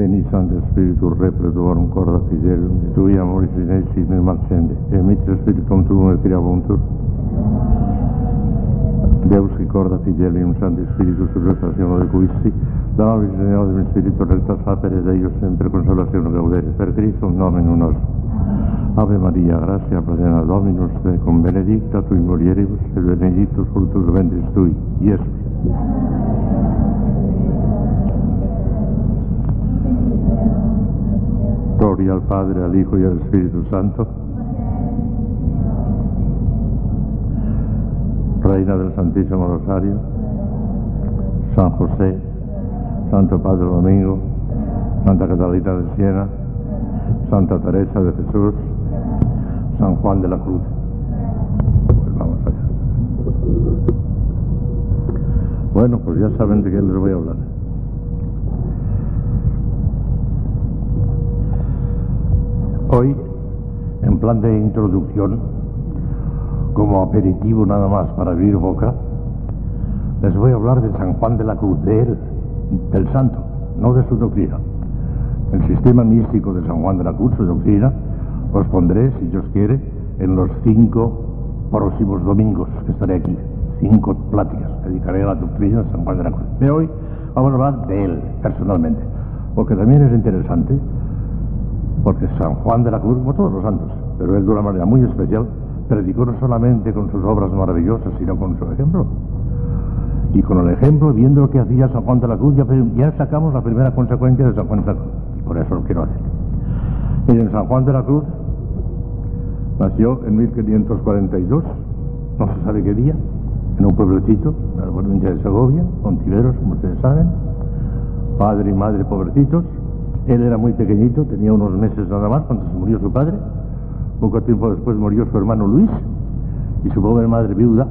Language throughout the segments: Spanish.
Veni Santo Spiritus Repredorum Corda Fidelium, Tui Amoris in Signis Maxende, et Mitre Spiritum Tuum et Creabuntur, Deus qui corda fidelium Sancti Spiritus Resurrectione de Quisti, Davis Deus Spiritus Recta Sapere Deus sempre consolazione gaudere, per Cristo un nome in nostro. Ave Maria, gratia plena Dominus tecum, benedicta tui mulieribus, et benedictus fructus ventris tui, Iesus. Gloria al Padre, al Hijo y al Espíritu Santo. Reina del Santísimo Rosario, San José, Santo Padre Domingo, Santa Catalina de Siena, Santa Teresa de Jesús, San Juan de la Cruz. Pues vamos allá. Bueno, pues ya saben de qué les voy a hablar. Hoy, en plan de introducción, como aperitivo nada más para abrir boca, les voy a hablar de San Juan de la Cruz, de él, del santo, no de su doctrina. El sistema místico de San Juan de la Cruz, su doctrina, os pondré, si Dios quiere, en los cinco próximos domingos que estaré aquí. Cinco pláticas dedicaré a la doctrina de San Juan de la Cruz. Pero hoy vamos a hablar de él, personalmente, porque también es interesante, porque San Juan de la Cruz, como todos los santos, pero él de una manera muy especial, predicó no solamente con sus obras maravillosas, sino con su ejemplo. Y con el ejemplo, viendo lo que hacía San Juan de la Cruz, ya, sacamos la primera consecuencia de San Juan de la Cruz. Y por eso lo quiero hacer. Miren, San Juan de la Cruz nació en 1542, no se sabe qué día, en un pueblecito, en la provincia de Segovia, Contiveros, como ustedes saben, padre y madre pobrecitos. Él era muy pequeñito, tenía unos meses nada más cuando se murió su padre. Poco tiempo después murió su hermano Luis y su pobre madre viuda,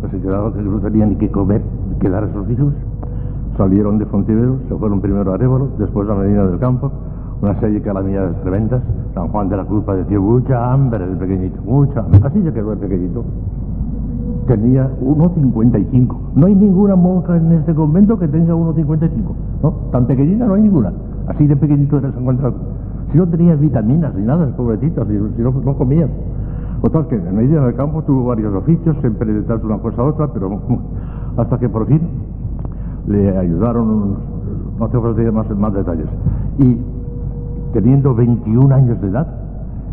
pues se quedaba que no tenía ni qué comer, ni qué dar a sus hijos. Salieron de Fontiveros, se fueron primero a Arévalo, después a Medina del Campo, una serie de calamidades tremendas. San Juan de la Cruz padeció mucha hambre de pequeñito, mucha hambre. Así se quedó el pequeñito. Tenía 1,55. No hay ninguna monja en este convento que tenga 1,55. ¿no? Tan pequeñita no hay ninguna. Así de pequeñito era San Juan de. Si no tenía vitaminas ni nada, pobrecito, si, si no, no comía. Total, que en Medina del Campo tuvo varios oficios, siempre de tal una cosa a otra, pero hasta que por fin le ayudaron, no te ofreceré más, más detalles. Y teniendo 21 años de edad,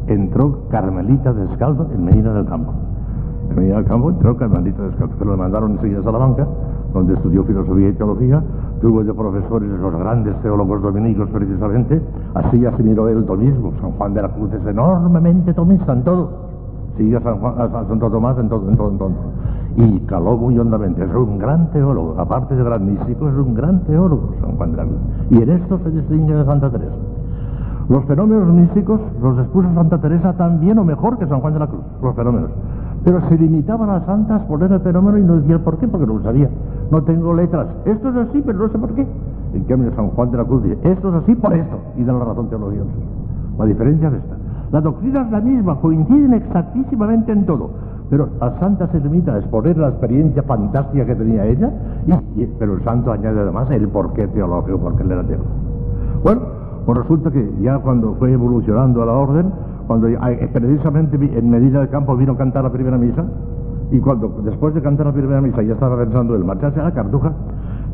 entró Carmelita Descalzo en Medina del Campo. En Medina del Campo entró Carmelita Descalzo, lo mandaron enseguida a Salamanca, donde estudió filosofía y teología, tuvo de profesores los grandes teólogos dominicos precisamente, así asimiló él tomismo. San Juan de la Cruz es enormemente tomista en todo. Sigue a, San Juan, Santo Tomás en todo, en todo, en todo. Y caló muy hondamente. Es un gran teólogo, aparte de gran místico, es un gran teólogo, San Juan de la Cruz. Y en esto se distingue de Santa Teresa. Los fenómenos místicos los expuso Santa Teresa tan bien o mejor que San Juan de la Cruz, los fenómenos. Pero se limitaban a las santas por leer el fenómeno y no decían por qué, porque no lo sabía. No tengo letras. Esto es así, pero no sé por qué. En cambio, San Juan de la Cruz dice, esto es así por esto. Y da la razón teológica. La diferencia es esta. La doctrina es la misma, coinciden exactísimamente en todo. Pero la santa se limita a exponer la experiencia fantástica que tenía ella, y, pero el santo añade además el porqué teológico, porque él era teólogo. Bueno, pues resulta que ya cuando fue evolucionando a la orden, cuando precisamente en Medina del Campo vino a cantar la primera misa, y cuando después de cantar la primera misa ya estaba pensando el marcharse a la Cartuja,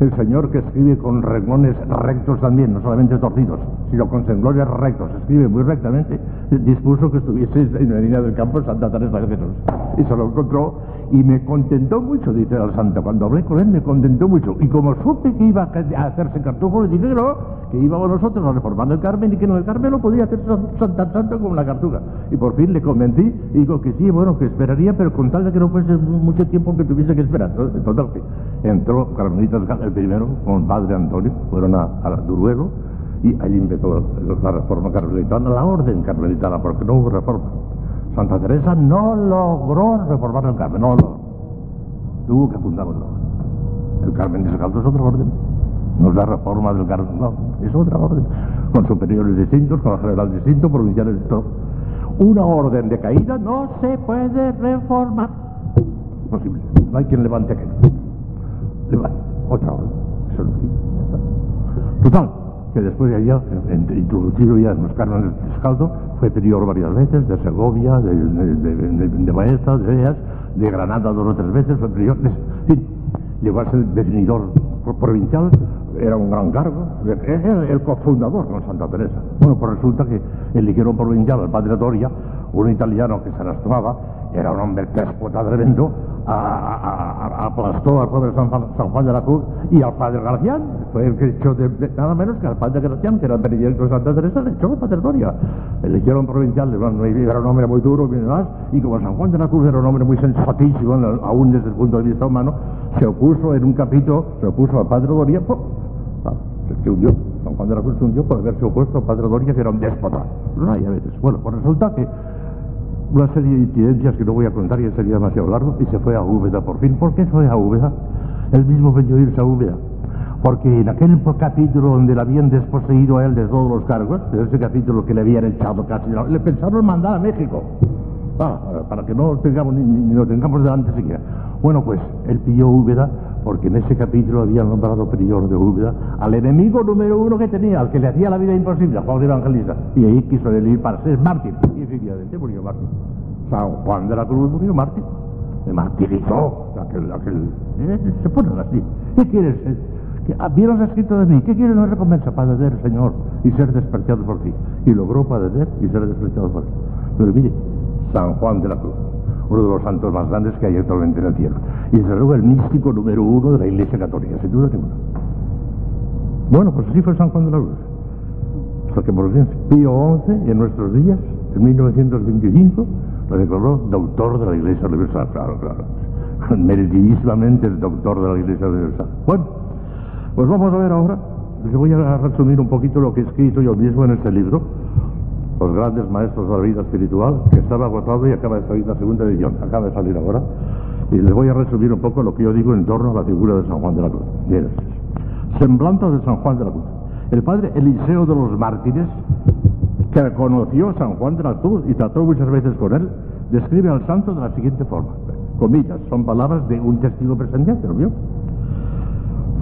el Señor que escribe con renglones rectos también, no solamente torcidos, sino con senglorias rectos, escribe muy rectamente, dispuso que estuviese en Medina del Campo Santa Teresa de Jesús. Y se lo encontró y me contentó mucho, dice el santo. Cuando hablé con él me contentó mucho. Y como supe que iba a hacerse cartujo, le dije que no, que íbamos nosotros a reformar el Carmen y que en el Carmen lo podía hacer tan santo como la cartuja. Y por fin le convencí y digo que sí, bueno, que esperaría, pero con tal de que no fuese mucho tiempo que tuviese que esperar. Que entró Carmelita el primero con Padre Antonio, fueron a, a Duruego y allí empezó la reforma carmelitana, la orden carmelitana, porque no hubo reforma. Santa Teresa no logró reformar el Carmen, no lo tuvo que fundar un orden. El Carmen de Sacalto es otra orden, no es la reforma del Carmen, no, es otra orden, con superiores distintos, con general distinto, provinciales todo. Una orden de caída no se puede reformar. Imposible, no hay quien levante aquello. Levante, otra orden. Eso es lo que Total, que después de allá, introducido ya en los cánones de Escaldo, fue prior varias veces, de Segovia, de, de, de, de de Granada dos o tres veces, fue prior, fin, llegó a ser definidor provincial, era un gran cargo, era el cofundador con Santa Teresa. Bueno, pues resulta que el ligero provincial, el padre Doria, un italiano que se las tomaba, era un hombre déspota tremendo, aplastó al padre San, Juan de la Cruz y al padre Gracián. Fue el que echó de, nada menos que al padre Gracián, que era el de Santa Teresa, le echó padre Doria. El ligero provincial era un hombre muy duro, y como San Juan de la Cruz era un hombre muy sensatísimo, aún desde el punto de vista humano, se opuso en un capítulo, se opuso al padre Doria, ah, se hundió. San Juan de la Cruz se hundió por haberse opuesto al padre Doria, que era un déspota. No hay a veces. Bueno, pues resulta que una serie de incidencias que no voy a contar, ya sería demasiado largo, y se fue a Úbeda por fin. ¿Por qué fue a Úbeda? Él mismo vendió irse a Úbeda. Porque en aquel capítulo donde le habían desposeído a él de todos los cargos, de ese capítulo que le habían echado casi, le pensaron mandar a México. Ah, para que no tengamos, ni, ni, lo tengamos delante siquiera. Bueno, pues él pilló Úbeda porque en ese capítulo había nombrado prior de Úbeda al enemigo número uno que tenía, al que le hacía la vida imposible, a Juan Evangelista. Y ahí quiso ir para ser mártir. Y efectivamente murió mártir. San Juan de la Cruz murió mártir. Se martirizó aquel, aquel ¿eh? se ponen así. ¿Qué quieres? Ah, vieron escrito de mí, ¿qué quiere una recompensa? Padecer, Señor, y ser despreciado por ti. Y logró padecer y ser despreciado por ti. Pero mire, San Juan de la Cruz uno de los santos más grandes que hay actualmente en el cielo. Y desde luego el místico número uno de la Iglesia Católica, sin duda ninguna. Bueno, pues así fue San Juan de la Cruz. Hasta por fin Pío XI, en nuestros días, en 1925, lo declaró doctor de la Iglesia Universal. Claro, claro. Merecidísimamente el doctor de la Iglesia Universal. Bueno, pues vamos a ver ahora. Les voy a resumir un poquito lo que he escrito yo mismo en este libro los grandes maestros de la vida espiritual, que estaba agotado y acaba de salir la segunda edición, acaba de salir ahora. Y les voy a resumir un poco lo que yo digo en torno a la figura de San Juan de la Cruz. Semblanza de San Juan de la Cruz. El padre Eliseo de los Mártires, que reconoció a San Juan de la Cruz y trató muchas veces con él, describe al santo de la siguiente forma. Comillas, son palabras de un testigo presente, ¿lo vio?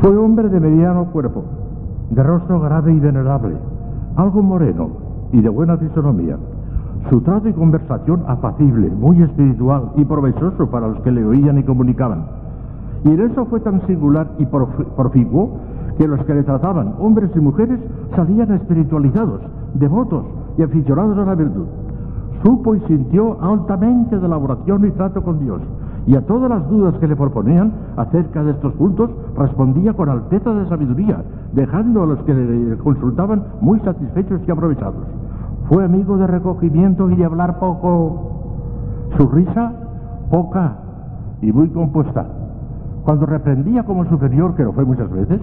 Fue hombre de mediano cuerpo, de rostro grave y venerable, algo moreno, y de buena fisonomía. Su trato y conversación apacible, muy espiritual y provechoso para los que le oían y comunicaban. Y en eso fue tan singular y profiguo que los que le trataban, hombres y mujeres, salían espiritualizados, devotos y aficionados a la virtud. Supo y sintió altamente de la oración y trato con Dios, y a todas las dudas que le proponían acerca de estos puntos respondía con alteza de sabiduría, dejando a los que le consultaban muy satisfechos y aprovechados. Fue amigo de recogimiento y de hablar poco. Su risa, poca y muy compuesta. Cuando reprendía como superior, que lo fue muchas veces,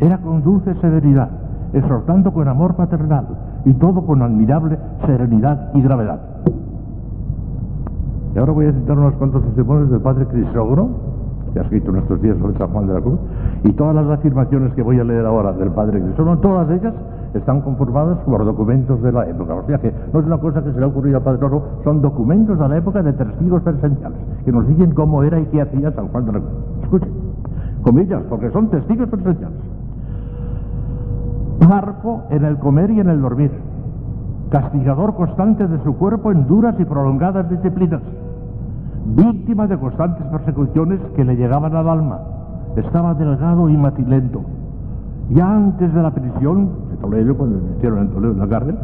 era con dulce severidad, exhortando con amor paternal y todo con admirable serenidad y gravedad. Y ahora voy a citar unos cuantos testimonios del padre Crisógono, que ha escrito en estos días sobre San Juan de la Cruz, y todas las afirmaciones que voy a leer ahora del padre Crisógono, todas ellas están conformadas por documentos de la época. O sea que no es una cosa que se le ha ocurrido al Padre Oro, son documentos de la época de testigos presenciales, que nos dicen cómo era y qué hacía San Juan de la Cruz. Escuchen, comillas, porque son testigos presenciales. Marco en el comer y en el dormir, castigador constante de su cuerpo en duras y prolongadas disciplinas, víctima de constantes persecuciones que le llegaban al alma, estaba delgado y matilento. Ya antes de la prisión Toledo, cuando hicieron en Toledo la cárcel,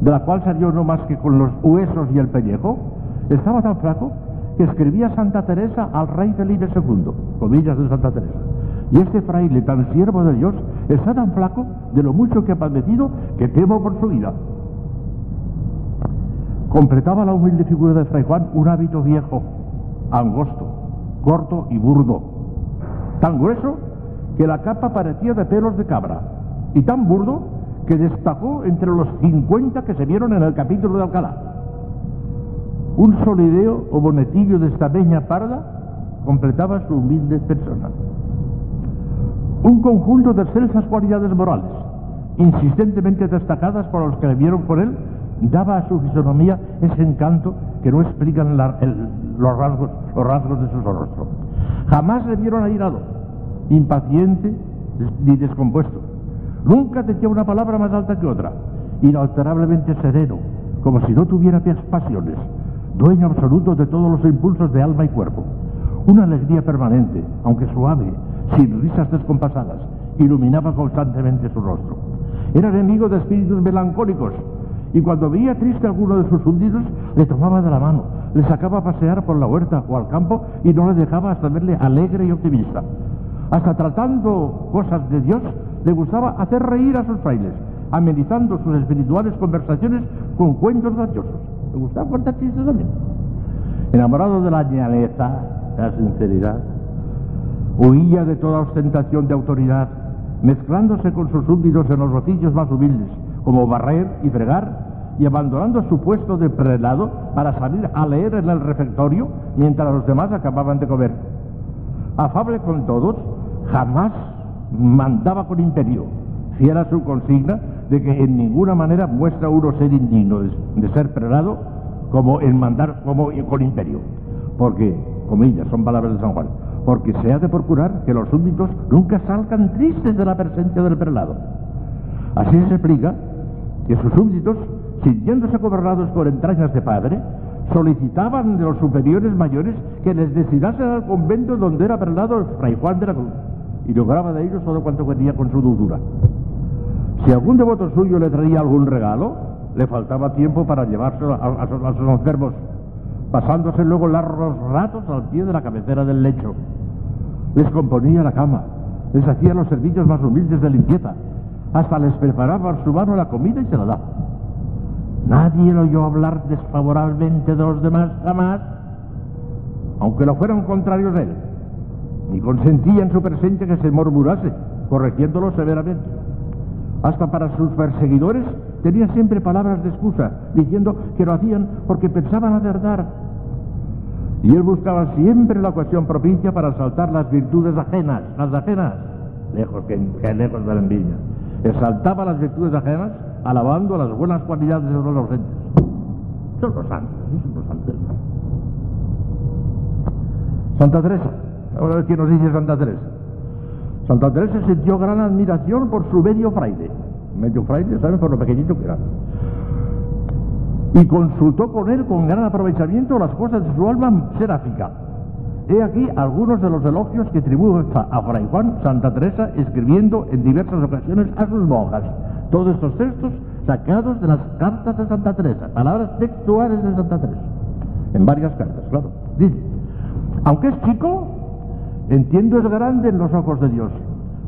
de la cual salió no más que con los huesos y el pellejo, estaba tan flaco que escribía Santa Teresa al rey Felipe II, comillas de Santa Teresa. Y este fraile tan siervo de Dios está tan flaco de lo mucho que ha padecido que temo por su vida. Completaba la humilde figura de Fray Juan un hábito viejo, angosto, corto y burdo, tan grueso que la capa parecía de pelos de cabra y tan burdo que destacó entre los 50 que se vieron en el capítulo de Alcalá. Un solideo o bonetillo de esta peña parda completaba su humilde persona. Un conjunto de excelsas cualidades morales, insistentemente destacadas por los que le vieron con él, daba a su fisonomía ese encanto que no explican los, rasgos, de su rostro. Jamás le vieron airado, impaciente ni descompuesto Nunca decía una palabra más alta que otra, inalterablemente sereno, como si no tuviera pasiones, dueño absoluto de todos los impulsos de alma y cuerpo. Una alegría permanente, aunque suave, sin risas descompasadas, iluminaba constantemente su rostro. Era enemigo de espíritus melancólicos, y cuando veía triste alguno de sus hundidos, le tomaba de la mano, le sacaba a pasear por la huerta o al campo y no le dejaba hasta verle alegre y optimista. Hasta tratando cosas de Dios, le gustaba hacer reír a sus frailes, amenizando sus espirituales conversaciones con cuentos graciosos. Le gustaba contar chistes también. Enamorado de la ñaleza, la sinceridad, huía de toda ostentación de autoridad, mezclándose con sus súbditos en los oficios más humildes, como barrer y fregar, y abandonando su puesto de prelado para salir a leer en el refectorio mientras los demás acababan de comer. Afable con todos, jamás mandaba con imperio, fiel a su consigna de que en ninguna manera muestra uno ser indigno de, ser prelado como en mandar como con imperio, porque, comillas, son palabras de San Juan, porque se ha de procurar que los súbditos nunca salgan tristes de la presencia del prelado. Así se explica que sus súbditos, sintiéndose gobernados por entrañas de padre, solicitaban de los superiores mayores que les destinasen al convento donde era el fray Juan de la Cruz, y lograba de ellos todo cuanto quería con su dulzura. Si algún devoto suyo le traía algún regalo, le faltaba tiempo para llevárselo a, a sus enfermos, pasándose luego largos ratos al pie de la cabecera del lecho. Les componía la cama, les hacía los servicios más humildes de limpieza, hasta les preparaba a su mano la comida y se la daba. Nadie lo oyó hablar desfavorablemente de los demás jamás, aunque lo fueran contrarios de él, ni consentía en su presencia que se murmurase, corrigiéndolo severamente. Hasta para sus perseguidores tenía siempre palabras de excusa, diciendo que lo hacían porque pensaban acertar. Y él buscaba siempre la ocasión propicia para saltar las virtudes ajenas, las ajenas, lejos que, lejos de la envidia exaltaba las virtudes ajenas, alabando las buenas cualidades de los ausentes. Son los santos, son los santos. Santa Teresa, ahora ver quién nos dice Santa Teresa. Santa Teresa sintió gran admiración por su medio fraile. Medio fraile, ¿saben? Por lo pequeñito que era. Y consultó con él con gran aprovechamiento las cosas de su alma seráfica He aquí algunos de los elogios que tributa a Fray Juan Santa Teresa escribiendo en diversas ocasiones a sus monjas. Todos estos textos sacados de las cartas de Santa Teresa, palabras textuales de Santa Teresa, en varias cartas, claro. Dice, aunque es chico, entiendo es grande en los ojos de Dios.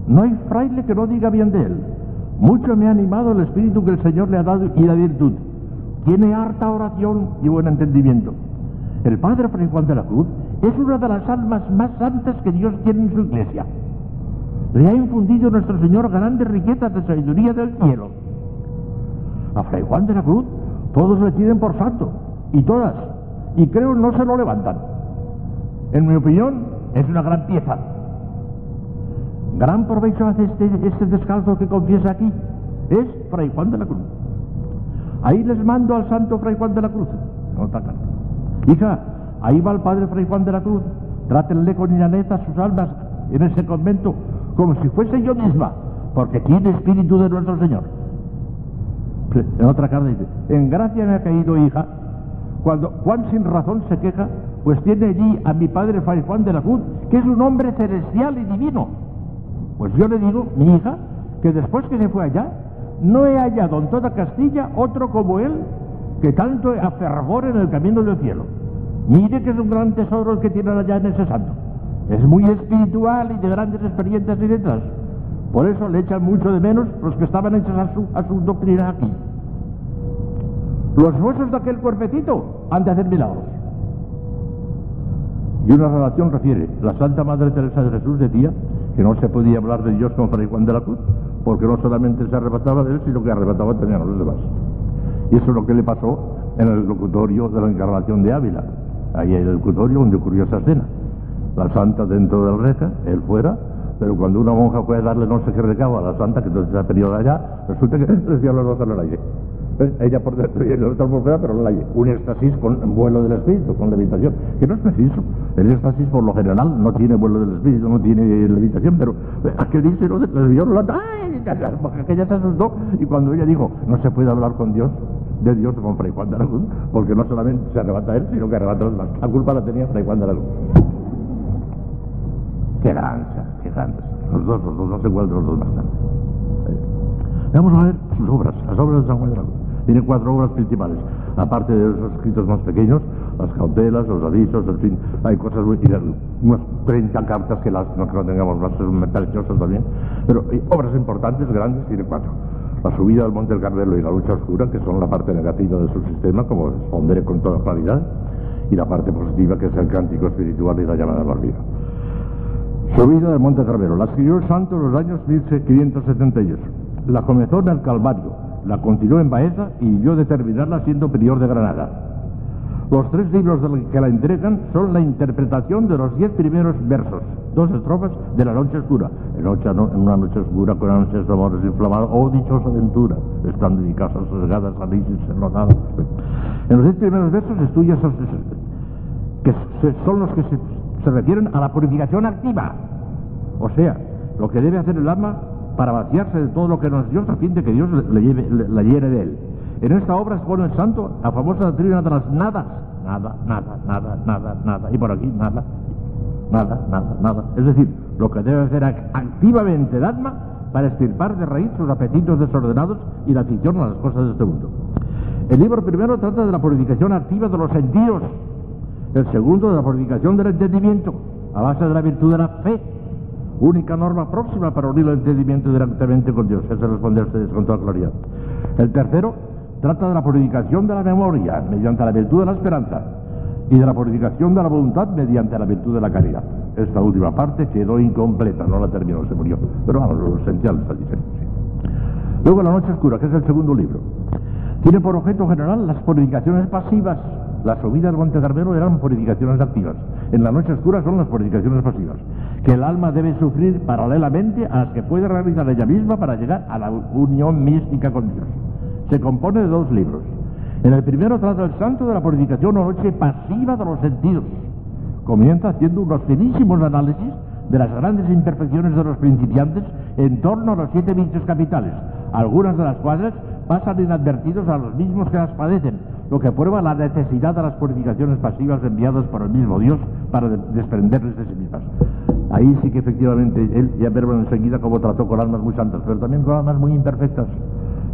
No hay fraile que no diga bien de él. Mucho me ha animado el espíritu que el Señor le ha dado y la virtud. Tiene harta oración y buen entendimiento. El Padre Fray Juan de la Cruz es una de las almas más santas que Dios tiene en su iglesia. Le ha infundido nuestro Señor grandes riquezas de sabiduría del cielo. A Fray Juan de la Cruz todos le tienen por santo, y todas, y creo no se lo levantan. En mi opinión, es una gran pieza. Gran provecho hace este, este descalzo que confiesa aquí. Es Fray Juan de la Cruz. Ahí les mando al santo Fray Juan de la Cruz. Carta. Hija, ahí va el padre Fray Juan de la Cruz. Trátenle con llaneza sus almas en ese convento como si fuese yo misma, porque tiene espíritu de nuestro Señor. En otra carta dice, en gracia me ha caído hija, cuando Juan sin razón se queja, pues tiene allí a mi padre Fray Juan de la Cruz, que es un hombre celestial y divino. Pues yo le digo, mi hija, que después que se fue allá, no he hallado en toda Castilla otro como él que tanto afervor en el camino del cielo. Mire que es un gran tesoro el que tiene allá en ese santo. Es muy espiritual y de grandes experiencias y letras. Por eso le echan mucho de menos los que estaban hechos a su, a su doctrina aquí. Los huesos de aquel cuerpecito han de hacer milagros. Y una relación refiere, la Santa Madre Teresa de Jesús decía que no se podía hablar de Dios con Fray Juan de la Cruz, porque no solamente se arrebataba de él, sino que arrebataba también a los demás. Y eso es lo que le pasó en el locutorio de la encarnación de Ávila. Ahí hay el locutorio donde ocurrió esa escena. La santa dentro del reja, él fuera, pero cuando una monja fue a darle no sé qué recabo a la santa, que entonces se ha pedido de allá, resulta que decía los dos en el aire. ¿Eh? Ella por dentro y el otro por fuera, pero no la Un éxtasis con vuelo del espíritu, con levitación. Que no es preciso. El éxtasis, por lo general, no tiene vuelo del espíritu, no tiene levitación, pero eh, aquel dice, no la... ¡Ay! Porque aquella se asustó y cuando ella dijo, no se puede hablar con Dios, de Dios con Fray Juan de la porque no solamente se arrebata él, sino que arrebata los demás. La culpa la tenía Fray Juan de la Cruz. Qué gancha, qué gancha. Los dos, los dos, no se encuentran los dos más tarde. Vamos a ver sus obras, las obras de San Juan de la Cruz. Tiene cuatro obras principales, aparte de esos escritos más pequeños, las cautelas, los avisos, en fin, hay cosas muy... unas 30 cartas que las, no que no tengamos más, son preciosas también, pero hay obras importantes, grandes, tiene cuatro. La subida al Monte del Carmelo y la lucha oscura, que son la parte negativa de su sistema, como responderé con toda claridad, y la parte positiva, que es el cántico espiritual y la llamada la vida. Subida del Monte Carmelo. La escribió el santo en los años 1578. La comenzó en el Calvario, la continuó en Baeza y yo de terminarla siendo prior de Granada. Los tres libros que la entregan son la interpretación de los diez primeros versos, dos estrofas de La Noche Oscura. En, una noche oscura con ansias de amores inflamados, oh dichosa aventura, estando en mi casa sosegada, salí sin ser notada. En los diez primeros versos estudia esos, que son los que se refieren a la purificación activa. O sea, lo que debe hacer el alma para vaciarse de todo lo que nos Dios a fin de que Dios le, lleve, la llene de él. En esta obra expone el santo la famosa doctrina de las nadas. Nada, nada, nada, nada, nada. Y por aquí, nada, nada, nada, nada. Es decir, lo que debe hacer activamente el alma para estirpar de raíz sus apetitos desordenados y la afición a las cosas de este mundo. El libro primero trata de la purificación activa de los sentidos el segundo, de la purificación del entendimiento, a base de la virtud de la fe, única norma próxima para unir el entendimiento directamente con Dios. Ese responde a ustedes con toda claridad. El tercero, trata de la purificación de la memoria mediante la virtud de la esperanza y de la purificación de la voluntad mediante la virtud de la caridad. Esta última parte quedó incompleta, no la terminó, se murió. Pero vamos, lo esencial está diferente. Luego La Noche Oscura, que es el segundo libro. Tiene por objeto general las purificaciones pasivas las subidas del Monte Carmelo eran purificaciones activas. En la noche oscura son las purificaciones pasivas, que el alma debe sufrir paralelamente a las que puede realizar ella misma para llegar a la unión mística con Dios. Se compone de dos libros. En el primero trata el santo de la purificación o noche pasiva de los sentidos. Comienza haciendo unos finísimos análisis de las grandes imperfecciones de los principiantes en torno a los siete vicios capitales, algunas de las cuales pasan inadvertidos a los mismos que las padecen, lo que prueba la necesidad de las purificaciones pasivas enviadas por el mismo Dios para desprenderles de sí mismas. Ahí sí que efectivamente él ya veremos enseguida cómo trató con almas muy santas, pero también con almas muy imperfectas.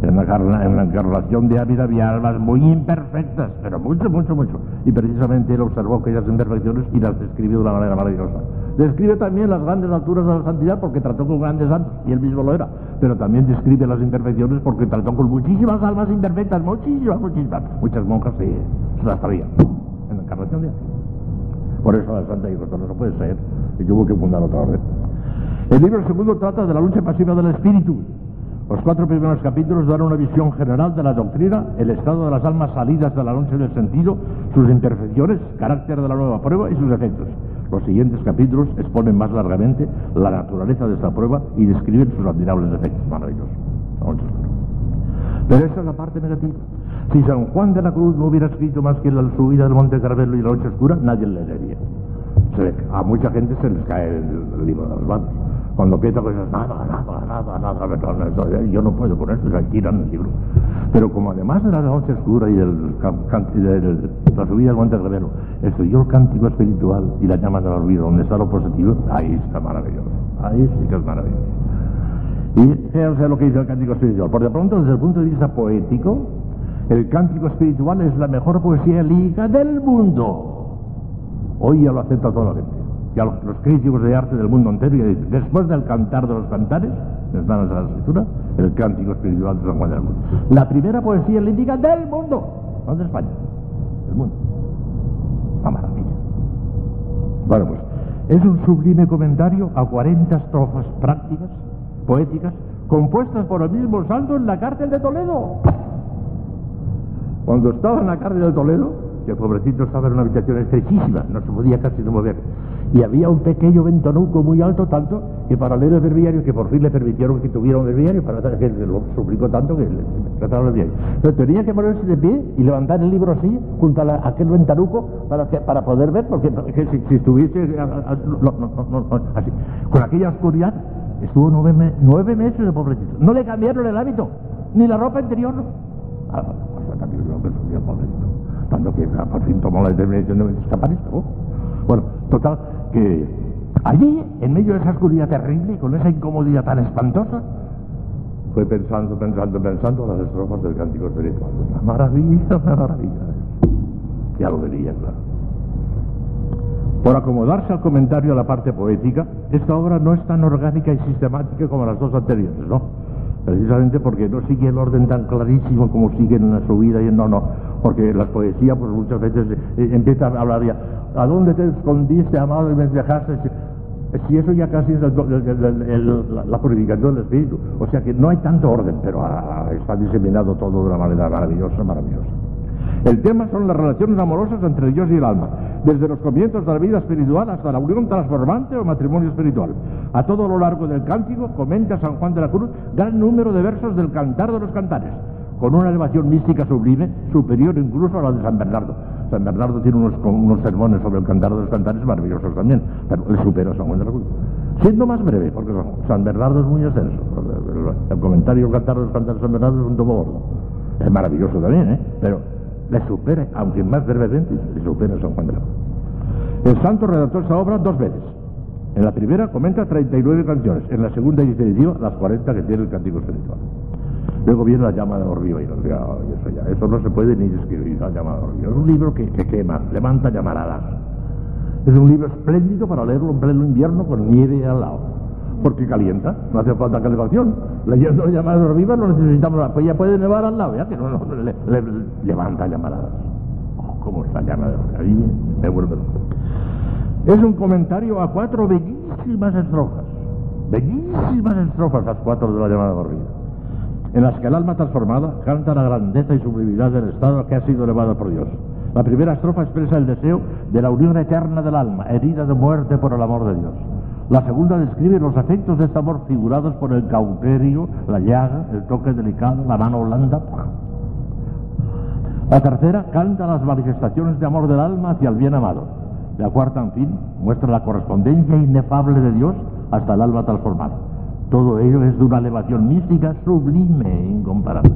En la, en encarnación de Ávila había almas muy imperfectas, pero mucho, mucho, mucho. Y precisamente él observó aquellas imperfecciones y las describió de una manera maravillosa. Describe también las grandes alturas de la santidad porque trató con grandes santos, y él mismo lo era. Pero también describe las imperfecciones porque trató con muchísimas almas imperfectas, muchísimas, muchísimas. Muchas monjas se, las sabían en la encarnación de Ávila. Por eso la Santa dijo, no puede ser, y tuvo que fundar otra orden. El libro segundo trata de la lucha pasiva del espíritu, los cuatro primeros capítulos dan una visión general de la doctrina, el estado de las almas salidas de la noche del sentido, sus imperfecciones, carácter de la nueva prueba y sus efectos. Los siguientes capítulos exponen más largamente la naturaleza de esta prueba y describen sus admirables efectos maravillosos. Pero esta es la parte negativa. Si San Juan de la Cruz no hubiera escrito más que la subida del Monte Carmelo y la noche oscura, nadie le leería. a mucha gente se les cae el, libro de las manos. Cuando piensa cosas, nada, nada, nada, nada, yo no puedo con eso, se tiran el libro. Pero como además de la noche oscura y el, la subida del monte Revelo, estudió el cántico espiritual y la llama del olvido, donde está lo positivo, ahí está maravilloso. Ahí sí que es maravilloso. Y fíjense lo que dice el cántico espiritual. Por de pronto, desde el punto de vista poético, el cántico espiritual es la mejor poesía lírica del mundo. Hoy ya lo acepta toda la gente y a los, críticos de arte del mundo entero, y después del cantar de los cantares, les dan a la escritura, el cántico espiritual de San Juan del Mundo. La primera poesía lírica del mundo, no de España, del mundo. Una maravilla. Bueno, pues es un sublime comentario a 40 estrofas prácticas, poéticas, compuestas por el mismo santo en la cárcel de Toledo. Cuando estaba en la cárcel de Toledo, que el pobrecito estaba en una habitación estrechísima, no se podía casi no mover. Y había un pequeño ventanuco muy alto, tanto que para leer el breviario, que por fin le permitieron que tuviera un breviario, para que lo suplicó tanto que le trataron el breviario. Pero tenía que ponerse de pie y levantar el libro así, junto a, aquel ventanuco, para, para poder ver, porque, si, estuviese así, con aquella oscuridad, estuvo nueve, nueve meses de pobrecito. No le cambiaron el hábito, ni la ropa interior. Ah, pues también lo que pobrecito. Tanto que ah, por fin tomó la determinación de escapar esto. Bueno, total, que allí, en medio de esa oscuridad terrible, y con esa incomodidad tan espantosa, fue pensando, pensando, pensando las estrofas del cántico espiritual. Una maravilla, una maravilla. Ya lo vería, claro. Por acomodarse al comentario a la parte poética, esta obra no es tan orgánica y sistemática como las dos anteriores, ¿no? Precisamente porque no sigue el orden tan clarísimo como siguen en la subida y en no, no. Porque la poesía, pues muchas veces eh, empieza a hablar ya, ¿A dónde te escondiste, amado, y me dejaste? Si eso ya casi es la, purificación del espíritu. O sea que no hay tanto orden, pero ah, está diseminado todo de una manera maravillosa, maravillosa. El tema son las relaciones amorosas entre Dios y el alma, desde los comienzos de la vida espiritual hasta la unión transformante o matrimonio espiritual. A todo lo largo del cántico comenta San Juan de la Cruz gran número de versos del Cantar de los Cantares, con una elevación mística sublime, superior incluso a la de San Bernardo. San Bernardo tiene unos, sermones sobre el cantar de los cantares maravillosos también, pero le supera a San Juan de la Cruz. Siendo más breve, porque San Bernardo es muy extenso. El, comentario del cantar de los cantares de San Bernardo es un tomo gordo. Es maravilloso también, ¿eh? Pero le supera, aunque más brevemente, le supera San Juan de la Cruz. El santo redactó esta obra dos veces. En la primera comenta 39 canciones, en la segunda y definitiva las 40 que tiene el cántico espiritual. Luego viene la llama de Orbiva y eso, ya, eso no se puede ni describir, la llama de Orbiva. Es un libro que, quema, levanta llamaradas. Es un libro espléndido para leerlo en pleno invierno con nieve al lado. Porque calienta, no hace falta calefacción. Leyendo la llama de Orbiva no necesitamos, pues ya puede nevar al lado, ya que no, levanta llamaradas. Oh, ¿Cómo está llama de? Ahí me vuelve. Es un comentario a cuatro bellísimas estrofas. Bellísimas estrofas las cuatro de la llamada de Orbiva en las que el alma transformada canta la grandeza y sublimidad del estado que ha sido elevado por Dios. La primera estrofa expresa el deseo de la unión eterna del alma, herida de muerte por el amor de Dios. La segunda describe los efectos de este amor figurados por el cauterio, la llaga, el toque delicado, la mano blanda. La tercera canta las manifestaciones de amor del alma hacia el bien amado. La cuarta, en fin, muestra la correspondencia inefable de Dios hasta el alma transformada. Todo ello es de una elevación mística sublime e incomparable.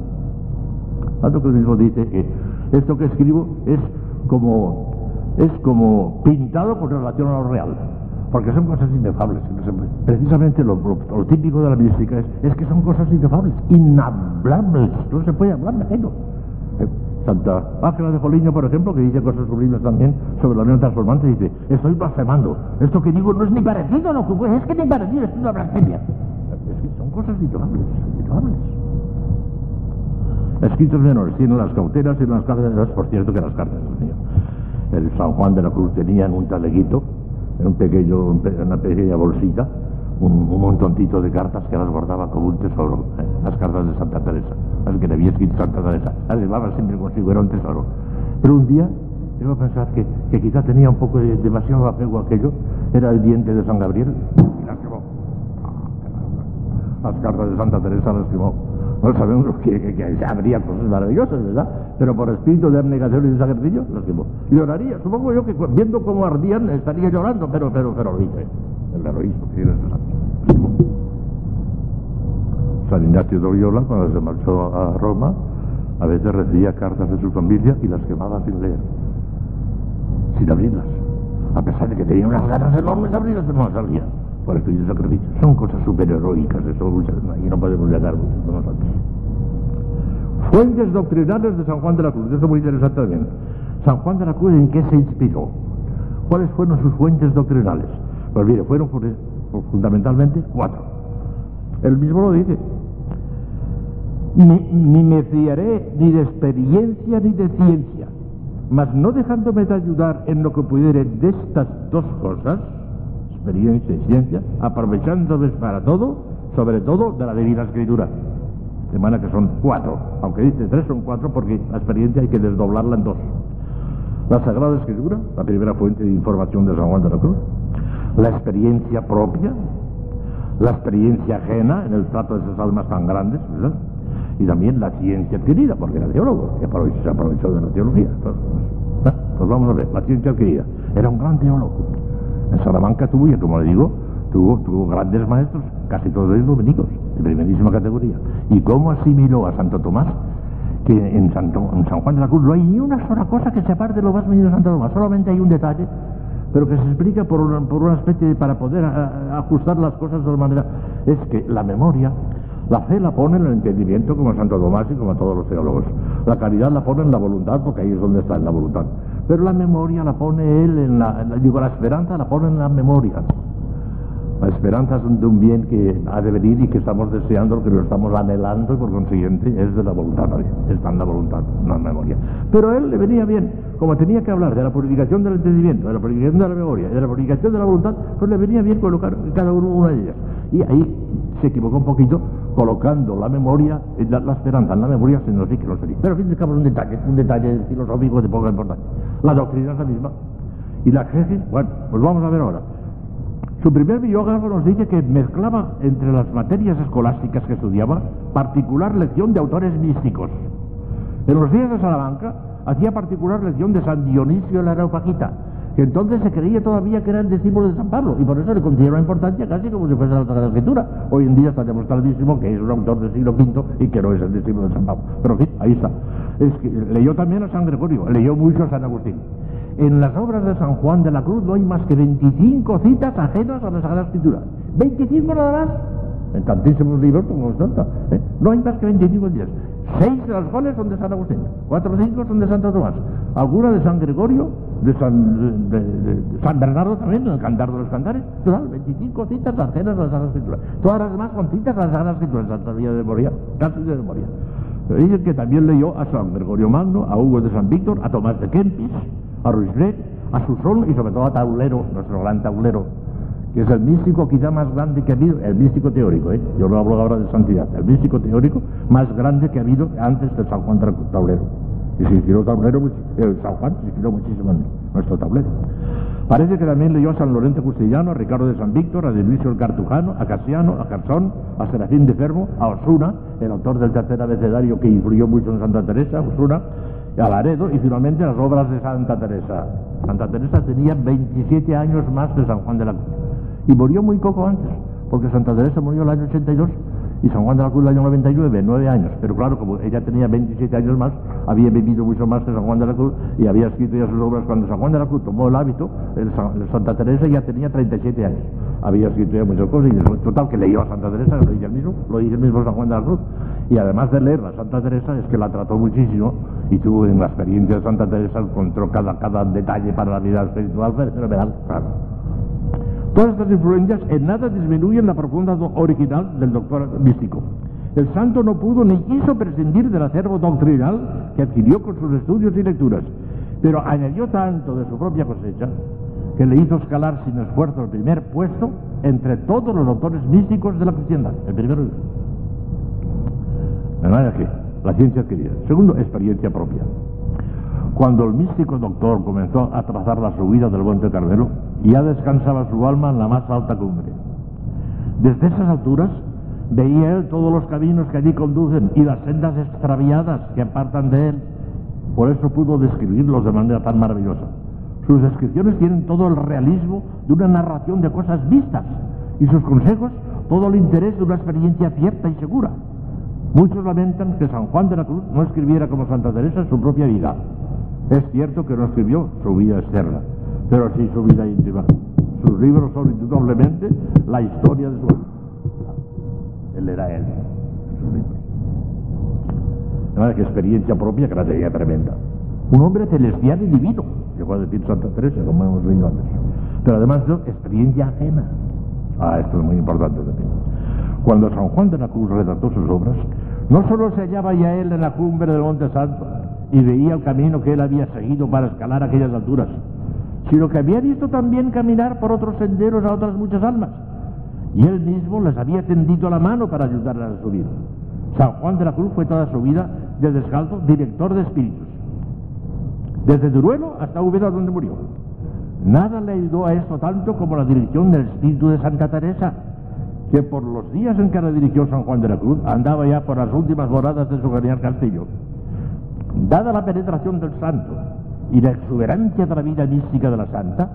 Tanto que el mismo dice que esto que escribo es como, es como pintado con relación a lo real, porque son cosas inefables. Precisamente lo, típico de la mística es, es, que son cosas inefables, inhablables, no se puede hablar de aquello. Eh, Santa Ángela de Joliño, por ejemplo, que dice cosas sublimes también sobre la unión transformante, dice, estoy blasfemando, esto que digo no es ni parecido a lo que es que ni parecido, es una blasfemia son cosas intocables, intocables. Escritos menores, tienen las cauteras y las cartas, por cierto que las mío. El San Juan de la Cruz tenía en un taleguito, un pequeño, una pequeña bolsita, un, montoncito de cartas que las guardaba como un tesoro, ¿eh? las cartas de Santa Teresa, las que le había escrito Santa Teresa, las llevaba siempre consigo, era un tesoro. Pero un día, a pensar que, que quizá tenía un poco de demasiado apego aquello, era el diente de San Gabriel, y las llevó las cartas de Santa Teresa las escribió. No sabemos que, que, habría cosas maravillosas, ¿verdad? Pero por espíritu de abnegación y de sacrificio, las escribió. Lloraría, supongo yo que viendo cómo ardían estaría llorando, pero, pero, pero, dice, el heroísmo que tiene. San Ignacio de Loyola, cuando se marchó a Roma, a veces recibía cartas de su familia y las quemaba sin leer, sin abrirlas. A pesar de que tenía unas ganas enormes de abrirlas, no salía por espíritu de sacrificio. Son cosas superheroicas, eso y no podemos llegar muchos de nosotros. Fuentes doctrinales de San Juan de la Cruz, eso es muy interesante también. San Juan de la Cruz, ¿en qué se inspiró? ¿Cuáles fueron sus fuentes doctrinales? Pues mire, fueron fundamentalmente cuatro. Él mismo lo dice. Ni, ni me fiaré ni de experiencia ni de ciencia, mas no dejándome de ayudar en lo que pudiere de estas dos cosas, experiencia y ciencia, aprovechándoles para todo, sobre todo de la Divina Escritura. De manera que son cuatro, aunque dice tres son cuatro porque la experiencia hay que desdoblarla en dos. La Sagrada Escritura, la primera fuente de información de San Juan de la Cruz, la experiencia propia, la experiencia ajena en el trato de esas almas tan grandes, ¿verdad? y también la ciencia adquirida, porque era teólogo, y se aprovechó de la teología. Entonces, pues vamos a ver, la ciencia adquirida. Era un gran teólogo. En Salamanca tuvo, y como le digo, tuvo, tuvo grandes maestros, casi todos ellos dominicos, de primerísima categoría. ¿Y cómo asimiló a Santo Tomás? Que en, Santo, en San Juan de la Cruz no hay ni una sola cosa que se aparte de lo más mínimo de Santo Tomás, solamente hay un detalle pero que se explica por una, por una especie de, para poder ajustar las cosas de otra manera, es que la memoria la fe la pone en el entendimiento como Santo Tomás y como todos los teólogos. La caridad la pone en la voluntad porque ahí es donde está en la voluntad. Pero la memoria la pone él en la, digo, la esperanza la pone en la memoria. La esperanza es de un bien que ha de venir y que estamos deseando, que lo estamos anhelando y por consiguiente es de la voluntad, está en la voluntad, no en la memoria. Pero a él le venía bien, como tenía que hablar de la purificación del entendimiento, de la purificación de la memoria de la purificación de la voluntad, pues le venía bien colocar cada uno una de ellas. Y ahí se equivocó un poquito colocando la memoria, la, la esperanza en la memoria sin decir que lo sería. Pero fin de un detalle, un detalle filosófico de poca importancia. La doctrina es la misma. Y la exegesis, bueno, pues vamos a ver ahora. Su primer biógrafo nos dice que mezclaba entre las materias escolásticas que estudiaba particular lección de autores místicos. En los días de Salamanca hacía particular lección de San Dionisio de la Areopagita, que entonces se creía todavía que era el discípulo de San Pablo y por eso le considera importancia casi como si fuese la Sagrada Escritura. Hoy en día está demostradísimo que es un autor del siglo V y que no es el discípulo de San Pablo. Pero en fin, ahí está. Es que leyó también a San Gregorio, leyó mucho a San Agustín. En las obras de San Juan de la Cruz no hay más que 25 citas ajenas a la Sagrada Escritura. 25 nada más. En tantísimos libros como tanta. ¿eh? No hay más que 25 días. Seis de las cuales son de San Agustín, cuatro o cinco son de Santo Tomás, alguna de San Gregorio, de San, Bernardo también, en el Cantar de los Cantares, total, 25 citas ajenas a la Sagrada Escritura. Todas las demás son citas a la Sagrada Escritura, Santa Vía de Moria, casi de memoria. Dice que también leyó a San Gregorio Magno, a Hugo de San Víctor, a Tomás de Kempis, a Ruiz a Susón y sobre todo a Taulero, nuestro gran taulero, que es el místico quizá más grande que ha habido, el místico teórico, ¿eh? yo no hablo ahora de santidad, el místico teórico más grande que ha habido antes de San Juan Taulero. Y se hicieron tablero, el San Juan se hicieron muchísimo nuestro tablero. Parece que también leyó a San Lorenzo Custellano, a Ricardo de San Víctor, a Dionisio el Cartujano, a Casiano, a Carzón, a Serafín de Fermo, a Osuna, el autor del tercer abecedario que influyó mucho en Santa Teresa, Osuna, a Laredo y finalmente las obras de Santa Teresa. Santa Teresa tenía 27 años más de San Juan de la Cruz y murió muy poco antes, porque Santa Teresa murió el año 82 y San Juan de la Cruz el año 99, nueve años. Pero claro, como ella tenía 27 años más, había vivido mucho más que San Juan de la Cruz y había escrito ya sus obras cuando San Juan de la Cruz tomó el hábito, el, Santa Teresa ya tenía 37 años. Había escrito ya muchas cosas y total que leyó a Santa Teresa, lo dice el mismo, lo dice el mismo San Juan de la Cruz. Y además de leer a Santa Teresa es que la trató muchísimo y tuvo en la experiencia de Santa Teresa encontró cada, cada detalle para la vida espiritual fenomenal, claro. Todas estas influencias en nada disminuyen la profunda original del doctor místico. El santo no pudo ni quiso prescindir del acervo doctrinal que adquirió con sus estudios y lecturas, pero añadió tanto de su propia cosecha que le hizo escalar sin esfuerzo el primer puesto entre todos los autores místicos de la cristiandad. El primero. De la ciencia adquirida. Segundo, experiencia propia. Cuando el místico doctor comenzó a trazar la subida del Monte Carmelo, ya descansaba su alma en la más alta cumbre. Desde esas alturas veía él todos los caminos que allí conducen y las sendas extraviadas que apartan de él. Por eso pudo describirlos de manera tan maravillosa. Sus descripciones tienen todo el realismo de una narración de cosas vistas y sus consejos todo el interés de una experiencia cierta y segura. Muchos lamentan que San Juan de la Cruz no escribiera como Santa Teresa su propia vida, es cierto que no escribió su vida externa, pero sí su vida íntima. Sus libros son indudablemente la historia de su vida. Él era él, sus libros. De manera que experiencia propia que la tenía tremenda. Un hombre celestial y divino, llegó a decir Santa Teresa, como hemos leído antes. Pero además de experiencia ajena. Ah, esto es muy importante también. Cuando San Juan de la Cruz redactó sus obras, no solo se hallaba ya él en la cumbre del Monte Santo, y veía el camino que él había seguido para escalar aquellas alturas, sino que había visto también caminar por otros senderos a otras muchas almas, y él mismo les había tendido la mano para ayudarlas a subir. San Juan de la Cruz fue toda su vida de descalzo director de espíritus. desde Duruelo hasta Úbeda donde murió. Nada le ayudó a esto tanto como la dirección del espíritu de Santa Teresa, que por los días en que la dirigió San Juan de la Cruz andaba ya por las últimas moradas de su genial castillo. Dada la penetración del santo y la exuberancia de la vida mística de la santa,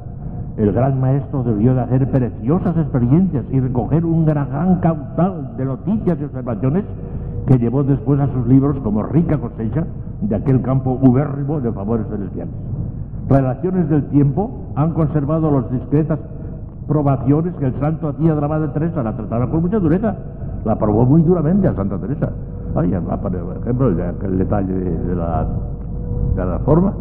el gran maestro debió de hacer preciosas experiencias y recoger un gran caudal de noticias y observaciones que llevó después a sus libros como rica cosecha de aquel campo ubérrimo de favores celestiales. Relaciones del tiempo han conservado las discretas probaciones que el santo hacía de la Madre Teresa, la trataba con mucha dureza, la probó muy duramente a Santa Teresa. Ay, por ejemplo, el, detalle de, la, de la forma,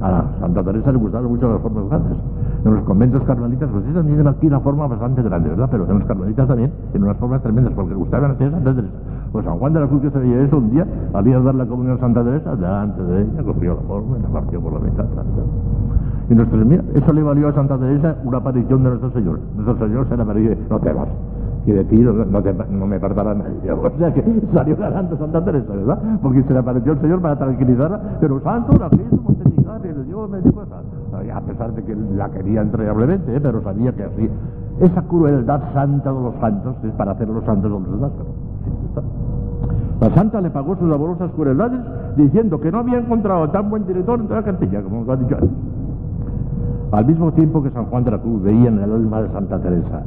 a Santa Teresa le gustaban mucho las formas grandes. En los conventos carmelitas, pues ellos tienen aquí una forma bastante grande, ¿verdad? Pero en los carmelitas también tienen unas formas tremendas, porque gustaban hacer Santa Teresa. Pues San Juan de la Cruz que se veía eso un día, había de dar la comunión a Santa Teresa, delante de ella, cogió la forma y la partió por la mitad. Y nuestro, mira, eso le valió a Santa Teresa una aparición de nuestro Señor. Nuestro Señor se le apareció, no te vas y de ti no, te, no me apartará nadie. O sea que salió ganando Santa Teresa, ¿verdad? Porque se le apareció el Señor para tranquilizarla, pero santo la quiso mortificar y le dio medio cosa. A pesar de que la quería entrañablemente, ¿eh? pero sabía que así. Esa crueldad santa de los santos es para hacer los santos los demás. La santa le pagó sus amorosas crueldades diciendo que no había encontrado tan buen director en toda la cantilla, como lo ha dicho antes. Al mismo tiempo que San Juan de la Cruz veía en el alma de Santa Teresa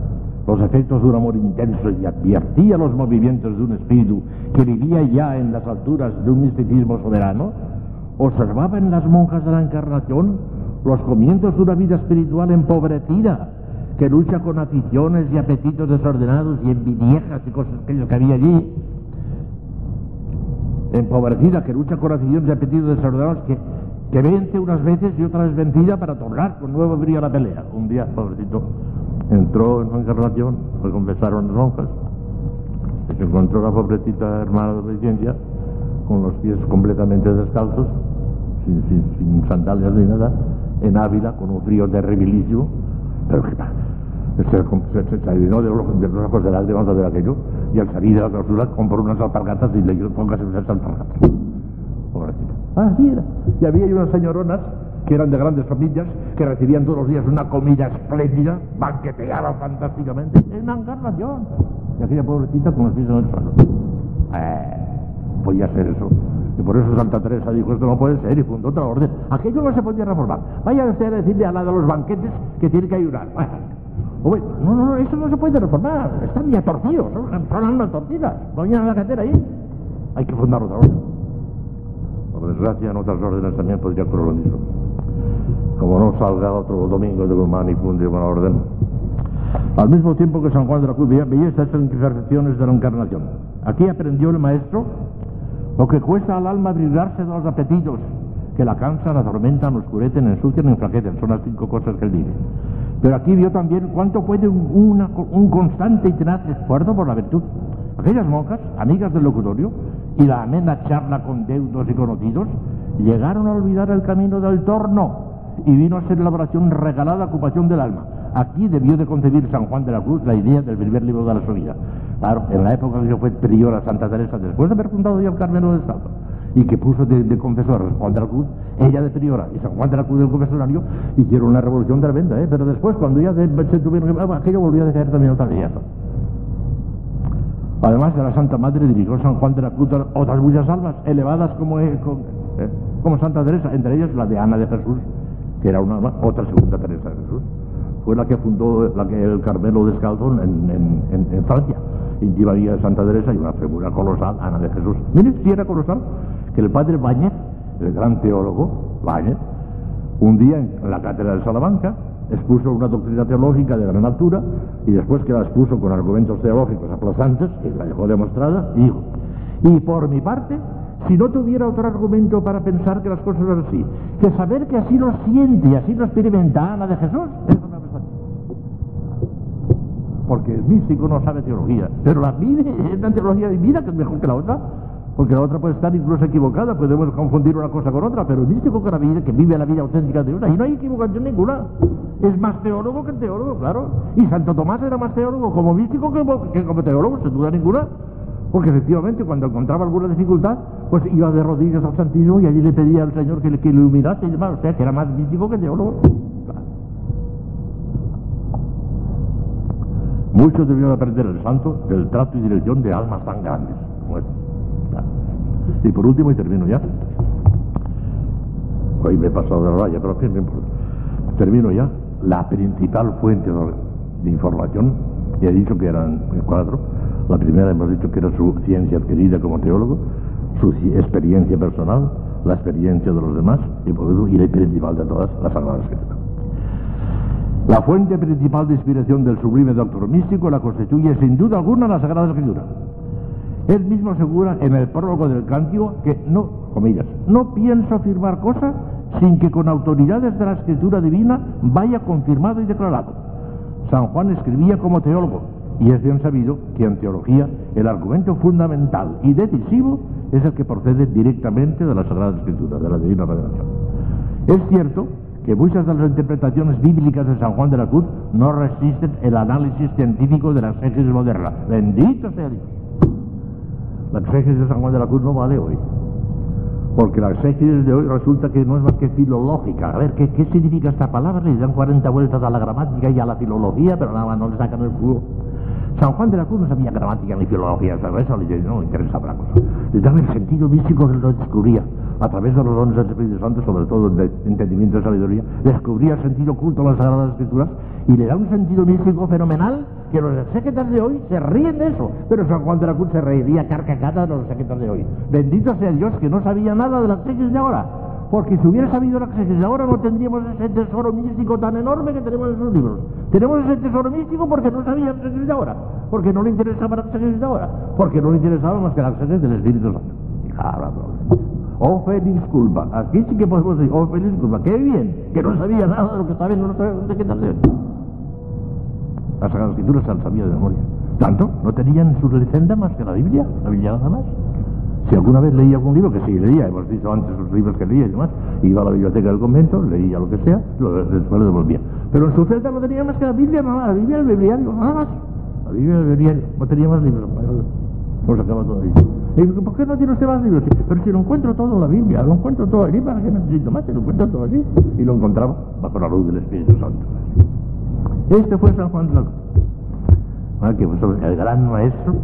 los efectos de un amor intenso y advertía los movimientos de un espíritu que vivía ya en las alturas de un misticismo soberano, observaba en las monjas de la Encarnación los comienzos de una vida espiritual empobrecida, que lucha con aficiones y apetitos desordenados y envidiejas y cosas que había allí, empobrecida, que lucha con aficiones y apetitos desordenados, que, que vence unas veces y otras vencida para tornar con nuevo brillo a la pelea. Un día, pobrecito, entró en una encarnación, le confesaron monjas, se encontró la pobrecita hermana de obediencia con los pies completamente descalzos, sin, sin, sandalias ni nada, en Ávila, con un frío terribilísimo, pero que se, se, se, de los, de los ojos de lágrimas de aquello, y al salir de la clausura compró unas alpargatas y le dijo, póngase esas alpargatas. Pobrecita. Ah, sí era. Y había unas señoronas que eran de grandes familias, que recibían todos los días una comida espléndida, banqueteaban fantásticamente, en encarnación. Y aquella pobrecita con los pies en el suelo. Eh, podía ser eso. Y por eso Santa Teresa dijo, esto no puede ser, y fundó otra orden. Aquello no se podía reformar. Vaya usted a decirle a la de los banquetes que tiene que ayudar. no, no, no, eso no se puede reformar. Están ya torcidos, son, son almas torcidas. No hay nada que hacer ahí. Hay que fundar otra orden. Por desgracia, en otras órdenes también podría ocurrir lo mismo como no salga otro domingo de Guzmán y funde una orden. Al mismo tiempo que San Juan de la Cruz veía, estas imperfecciones de la encarnación. Aquí aprendió el maestro lo que cuesta al alma abrigarse de los apetitos, que la cansan, la atormentan, oscurecen, ensucian enflaquecen. Son las cinco cosas que él dice. Pero aquí vio también cuánto puede un, un constante y tenaz esfuerzo por la virtud. Aquellas monjas, amigas del locutorio, y la amena charla con deudos y conocidos, llegaron a olvidar el camino del torno y vino a ser la oración regalada ocupación del alma. Aquí debió de concebir San Juan de la Cruz la idea del primer libro de la vida. Claro, en la época que yo fue priora Santa Teresa, después de haber fundado ya el Carmelo de Estado, y que puso de, confesor a Juan de la Cruz, ella de priora y San Juan de la Cruz del confesonario, hicieron una revolución tremenda, ¿eh? pero después cuando ya se tuvieron que... aquello volvió a dejar también otra vez. Además de la Santa Madre dirigió San Juan de la Cruz otras muchas almas elevadas como, eh, como Santa Teresa, entre ellas la de Ana de Jesús, que era una otra segunda Teresa de Jesús. Fue la que fundó la que el Carmelo descalzó en, en, en, Francia. Y de Santa Teresa y una figura colosal, Ana de Jesús. Miren si era colosal, que el padre Báñez, el gran teólogo Báñez, un día en la cátedra de Salamanca, expuso una doctrina teológica de gran altura y después que la expuso con argumentos teológicos aplazantes, y la dejó demostrada, dijo, y por mi parte si no tuviera otro argumento para pensar que las cosas son así, que saber que así lo siente y así lo experimenta Ana de Jesús, eso me Porque el místico no sabe teología, pero la vive, es una teología divina que es mejor que la otra, porque la otra puede estar incluso equivocada, podemos confundir una cosa con otra, pero el místico que, la vive, que vive la vida auténtica de una, y no hay equivocación ninguna. Es más teólogo que teólogo, claro. Y Santo Tomás era más teólogo como místico que, como teólogo, sin duda ninguna. Porque efectivamente cuando encontraba alguna dificultad, pues iba de rodillas al Santísimo y allí le pedía al Señor que le, iluminase y demás. O sea, que era más místico que teólogo. Muchos debieron aprender el santo del trato y dirección de almas tan grandes Y por último, y termino ya. Hoy me he pasado de la raya, pero en importa. Termino ya. La principal fuente de información, he dicho que eran cuatro, la primera hemos dicho que era su ciencia adquirida como teólogo, su experiencia personal, la experiencia de los demás y, por último, y la principal de todas, la Sagrada Escritura. La fuente principal de inspiración del sublime doctor místico la constituye sin duda alguna la Sagrada Escritura. Él mismo asegura en el prólogo del cántico que no, comillas, no pienso afirmar cosas sin que con autoridades de la escritura divina vaya confirmado y declarado. San Juan escribía como teólogo, y es bien sabido que en teología el argumento fundamental y decisivo es el que procede directamente de la Sagrada Escritura, de la Divina Revelación. Es cierto que muchas de las interpretaciones bíblicas de San Juan de la Cruz no resisten el análisis científico de la exégesis moderna. Bendito sea Dios. La exégesis de San Juan de la Cruz no vale hoy. Porque la exégesis de hoy resulta que no es más que filológica. A ver, ¿qué, qué significa esta palabra? Le dan 40 vueltas a la gramática y a la filología, pero nada más no le sacan el jugo. San Juan de la Cruz no sabía gramática ni filología, eso no le interesaba la cosa. Le daba el sentido místico que lo descubría. A través de los dones del Espíritu Santo, sobre todo de entendimiento y sabiduría, descubría el sentido oculto de las Sagradas Escrituras y le da un sentido místico fenomenal que los exégetas de hoy se ríen de eso. Pero San Juan de la Cruz se reiría carcajada de los exégetas de hoy. Bendito sea Dios que no sabía nada de las exégesis de ahora porque si hubiera sabido la exégesis ahora no tendríamos ese tesoro místico tan enorme que tenemos en esos libros. Tenemos ese tesoro místico porque no sabía la exégesis de ahora, porque no le interesaba la exégesis de ahora, porque no le interesaba más que la exégesis del Espíritu Santo. Oh, feliz culpa. Aquí sí que podemos decir, oh, feliz culpa. Qué bien, que no sabía nada de lo que viendo, no sabía de tal Las Sagradas Escrituras se las sabía de memoria. Tanto, no tenían su lecenda más que la Biblia, la Biblia nada más. Si alguna vez leía algún libro, que sí leía, hemos dicho antes los libros que leía y demás, iba a la biblioteca del convento, leía lo que sea, después lo devolvía. Pero en su celda no tenía más que la Biblia, nada, la Biblia, el bibliario, nada más. La Biblia, el bibliario, no tenía más libros, no sacaba todo ahí. Y digo, ¿por qué no tiene usted más libros? Pero si lo encuentro todo en la Biblia, lo encuentro todo allí, ¿para qué necesito más? lo encuentro todo allí. Y lo encontraba bajo la luz del Espíritu Santo. Este fue San Juan de la fue el gran maestro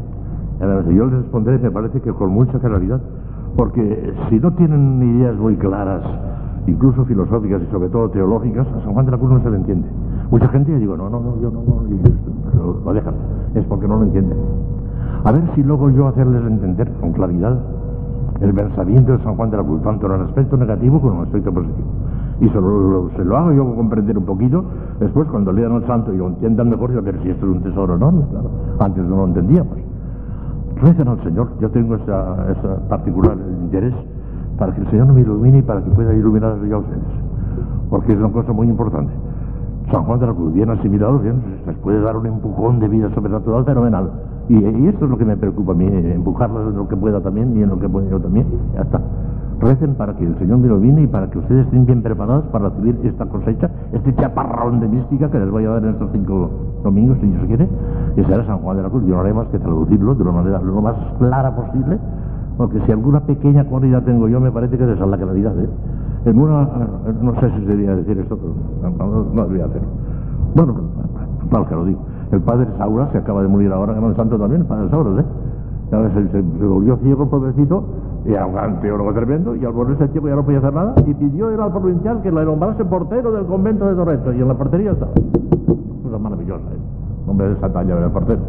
yo les responderé, me parece que con mucha claridad, porque si no tienen ideas muy claras, incluso filosóficas y sobre todo teológicas, a San Juan de la Cruz no se le entiende. Mucha gente yo digo, no, no, no, yo no, lo dejan, es porque no lo entienden. A ver si luego yo hacerles entender con claridad el pensamiento de San Juan de la Cruz, tanto en el aspecto negativo como en el aspecto positivo. Y se lo, se lo hago yo comprender un poquito, después cuando lean el santo y lo entiendan mejor, yo ver si esto es un tesoro enorme, claro. Antes no lo entendíamos recen al Señor. Yo tengo esa, esa particular interés para que el Señor me ilumine y para que pueda iluminar a ustedes. Porque es una cosa muy importante. San Juan de la Cruz, bien asimilado, bien, les puede dar un empujón de vida sobrenatural fenomenal. Y, y esto es lo que me preocupa a mí, empujarlos en lo que pueda también y en lo que pueda yo también. Ya está. Recen para que el Señor me ilumine y para que ustedes estén bien preparados para recibir esta cosecha, este chaparrón de mística que les voy a dar en estos cinco domingos, si Dios quiere, y será San Juan de la Cruz. Yo no haré más que traducirlo de una manera lo más clara posible, porque si alguna pequeña cualidad tengo yo, me parece que es esa la claridad. ¿eh? En una, no sé si debería decir esto, pero no, no debería hacerlo. Bueno, claro que lo digo. El padre Saura se acaba de morir ahora, que no es santo también, el padre Saura, ¿eh? Se, se, se, volvió ciego el pobrecito y era un teólogo tremendo, y al volverse ciego ya no podía hacer nada, y pidió ir al provincial que le nombrase portero del convento de Torreto, y en la portería estaba. Cosa maravillosa, ¿eh? Hombre de esa talla el portero.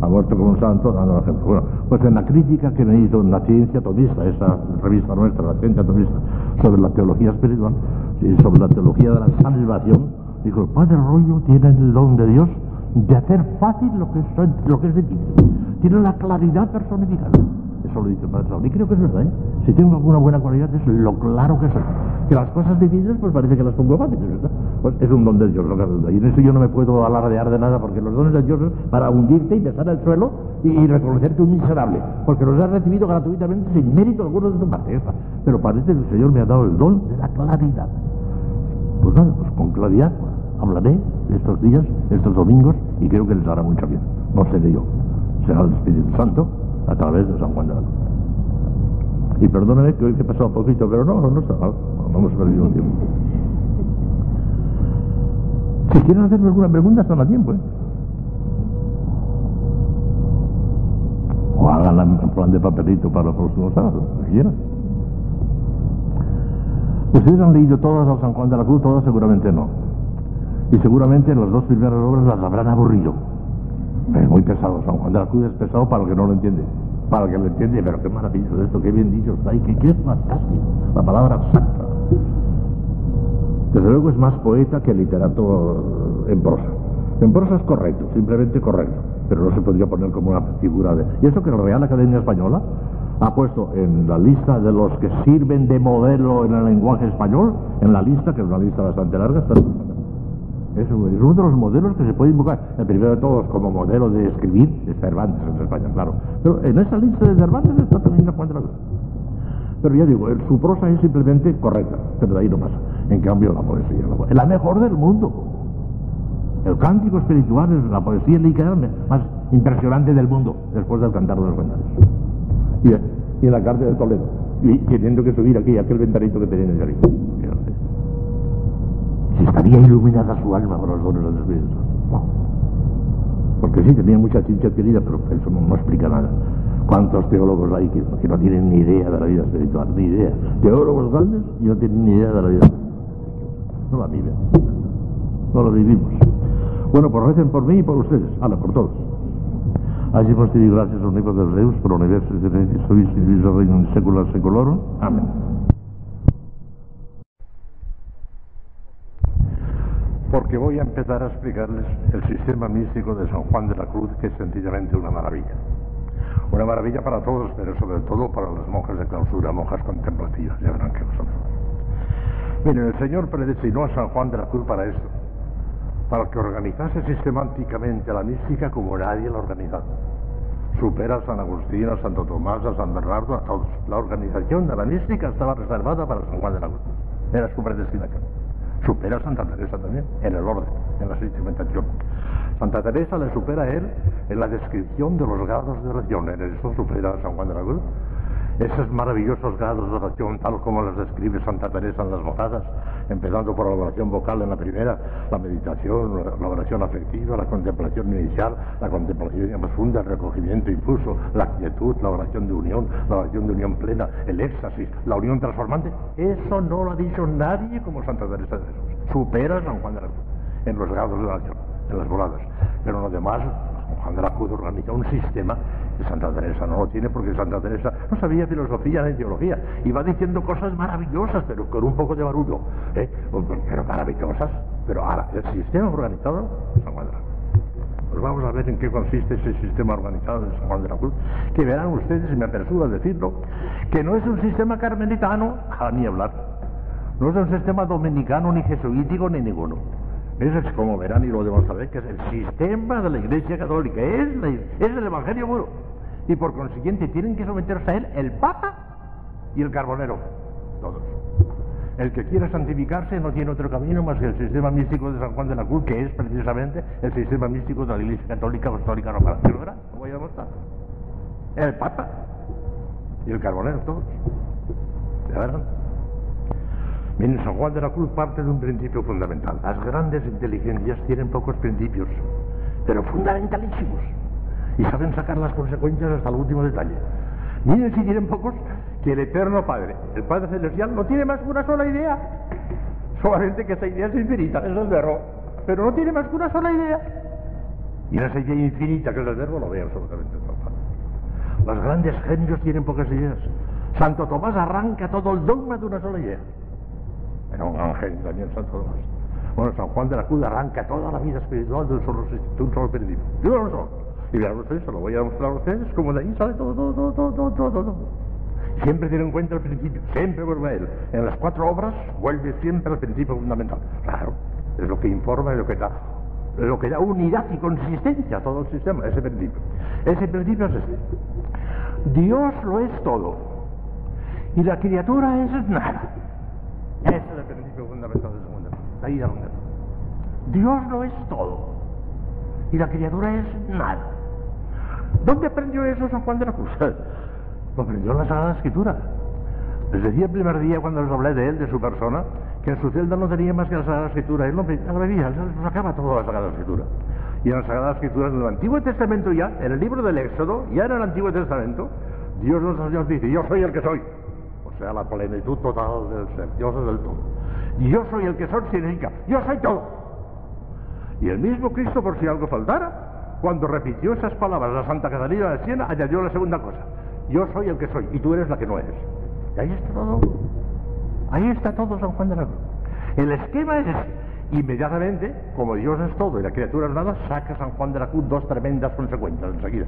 Ha muerto como un santo, dando ejemplo. Bueno, pues en la crítica que me hizo en la ciencia tomista, esa revista nuestra, la ciencia tomista, sobre la teología espiritual, y sobre la teología de la salvación, dijo, el padre Rollo tiene el don de Dios de hacer fácil lo que es, lo que es difícil. Tiene la claridad personificada. Eso lo dice el Padre Saúl. Y creo que es verdad, ¿eh? Si tengo alguna buena cualidad es lo claro que soy. Que las cosas difíciles, pues parece que las pongo fáciles, ¿verdad? Pues es un don de Dios, lo que Y en eso yo no me puedo alardear de nada, porque los dones de Dios es para hundirte y besar el suelo y, reconocerte un miserable. Porque los has recibido gratuitamente sin mérito alguno de tu parte. Pero parece que el Señor me ha dado el don de la claridad. Pues nada, pues con claridad hablaré estos días, estos domingos, y creo que les hará mucho bien. No seré yo, será el Espíritu Santo a través de San Juan de la Cruz. Y perdóneme que hoy he pasado poquito, pero no, no, no está mal, no hemos perdido un tiempo. Si quieren hacerme alguna pregunta, están a tiempo, ¿eh? O háganla en plan de papelito para los próximos sábados, lo que quieran. ¿Ustedes han leído todas a San Juan de la Cruz? Todas seguramente no. Y seguramente las dos primeras obras las habrán aburrido. Es muy pesado, San Juan de la Cruz es pesado para el que no lo entiende. Para el que lo entiende, pero qué maravilloso esto, qué bien dicho está, y qué, qué fantástico, la palabra exacta. Desde luego es más poeta que literato en prosa. En prosa es correcto, simplemente correcto, pero no se podría poner como una figura de... Y eso que la Real Academia Española ha puesto en la lista de los que sirven de modelo en el lenguaje español, en la lista, que es una lista bastante larga, está... Es uno de los modelos que se puede invocar. El primero de todos, como modelo de escribir, es Cervantes en España, claro. Pero en esa lista de Cervantes está también la cuenta Pero ya digo, su prosa es simplemente correcta, pero de ahí no pasa. En cambio, la poesía, es la mejor del mundo. El cántico espiritual es la poesía líquida más impresionante del mundo, después del cantar de los ventanales. Y, en la carta de Toledo, y teniendo que subir aquí aquel ventanito que tenía en el jardín. Estaría iluminada su alma por los dones del Espíritu. Porque sí, tenía mucha ciencia adquirida, pero eso no, explica nada. ¿Cuántos teólogos hay que, no tienen ni idea de la vida espiritual? Ni idea. Teólogos grandes y no tienen ni idea de la vida espiritual. No la viven. No la vivimos. Bueno, pues recen por mí y por ustedes. Hala, por todos. Allí vos te gracias del Deus, por el universo y sois y el reino en secular seculorum. Amén. Porque voy a empezar a explicarles el sistema místico de San Juan de la Cruz, que es sencillamente una maravilla. Una maravilla para todos, pero sobre todo para las monjas de clausura, monjas contemplativas, ya verán que son. Miren, el Señor predestinó a San Juan de la Cruz para esto, para que organizase sistemáticamente la mística como nadie la organizado. Supera a San Agustín, a Santo Tomás, a San Bernardo, a todos. La organización de la mística estaba reservada para San Juan de la Cruz. Era su predestinación. Supera a Santa Teresa también, en el orden, en la sistematización. Santa Teresa le supera a él en la descripción de los grados de oración. En eso supera a San Juan de la Cruz esos maravillosos grados de oración, tal como los describe Santa Teresa en las moradas, empezando por la oración vocal en la primera, la meditación, la oración afectiva, la contemplación inicial, la contemplación profunda, el recogimiento infuso, la quietud, la oración de unión, la oración de unión plena, el éxtasis, la unión transformante. Eso no lo ha dicho nadie como Santa Teresa de Jesús. Supera a San Juan de la Cruz en los grados de oración, en las voladas. Pero lo demás, Juan de la Cruz organiza un sistema Santa Teresa no lo tiene porque Santa Teresa no sabía filosofía ni teología. Iba diciendo cosas maravillosas, pero con un poco de barullo. ¿eh? Pero maravillosas. Pero ahora, el sistema organizado San Juan de la Cruz. Pues vamos a ver en qué consiste ese sistema organizado de San Juan de la Cruz. Que verán ustedes, y me apresuro a decirlo, que no es un sistema carmelitano, a ni hablar. No es un sistema dominicano, ni jesuítico, ni ninguno. Es como verán y lo saber, que es el sistema de la Iglesia Católica, es, el Evangelio puro y por consiguiente tienen que someterse a él el Papa y el Carbonero, todos. El que quiera santificarse no tiene otro camino más que el sistema místico de San Juan de la Cruz, que es precisamente el sistema místico de la Iglesia Católica Apostólica Romana. ¿Lo verá? Lo voy a demostrar. El Papa y el Carbonero, todos. ¿Ya verán? Miren, San Juan de la Cruz parte de un principio fundamental. Las grandes inteligencias tienen pocos principios, pero fundamentalísimos y saben sacar las consecuencias hasta el último detalle. Miren si tienen pocos que el Eterno Padre, el Padre Celestial, no tiene más que una sola idea. Solamente que esa idea es infinita, es el verbo. Pero no tiene más que una sola idea. Y en esa idea infinita que es el verbo lo ve absolutamente todo. Los grandes genios tienen pocas ideas. Santo Tomás arranca todo el dogma de una sola idea. Era un ángel también Santo Tomás. Bueno, San Juan de la Cruz arranca toda la vida espiritual de un solo, de un solo principio. De. Y verán ustedes, se lo voy a mostrar a ustedes, como de ahí sale todo, todo, todo, todo, todo, todo. Siempre tiene en cuenta el principio, siempre vuelve a él. En las cuatro obras vuelve siempre al principio fundamental. Claro, es lo que informa y lo que da, lo que da unidad y consistencia a todo el sistema, ese principio. Ese principio es este. Dios lo es todo. Y la criatura es nada. Ese es el principio fundamental del segundo. Ahí a Dios lo es todo. Y la criatura es nada. ¿Dónde aprendió eso San Juan de la Cruz? Lo aprendió en la Sagrada Escritura. Les decía el primer día cuando les hablé de él, de su persona, que en su celda no tenía más que la Sagrada Escritura. Él no la bebía, él sacaba toda la Sagrada Escritura. Y en la Sagrada Escritura, en el Antiguo Testamento ya, en el libro del Éxodo, ya en el Antiguo Testamento, Dios nos, dice, yo soy el que soy. O sea, la plenitud total del ser. Dios es el todo. Yo soy el que soy significa, yo soy todo. Y el mismo Cristo, por si algo faltara, cuando repitió esas palabras a Santa Catalina de Siena, añadió la segunda cosa. Yo soy el que soy y tú eres la que no eres. Y ahí está todo. Ahí está todo San Juan de la Cruz. El esquema es Inmediatamente, como Dios es todo y la criatura es nada, saca San Juan de la Cruz dos tremendas consecuencias enseguida.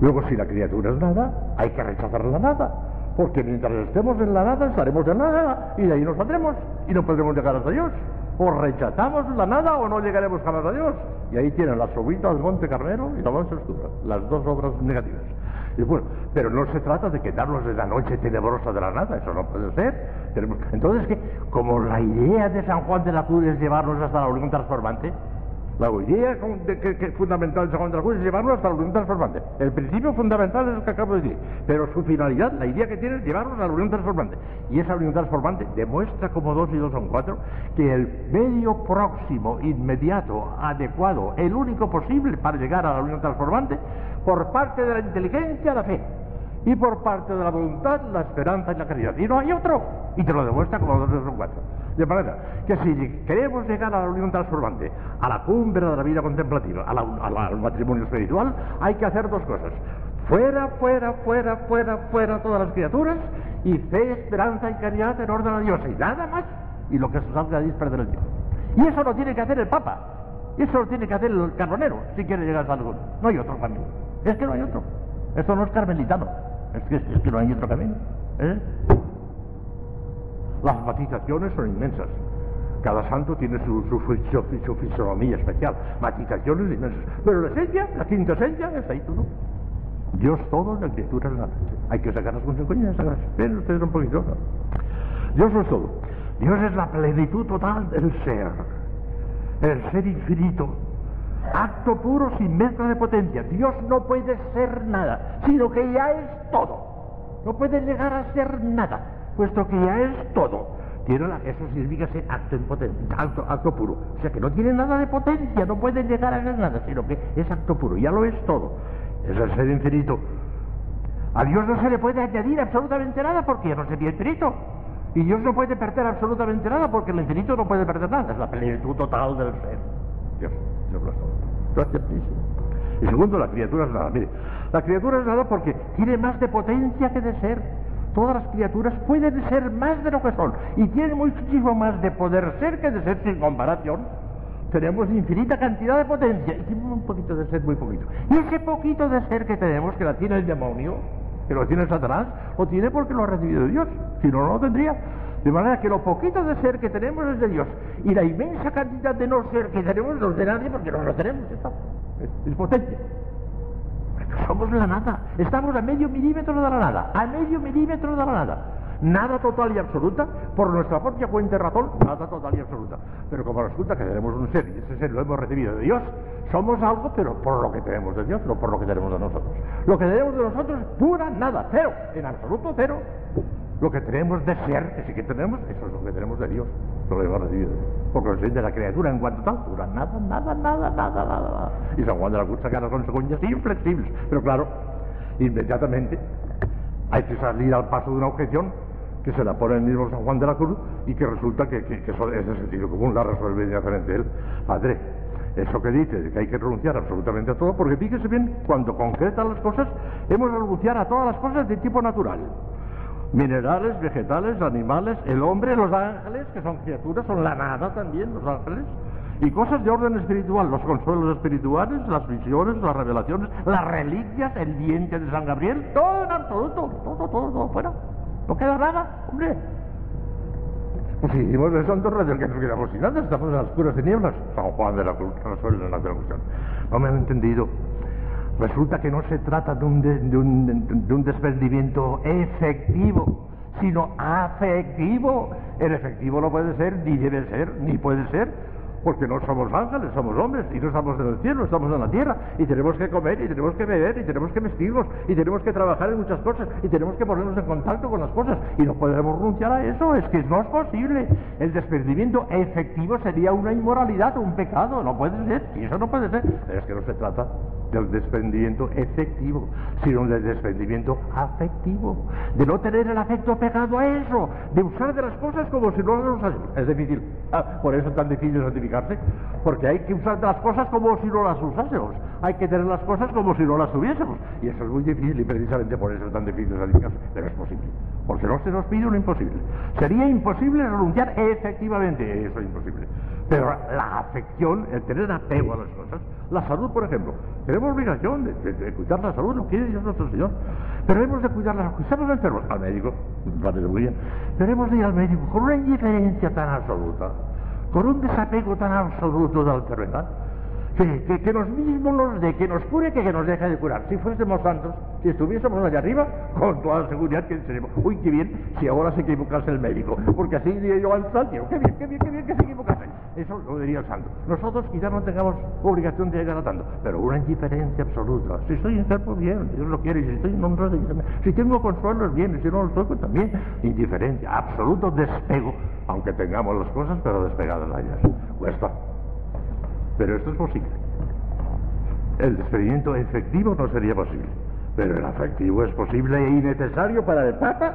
Luego, si la criatura es nada, hay que rechazar la nada, porque mientras estemos en la nada, estaremos en la nada, y de ahí nos saldremos, y no podremos llegar hasta Dios. O rechazamos la nada o no llegaremos jamás a Dios. Y ahí tienen la sobrita del Monte Carmelo y la Monte Oscura, las dos obras negativas. Y bueno, pero no se trata de quedarnos en la noche tenebrosa de la nada, eso no puede ser. Entonces, que como la idea de San Juan de la Cruz es llevarnos hasta la unión transformante, la idea que, fundamental de San Juan es llevarnos hasta la unión transformante. El principio fundamental es lo que acabo de decir, pero su finalidad, la idea que tiene es llevarnos a la unión transformante. Y esa unión transformante demuestra como dos y dos son cuatro que el medio próximo, inmediato, adecuado, el único posible para llegar a la unión transformante, por parte de la inteligencia, la fe, y por parte de la voluntad, la esperanza y la caridad. Y no hay otro. Y te lo demuestra como dos son cuatro. De manera que si queremos llegar a la unión transformante, a la cumbre de la vida contemplativa, al matrimonio espiritual, hay que hacer dos cosas. Fuera, fuera, fuera, fuera, fuera todas las criaturas y fe, esperanza y caridad en orden a Dios. Y nada más. Y lo que se salga de perder el tiempo. Y eso lo tiene que hacer el Papa. Eso lo tiene que hacer el carbonero si quiere llegar a algo. No hay otro camino. Es que no hay otro. Esto no es carmelitano. Es que, es que no hay otro camino. ¿eh? Las matizaciones son inmensas. Cada santo tiene su, su, fisonomía especial. Matizaciones inmensas. Pero la esencia, la quinta esencia, es ahí todo. Dios todo, la criatura nada. Hay que sacar las consecuencias. Ven ustedes un poquito. Dios no es todo. Dios es la plenitud total del ser. El ser infinito acto puro sin mezcla de potencia. Dios no puede ser nada, sino que ya es todo. No puede llegar a ser nada, puesto que ya es todo. Tiene eso significa ser acto, acto, acto puro. O sea que no tiene nada de potencia, no puede llegar a ser nada, sino que es acto puro, ya lo es todo. Es el ser infinito. A Dios no se le puede añadir absolutamente nada porque ya no sería infinito. Y Dios no puede perder absolutamente nada porque el infinito no puede perder nada. Es la plenitud total del ser. Dios, Dios lo todo. Y segundo, la criatura es nada. Mire, la criatura es nada porque tiene más de potencia que de ser. Todas las criaturas pueden ser más de lo que son y tienen muchísimo más de poder ser que de ser sin comparación. Tenemos infinita cantidad de potencia y tenemos un poquito de ser, muy poquito. Y ese poquito de ser que tenemos, que la tiene el demonio, que lo tiene Satanás, lo tiene porque lo ha recibido Dios. Si no, no lo tendría. De manera que lo poquito de ser que tenemos es de Dios. Y la inmensa cantidad de no ser que tenemos no es de nadie porque no lo tenemos. Es, potencia. Somos la nada. Estamos a medio milímetro de la nada. A medio milímetro de la nada. Nada total y absoluta, por nuestra propia cuenta y razón, nada total y absoluta. Pero como resulta que tenemos un ser y ese ser lo hemos recibido de Dios, somos algo, pero por lo que tenemos de Dios, no por lo que tenemos de nosotros. Lo que tenemos de nosotros es pura nada, cero, en absoluto cero. Lo que tenemos de ser, sí que tenemos, eso es lo que tenemos de Dios, lo que hemos recibido. Porque lo de la criatura en cuanto tal, dura nada, nada, nada, nada, nada. Y San Juan de la Cruz saca las consecuencias inflexibles. Pero claro, inmediatamente hay que salir al paso de una objeción que se la pone el mismo San Juan de la Cruz y que resulta que, que, eso es de sentido común, la resuelve inmediatamente él. Padre, eso que dice, que hay que renunciar absolutamente a todo, porque fíjese bien, cuando concretan las cosas, hemos de renunciar a todas las cosas de tipo natural minerales, vegetales, animales, el hombre, los ángeles, que son criaturas, son la nada también, los ángeles, y cosas de orden espiritual, los consuelos espirituales, las visiones, las revelaciones, las reliquias, el diente de San Gabriel, todo en absoluto, todo, todo, todo fuera. No queda nada, hombre. Pues si hicimos eso, entonces que nos quedamos sin nada, estamos en las puras tinieblas. San Juan de la Cruz resuelve la cuestión. No me han entendido. Resulta que no se trata de un, de, un, desprendimiento efectivo, sino afectivo. El efectivo no puede ser, ni debe ser, ni puede ser porque no somos ángeles, somos hombres y no estamos en el cielo, estamos en la tierra y tenemos que comer y tenemos que beber y tenemos que vestirnos y tenemos que trabajar en muchas cosas y tenemos que ponernos en contacto con las cosas y no podemos renunciar a eso, es que no es posible. El desprendimiento efectivo sería una inmoralidad, un pecado, no puede ser, y eso no puede ser. Es que no se trata del desprendimiento efectivo, sino del desprendimiento afectivo, de no tener el afecto pegado a eso, de usar de las cosas como si no las usásemos. Es difícil, ah, por eso es tan difícil santificarse, porque hay que usar de las cosas como si no las usásemos, hay que tener las cosas como si no las tuviésemos, y eso es muy difícil y precisamente por eso es tan difícil santificarse, pero es posible, porque no se nos pide lo imposible. Sería imposible renunciar efectivamente, eso es imposible. Pero la afección, el tener apego a las cosas, la salud, por ejemplo, tenemos obligación de, cuidar la salud, lo quiere Dios nuestro Señor. Pero hemos de cuidarla, estamos enfermos, al médico, bien, pero hemos de ir al médico con una indiferencia tan absoluta, con un desapego tan absoluto de la enfermedad, que, que, nos mismos nos dé, que nos cure, que, que nos deje de curar. Si fuésemos santos, si estuviésemos allá arriba, con toda la seguridad que seremos. Uy, qué bien, si ahora se equivocase el médico, porque así diría yo al santo, qué bien, qué bien, qué bien que se equivocase. Eso lo diría el santo. Nosotros quizás no tengamos obligación de llegar a tanto, pero una indiferencia absoluta. Si estoy enfermo, bien, Dios lo quiere, si estoy en un si tengo consuelo, es bien, si no lo estoy, pues también. Indiferencia, absoluto despego, aunque tengamos las cosas, pero despegadas de ellas. Cuesta. Pero esto es posible. El despedimiento efectivo no sería posible, pero el afectivo es posible y necesario para el Papa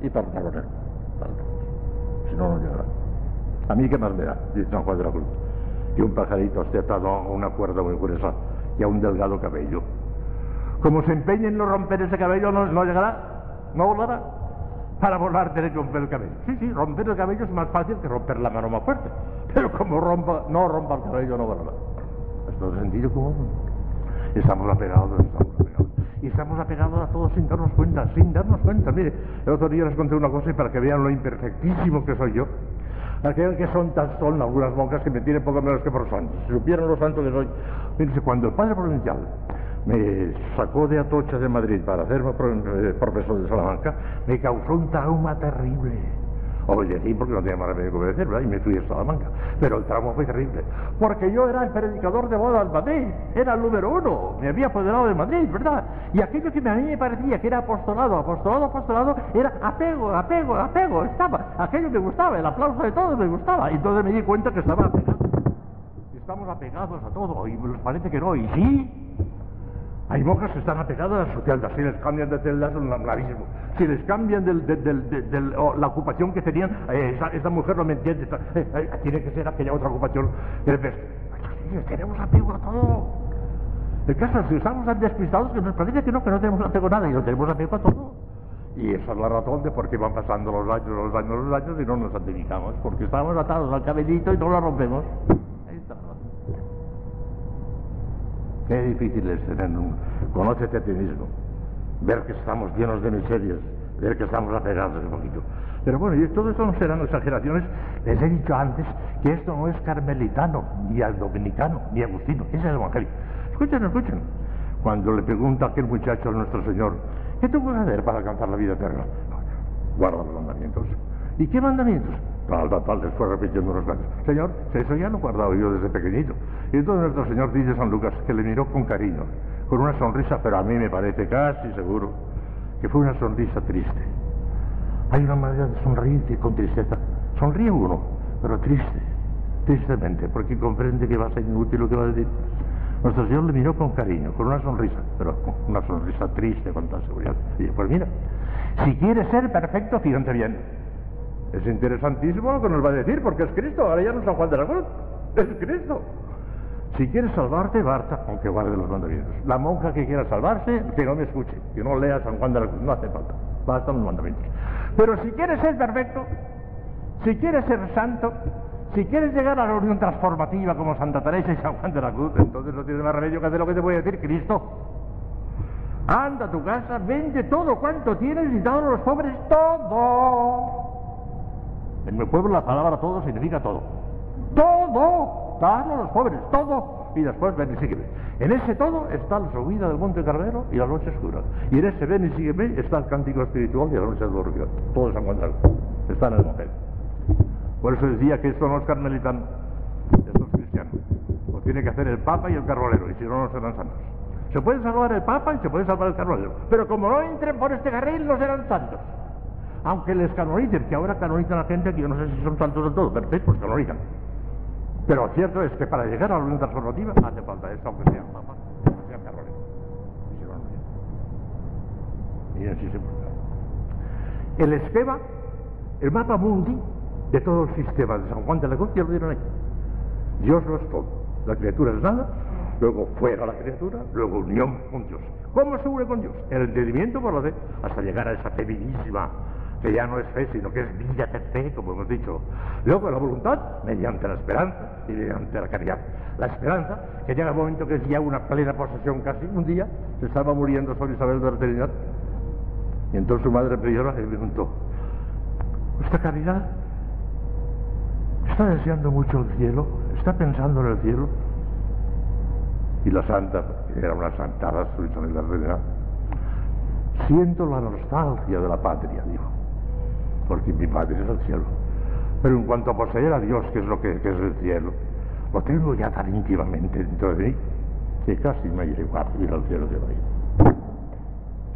y para el coronel. Si no, no llegará. A mí qué más me da, dice San Juan de la Cruz, que un pajarito esté a una cuerda muy gruesa y a un delgado cabello. Como se empeñe en no romper ese cabello, no, no llegará, no volará. Para volar tiene que romper el cabello. Sí, sí, romper el cabello es más fácil que romper la mano más fuerte. Pero como rompa, no rompa el cabello, no volará. Esto es sentido común. Estamos apegados, estamos apegados. Y estamos apegados a todos sin darnos cuenta, sin darnos cuenta. Mire, el otro día les conté una cosa y para que vean lo imperfectísimo que soy yo. Que son tan son algunas monjas que me tienen poco menos que por santos. Si supieran los santos de hoy. Fíjense, cuando el padre provincial me sacó de Atocha de Madrid para hacerme eh, profesor de Salamanca, me causó un trauma terrible. Obedecí porque no tenía más remedio que obedecer, ¿verdad? Y me fui a Salamanca. Pero el trauma fue terrible. Porque yo era el predicador de boda en Madrid. Era el número uno. Me había apoderado de Madrid, ¿verdad? Y aquello que a mí me parecía que era apostolado, apostolado, apostolado, era apego, apego, apego. Estaba. Aquello me gustaba. El aplauso de todos me gustaba. Y entonces me di cuenta que estaba apegado. Estamos apegados a todo. Y nos parece que no. Y sí, hay monjas que están apegadas a su celda. Si les cambian de celda es un abismo. Si les cambian de, la ocupación que tenían, eh, esa, mujer no me entiende. Eh, eh, tiene que ser aquella otra ocupación. tenemos apego a todo. El caso es que estamos tan que nos parece que no, que no tenemos apego a nada y no tenemos apego a todo. Y esa es la razón de por qué van pasando los años, los años, los años y no nos santificamos. Porque estamos atados al cabellito y no lo rompemos. Qué difícil es tener un... Conócete a ti mismo. Ver que estamos llenos de miserias. Ver que estamos apegados un poquito. Pero bueno, y todo esto no serán exageraciones. Les he dicho antes que esto no es carmelitano, ni dominicano, ni agustino. Es el Evangelio. Escuchen, escuchen. Cuando le pregunta a aquel muchacho a nuestro Señor, ¿qué tengo que hacer para alcanzar la vida eterna? Guarda los mandamientos. ¿Y qué mandamientos? Tal, tal, tal, después repitiendo unos cuantos. Señor, eso ya lo he guardado yo desde pequeñito. Y entonces nuestro Señor dice San Lucas que le miró con cariño, con una sonrisa, pero a mí me parece casi seguro que fue una sonrisa triste. Hay una manera de sonreír con tristeza. Sonríe uno, pero triste, tristemente, porque comprende que va a ser inútil lo que va a decir. Nuestro Señor le miró con cariño, con una sonrisa, pero una sonrisa triste, con toda seguridad. Y pues mira, si quieres ser perfecto, fíjate bien, es interesantísimo lo que nos va a decir, porque es Cristo, ahora ya no es San Juan de la Cruz, es Cristo. Si quieres salvarte, Barta, aunque guarde los mandamientos. La monja que quiera salvarse, que no me escuche, que no lea San Juan de la Cruz, no hace falta, bastan los mandamientos. Pero si quieres ser perfecto, si quieres ser santo, si quieres llegar a la unión transformativa como Santa Teresa y San Juan de la Cruz, entonces no tienes más remedio que hacer lo que te voy a decir Cristo. Anda a tu casa, vende todo cuanto tienes y dale a los pobres todo. En mi pueblo la palabra todo significa todo. Todo. Dale a los pobres, todo. Y después ven y sígueme. En ese todo está la subida del Monte Carmelo y la noche oscura. Y en ese ven y sígueme está el cántico espiritual y la noche de Río. Todo se encuentra. Está en el Evangelio. Por eso decía que esto no es carmelitano. Esto tiene que hacer el Papa y el carbolero, y si no, no serán santos. Se puede salvar el Papa y se puede salvar el carbolero, pero como no entren por este carril, no serán santos. Aunque les canonicen, que ahora canonizan a gente que yo no sé si son santos del todo, pero pues canonizan. Pero cierto es que para llegar a la unión transformativa hace falta esto, aunque sea Papa, aunque sea carbolero. Y si Miren si se puede. El esquema, el mapa mundi de todo el sistema de San Juan de la Cruz, ya lo dieron ahí. Dios lo es todo. La criatura es nada, luego fuera la criatura, luego unión con Dios. ¿Cómo se une con Dios? El entendimiento por la fe, hasta llegar a esa fe vivísima, que ya no es fe, sino que es vida de fe, como hemos dicho. Luego la voluntad, mediante la esperanza y mediante la caridad. La esperanza, que llega el momento que es ya una plena posesión casi, un día se estaba muriendo Sor Isabel de la Trinidad, y entonces su madre priora le preguntó, ¿esta caridad está deseando mucho el cielo? ¿Está pensando en el cielo? Y la santa, que era una santada, Sor Isabel de la Trinidad, siento la nostalgia de la patria, dijo porque mi Padre es el cielo. Pero en cuanto a poseer a Dios, que es lo que, es el cielo, lo tengo ya tan íntimamente dentro de mí que casi me llegó a ir al cielo de hoy.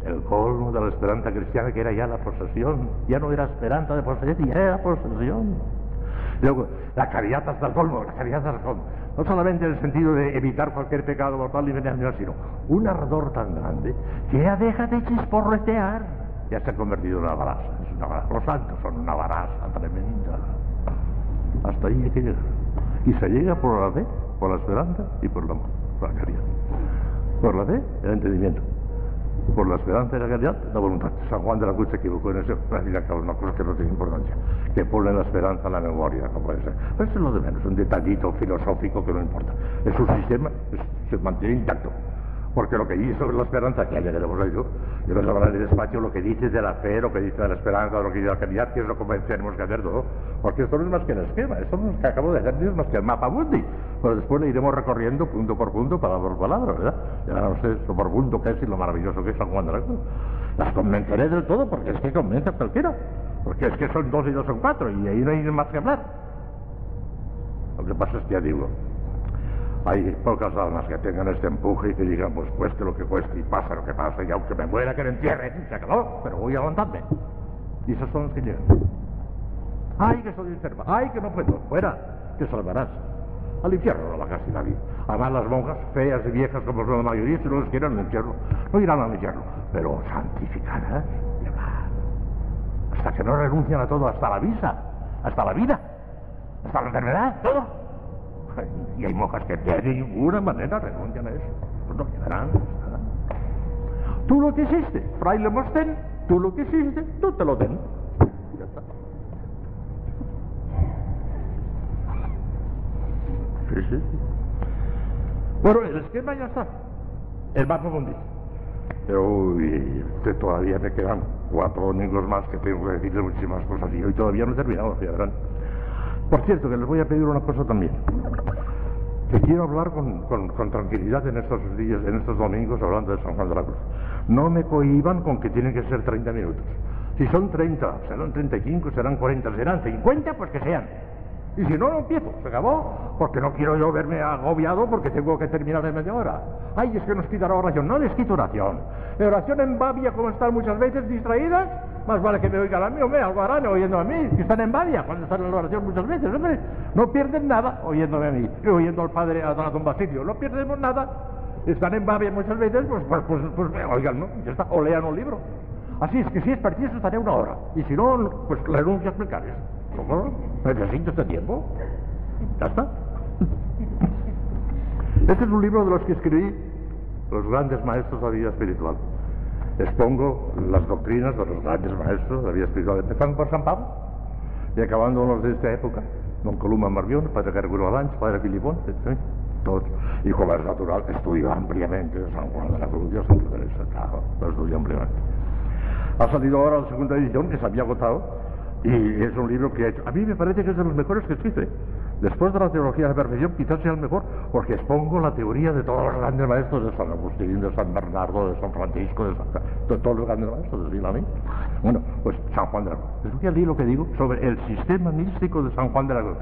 El colmo de la esperanza cristiana que era ya la posesión, ya no era esperanza de poseer, ya era posesión. Luego, la caridad hasta el colmo, la caridad hasta colmo. No solamente en el sentido de evitar cualquier pecado mortal y veneno, sino un ardor tan grande que ya deja de chisporretear, ya se ha convertido en una brasa. Los santos son una baraza tremenda. Hasta ahí hay que llegar. Y se llega por la fe, por la esperanza y por la, por caridad. Por la fe, el entendimiento. Por la esperanza y la caridad, la voluntad. San Juan de la Cruz se equivocó en eso, pero una cosa que no tiene importancia. Que pone la esperanza en la memoria, no puede ser. Pero eso es lo de menos, un detallito filosófico que no importa. Es un sistema, se mantiene intacto. Porque lo que dice sobre la esperanza, que ya hemos oído, yo les hablaré despacio lo que dice de la fe, lo que dice de la esperanza, lo que dice de la caridad, que es lo que tenemos que hacer todo. Porque esto no es más que el esquema, esto no es que acabo de hacer, no es más que el mapa mundi. Pero después le iremos recorriendo punto por punto, palabra por palabra, ¿verdad? Ya no sé lo por punto que es y lo maravilloso que es San Juan de la Cruz. Las convenceré del todo, porque es que convence a cualquiera. Porque es que son dos y dos son cuatro, y ahí no hay más que hablar. Lo que pasa es que ya digo, hay pocas almas que tengan este empuje y que digan, pues cueste lo que cueste y pasa lo que pasa, y aunque me muera que me entierren, se acabó, pero voy a aguantarme. Y esos son los que llegan. Ay, que soy enferma, ay, que no puedo, fuera, que salvarás. Al infierno no va casi nadie. Además las monjas, feas y viejas como son la mayoría, si no les quieren al infierno, no irán al infierno. Pero santificadas, hasta que no renuncian a todo, hasta la visa, hasta la vida, hasta la enfermedad, todo. Y hay monjas que de ninguna manera renuncian a eso. Pues no quedarán. Tú lo que hiciste, fraile Mostén, tú lo que hiciste, tú te lo den. Ya está. Sí, sí. Bueno, el esquema ya está. El mapa mundial. Pero uy, todavía me quedan cuatro domingos más que tengo que decirles muchísimas cosas y hoy todavía no he terminado, ya verán. Por cierto, que les voy a pedir una cosa también. Que quiero hablar con, tranquilidad en estos días, en estos domingos, hablando de San Juan de la Cruz. No me cohiban con que tienen que ser 30 minutos. Si son 30, serán 35, serán 40, serán 50, pues que sean. Y si no, no empiezo, se acabó, porque no quiero yo verme agobiado porque tengo que terminar en media hora. Ay, es que nos quitará oración. No les quito oración. oración en Babia, como están muchas veces distraídas, más vale que me oigan a mí, hombre, algo harán oyendo a mí, que están en Babia cuando están en la oración muchas veces, hombre. No pierden nada oyéndome a mí, oyendo al padre, a don Basilio. No perdemos nada. Están en Babia muchas veces, pues, pues, pues, pues oigan, ¿no? Ya está, o lean un libro. Así es que si es preciso estaré una hora. Y si no, pues renuncio a explicar eso. ¿Cómo? ¿Necesito este tiempo? ¿Ya está? Este es un libro de los que escribí los grandes maestros de la vida espiritual. Expongo las doctrinas de los grandes maestros de la vida espiritual, empezando por San Pablo y acabando los de esta época. Don Columa Marbión, Padre Garguro Alanch, Padre Filipón, etc. Todos. Y como es natural, estudio ampliamente San Juan de la Cruz, Dios Santa Teresa, claro, lo estudio ampliamente. Ha salido ahora la segunda edición, que se había agotado, y es un libro que ha hecho. A mí me parece que es de los mejores que existe. Después de la teología de perfección, quizás sea el mejor, porque expongo la teoría de todos los grandes maestros de San Agustín, de San Bernardo, de San Francisco, de, de todos los grandes maestros del mí. Bueno, pues San Juan de la Cruz. Les voy a decir lo que digo sobre el sistema místico de San Juan de la Cruz,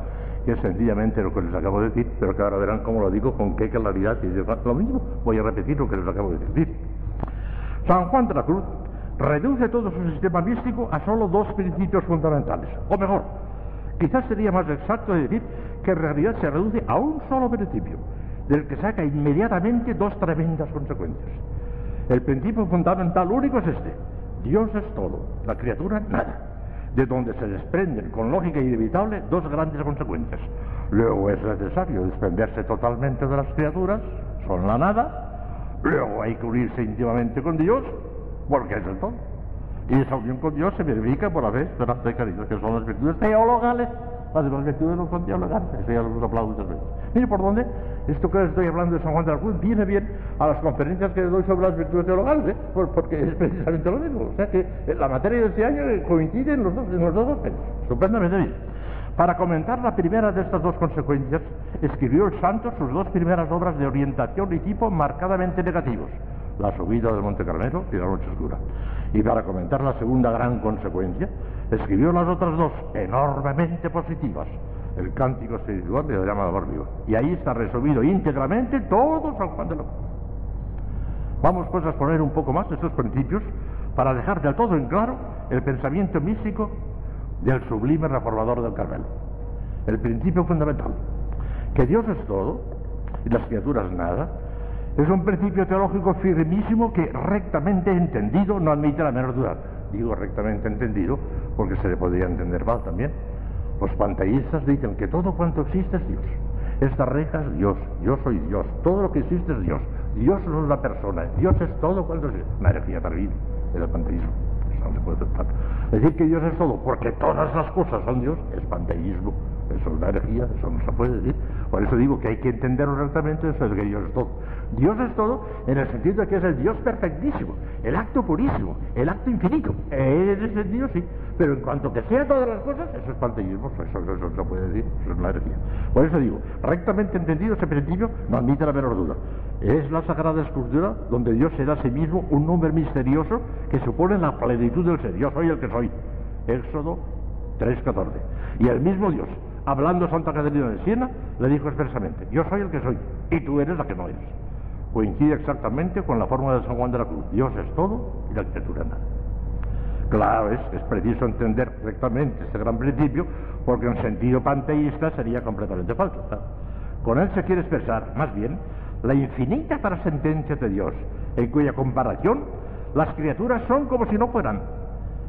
que es sencillamente lo que les acabo de decir, pero que ahora verán cómo lo digo, con qué claridad y lo mismo. Voy a repetir lo que les acabo de decir. San Juan de la Cruz reduce todo su sistema místico a solo dos principios fundamentales, o mejor, quizás sería más exacto decir que en realidad se reduce a un solo principio, del que saca inmediatamente dos tremendas consecuencias. El principio fundamental único es este. Dios es todo, la criatura nada. De donde se desprenden con lógica inevitable dos grandes consecuencias. Luego es necesario desprenderse totalmente de las criaturas, son la nada. Luego hay que unirse íntimamente con Dios, porque es el todo. Y esa unión con Dios se verifica por la fe, esperanza y caridad, que son las virtudes teologales las demás virtudes no son dialogantes, eso ya los aplaudo muchas veces. Mire por dónde, esto que estoy hablando de San Juan de la Cruz viene bien a las conferencias que doy sobre las virtudes teologales, ¿eh? porque es precisamente lo mismo. O sea que eh, la materia de este año eh, coincide en los dos, en los dos aspectos. Estupendamente bien. Para comentar la primera de estas dos consecuencias, escribió el santo sus dos primeras obras de orientación y tipo marcadamente negativos, la subida del Monte Carmelo y la noche oscura. Y para comentar la segunda gran consecuencia, escribió las otras dos, enormemente positivas, el cántico espiritual y la llama de amor vivo. Y ahí está resumido íntegramente todo San Juan de la Vamos pues a exponer un poco más estos principios para dejar del todo en claro el pensamiento místico del sublime reformador del Carmelo. El principio fundamental, que Dios es todo y las criaturas nada, es un principio teológico firmísimo que rectamente entendido no admite la menor duda. Digo rectamente entendido porque se le podría entender mal también. Los panteístas dicen que todo cuanto existe es Dios. Estas rejas, Dios, yo soy Dios, todo lo que existe es Dios. Dios no es la persona, Dios es todo cuanto existe. Una herejía terrible el panteísmo. Eso no se puede aceptar. Decir que Dios es todo porque todas las cosas son Dios es panteísmo. Eso es una herejía, eso no se puede decir. Por eso digo que hay que entenderlo rectamente, eso es que Dios es todo. Dios es todo en el sentido de que es el Dios perfectísimo, el acto purísimo, el acto infinito. En ese sentido sí, pero en cuanto que sea todas las cosas, eso es panteísmo, eso, no se puede decir, eso es herejía. Por eso digo, rectamente entendido ese principio no admite la menor duda. Es la Sagrada Escritura donde Dios se da a sí mismo un nombre misterioso que supone la plenitud del ser. Yo soy el que soy. Éxodo 3.14. Y el mismo Dios, hablando Santa Caterina de Siena, le dijo expresamente, yo soy el que soy y tú eres la que no eres coincide exactamente con la forma de San Juan de la Cruz. Dios es todo y la criatura nada. Claro, es, es preciso entender correctamente este gran principio porque en sentido panteísta sería completamente falso. Con él se quiere expresar, más bien, la infinita trascendencia de Dios, en cuya comparación las criaturas son como si no fueran.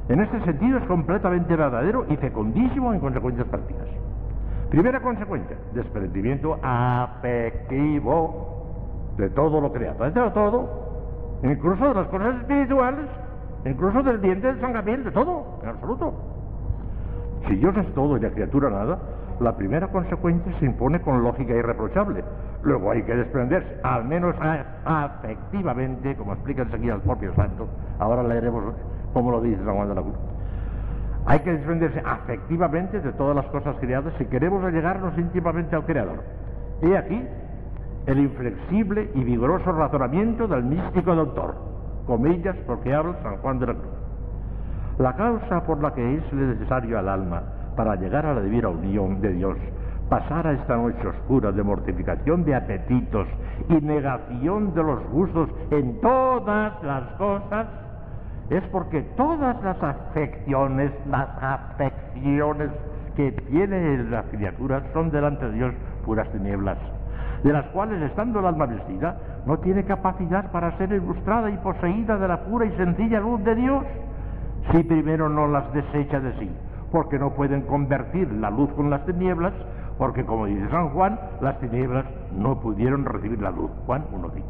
En este sentido es completamente verdadero y fecundísimo en consecuencias prácticas. Primera consecuencia, desprendimiento afectivo de todo lo creado, de todo, incluso de las cosas espirituales, incluso del diente de San Gabriel, de todo, en absoluto. Si Dios es todo y la criatura nada, la primera consecuencia se impone con lógica irreprochable. Luego hay que desprenderse, al menos afectivamente, como explica enseguida el propio santo. Ahora leeremos cómo lo dice San Juan de la Cruz. Hay que desprenderse afectivamente de todas las cosas creadas si queremos allegarnos íntimamente al Creador. Y aquí el inflexible y vigoroso razonamiento del místico doctor, comillas porque habla San Juan de la Cruz. La causa por la que es necesario al alma para llegar a la divina unión de Dios, pasar a esta noche oscura de mortificación de apetitos y negación de los gustos en todas las cosas, es porque todas las afecciones, las afecciones que tiene la criatura son delante de Dios puras tinieblas de las cuales estando el alma vestida, no tiene capacidad para ser ilustrada y poseída de la pura y sencilla luz de Dios, si primero no las desecha de sí, porque no pueden convertir la luz con las tinieblas, porque como dice San Juan, las tinieblas no pudieron recibir la luz. Juan 1.5.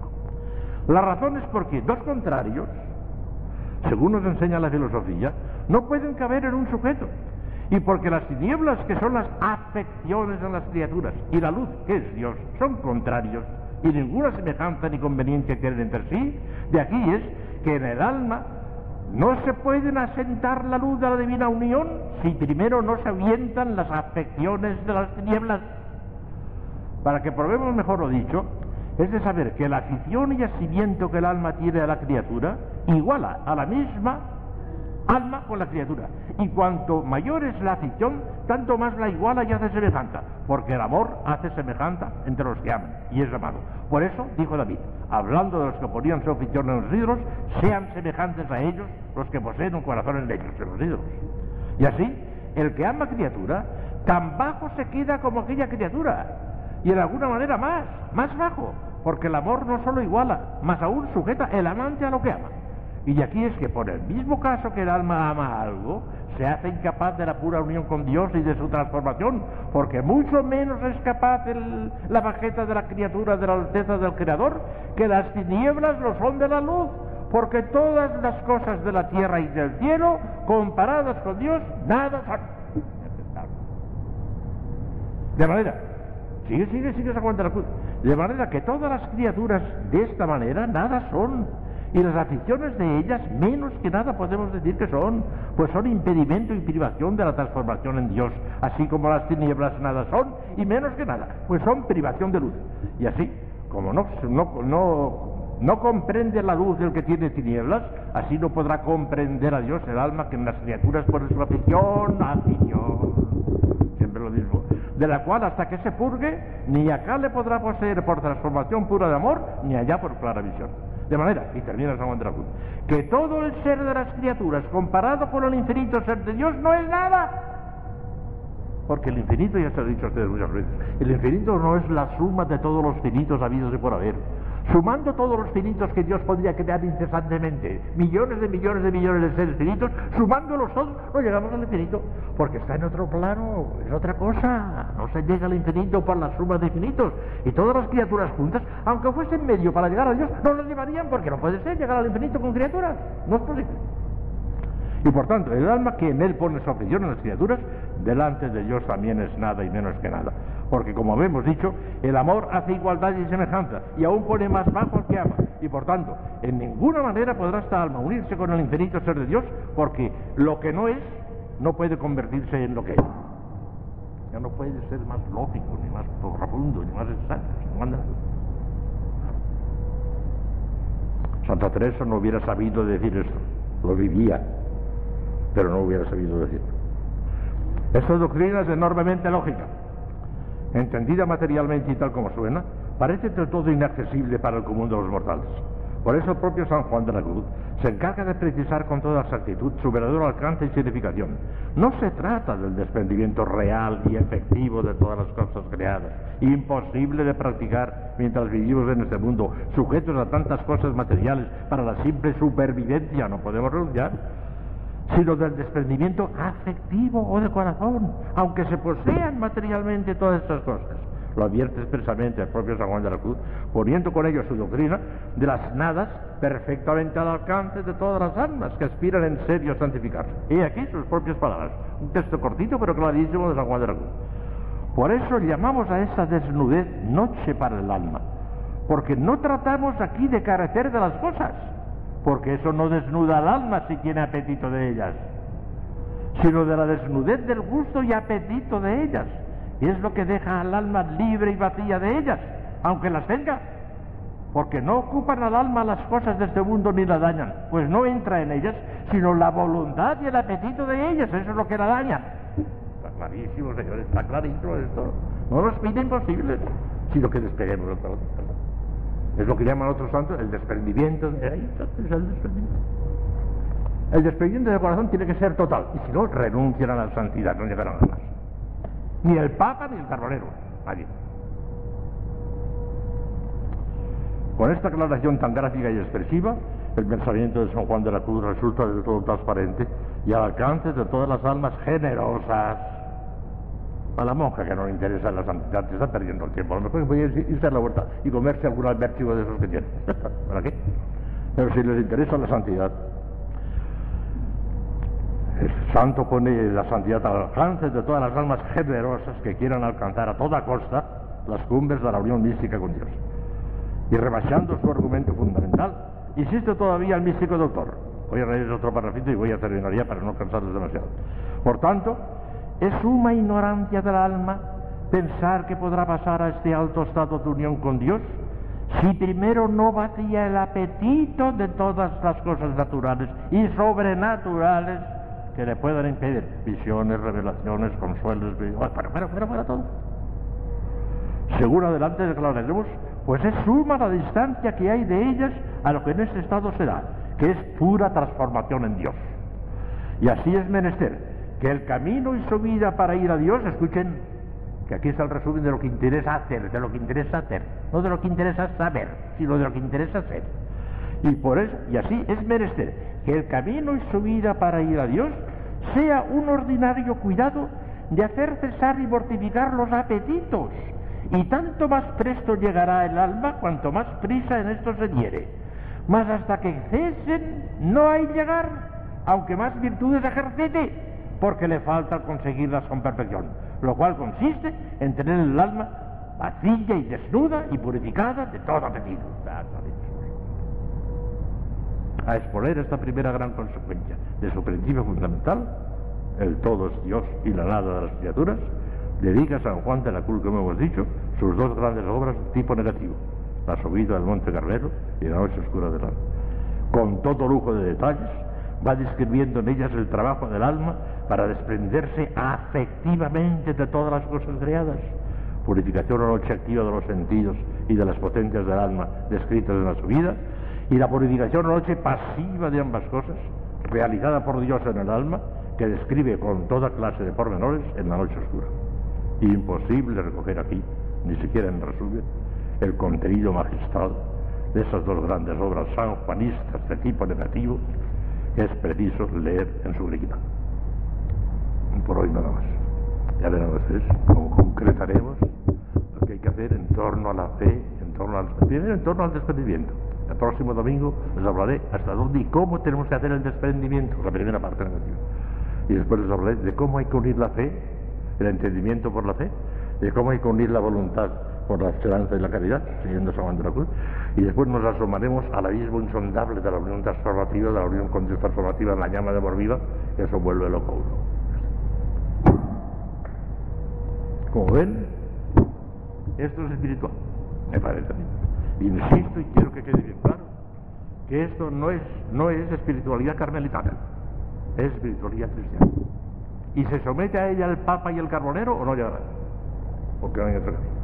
La razón es porque dos contrarios, según nos enseña la filosofía, no pueden caber en un sujeto, y porque las tinieblas, que son las afecciones de las criaturas, y la luz, que es Dios, son contrarios, y ninguna semejanza ni conveniencia tienen entre sí, de aquí es que en el alma no se pueden asentar la luz de la divina unión si primero no se avientan las afecciones de las tinieblas. Para que probemos mejor lo dicho, es de saber que la afición y asimiento que el alma tiene a la criatura iguala a la misma alma con la criatura. Y cuanto mayor es la afición, tanto más la iguala y hace semejante, porque el amor hace semejante entre los que aman y es amado. Por eso dijo David, hablando de los que ponían su afición en los ídolos, sean semejantes a ellos los que poseen un corazón en ellos, en los ídolos. Y así, el que ama criatura, tan bajo se queda como aquella criatura, y en alguna manera más, más bajo, porque el amor no solo iguala, más aún sujeta el amante a lo que ama. Y aquí es que por el mismo caso que el alma ama algo, se hace incapaz de la pura unión con Dios y de su transformación, porque mucho menos es capaz la bajeta de la criatura de la alteza del Creador que las tinieblas lo son de la luz, porque todas las cosas de la tierra y del cielo, comparadas con Dios, nada son. De manera, sigue, sigue, sigue, se aguanta la cruz. De manera que todas las criaturas de esta manera nada son y las aficiones de ellas menos que nada podemos decir que son, pues son impedimento y privación de la transformación en Dios, así como las tinieblas nada son y menos que nada, pues son privación de luz. Y así, como no, no, no, comprende la luz del que tiene tinieblas, así no podrá comprender a Dios el alma que en las criaturas por su afición, afición, siempre lo mismo, de la cual hasta que se purgue, ni acá le podrá poseer por transformación pura de amor, ni allá por clara visión. De manera, y termina San Juan de la Cruz, que todo el ser de las criaturas comparado con el infinito ser de Dios no es nada. Porque el infinito, ya se lo he dicho a ustedes muchas veces, el infinito no es la suma de todos los finitos habidos y por haber. Sumando todos los finitos que Dios podría crear incesantemente, millones de millones de millones de seres finitos, sumándolos todos, no llegamos al infinito, porque está en otro plano, es otra cosa. No se llega al infinito por la suma de infinitos. Y todas las criaturas juntas, aunque fuesen medio para llegar a Dios, no lo llevarían porque no puede ser llegar al infinito con criaturas. No es posible. Y por tanto, el alma que en él pone su afición en las criaturas, delante de Dios también es nada y menos que nada. Porque como hemos dicho, el amor hace igualdad y semejanza y aún pone más bajo al que ama. Y por tanto, en ninguna manera podrá esta alma unirse con el infinito ser de Dios, porque lo que no es no puede convertirse en lo que es. Ya no puede ser más lógico, ni más profundo, ni más exacto. Santa Teresa no hubiera sabido decir esto, lo vivía, pero no hubiera sabido decirlo. Esta doctrina es enormemente lógica entendida materialmente y tal como suena, parece del todo inaccesible para el común de los mortales. Por eso el propio San Juan de la Cruz se encarga de precisar con toda exactitud su verdadero alcance y significación. No se trata del desprendimiento real y efectivo de todas las cosas creadas, imposible de practicar mientras vivimos en este mundo, sujetos a tantas cosas materiales para la simple supervivencia, no podemos renunciar sino del desprendimiento afectivo o de corazón, aunque se posean materialmente todas estas cosas. Lo advierte expresamente el propio San Juan de la Cruz, poniendo con ello su doctrina de las nadas perfectamente al alcance de todas las almas que aspiran en serio a santificarse. Y aquí sus propias palabras, un texto cortito pero clarísimo de San Juan de la Cruz. Por eso llamamos a esa desnudez noche para el alma, porque no tratamos aquí de carecer de las cosas, porque eso no desnuda al alma si tiene apetito de ellas, sino de la desnudez del gusto y apetito de ellas. Y es lo que deja al alma libre y vacía de ellas, aunque las tenga, porque no ocupan al alma las cosas de este mundo ni la dañan, pues no entra en ellas, sino la voluntad y el apetito de ellas, eso es lo que la daña. Está clarísimo, señores, está clarísimo esto. No nos piden posibles, sino que despeguemos el es lo que llaman otros santos el desprendimiento. Es el desprendimiento. El desprendimiento del corazón tiene que ser total. Y si no, renuncian a la santidad, no llegarán a más. Ni el Papa ni el Carbonero. Nadie. Con esta aclaración tan gráfica y expresiva, el pensamiento de San Juan de la Cruz resulta de todo transparente y al alcance de todas las almas generosas a la monja que no le interesa la santidad, está perdiendo el tiempo. A lo mejor puede irse a la vuelta y comerse algún albertigo de esos que tiene. ¿Para qué? Pero si les interesa la santidad, el santo pone la santidad al alcance de todas las almas generosas que quieran alcanzar a toda costa las cumbres de la unión mística con Dios. Y rebasando su argumento fundamental, insiste todavía el místico doctor. Voy a leer otro parrafito y voy a terminar ya para no cansarles demasiado. Por tanto, es suma ignorancia del alma pensar que podrá pasar a este alto estado de unión con Dios si primero no vacía el apetito de todas las cosas naturales y sobrenaturales que le puedan impedir visiones, revelaciones, consuelos, para, para, para, para todo. Según adelante declararemos, pues es suma la distancia que hay de ellas a lo que en este estado será, que es pura transformación en Dios. Y así es menester que el camino y su vida para ir a Dios, escuchen, que aquí está el resumen de lo que interesa hacer, de lo que interesa hacer, no de lo que interesa saber, sino de lo que interesa hacer. Y por eso, y así es menester que el camino y su vida para ir a Dios sea un ordinario cuidado de hacer cesar y mortificar los apetitos. Y tanto más presto llegará el alma cuanto más prisa en esto se diere. Mas hasta que cesen no hay llegar, aunque más virtudes ejercete, porque le falta conseguirlas con perfección lo cual consiste en tener el alma vacía y desnuda y purificada de todo apetito. A exponer esta primera gran consecuencia de su principio fundamental, el todo es Dios y la nada de las criaturas, dedica San Juan de la Cruz, como hemos dicho, sus dos grandes obras de tipo negativo, la subida del Monte Carmelo y la noche oscura del alma. Con todo lujo de detalles, va describiendo en ellas el trabajo del alma para desprenderse afectivamente de todas las cosas creadas. Purificación o noche activa de los sentidos y de las potencias del alma descritas en la subida, y la purificación o noche pasiva de ambas cosas, realizada por Dios en el alma, que describe con toda clase de pormenores en la noche oscura. Imposible recoger aquí, ni siquiera en resumen, el contenido magistral de esas dos grandes obras sanjuanistas de tipo negativo es preciso leer en su original. Por hoy nada más. Ya verán ustedes cómo concretaremos lo que hay que hacer en torno a la fe, en torno al, primero en torno al desprendimiento. El próximo domingo les hablaré hasta dónde y cómo tenemos que hacer el desprendimiento, la primera parte negativa. Y después les hablaré de cómo hay que unir la fe, el entendimiento por la fe, de cómo hay que unir la voluntad por la esperanza y la caridad, siguiendo San Juan y después nos asomaremos al abismo insondable de la unión transformativa, de la unión con Dios transformativa en la llama de vida, que eso vuelve loco uno. Como ven, esto es espiritual, me parece a. Insisto y quiero que quede bien claro que esto no es, no es espiritualidad carmelitana, es espiritualidad cristiana. ¿Y se somete a ella el Papa y el Carbonero o no llegará? Porque no hay otro camino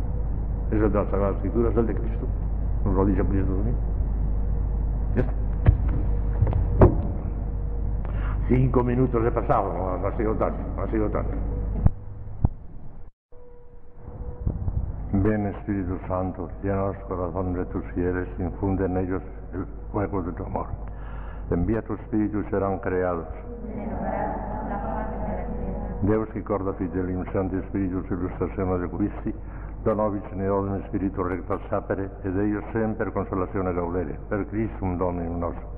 es el de las Sagradas Escrituras, es el de Cristo. Nos lo dice Cristo también. Ya Cinco minutos he pasado, no, ha sido tanto, no ha sido tanto. Ven Espíritu Santo, llena los corazones de tus fieles, infunde en ellos el fuego de tu amor. Envía tu Espíritu y serán creados. Deus que corda fidelim santi Spiritus illustrazione de Christi, Donovic ne odem spiritu recta sapere, ed eius semper consolazione gaudere, per Christum Dominum nostrum.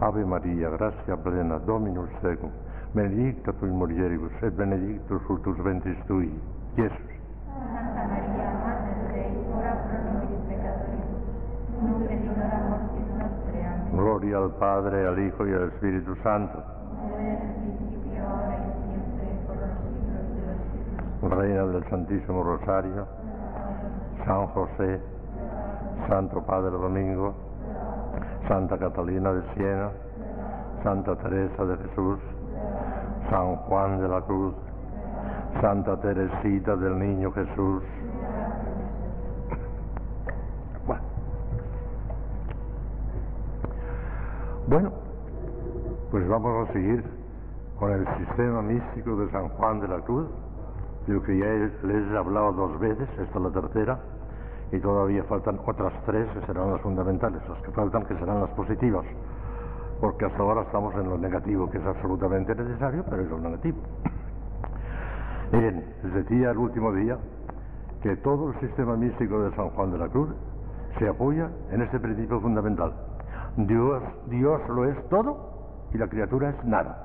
Ave Maria, gratia plena, Dominus tecum, benedicta tui mulieribus, et benedictus fructus ventris tui, Iesus. Santa Maria, Mater Dei, ora pro nobis peccatoribus, nunc et in hora mortis nostre. Amen. Gloria al Padre, al Hijo y al Espíritu Santo. Principio, ahora y siempre, por los siglos de los siglos. Reina del Santísimo Rosario, San José, Santo Padre Domingo, Santa Catalina de Siena, Santa Teresa de Jesús, San Juan de la Cruz, Santa Teresita del Niño Jesús. Bueno. Pues vamos a seguir con el sistema místico de San Juan de la Cruz, del que ya les he hablado dos veces, esta es la tercera, y todavía faltan otras tres que serán las fundamentales, las que faltan que serán las positivas, porque hasta ahora estamos en lo negativo, que es absolutamente necesario, pero es lo negativo. Miren, les decía el último día que todo el sistema místico de San Juan de la Cruz se apoya en este principio fundamental. Dios, Dios lo es todo y la criatura es nada.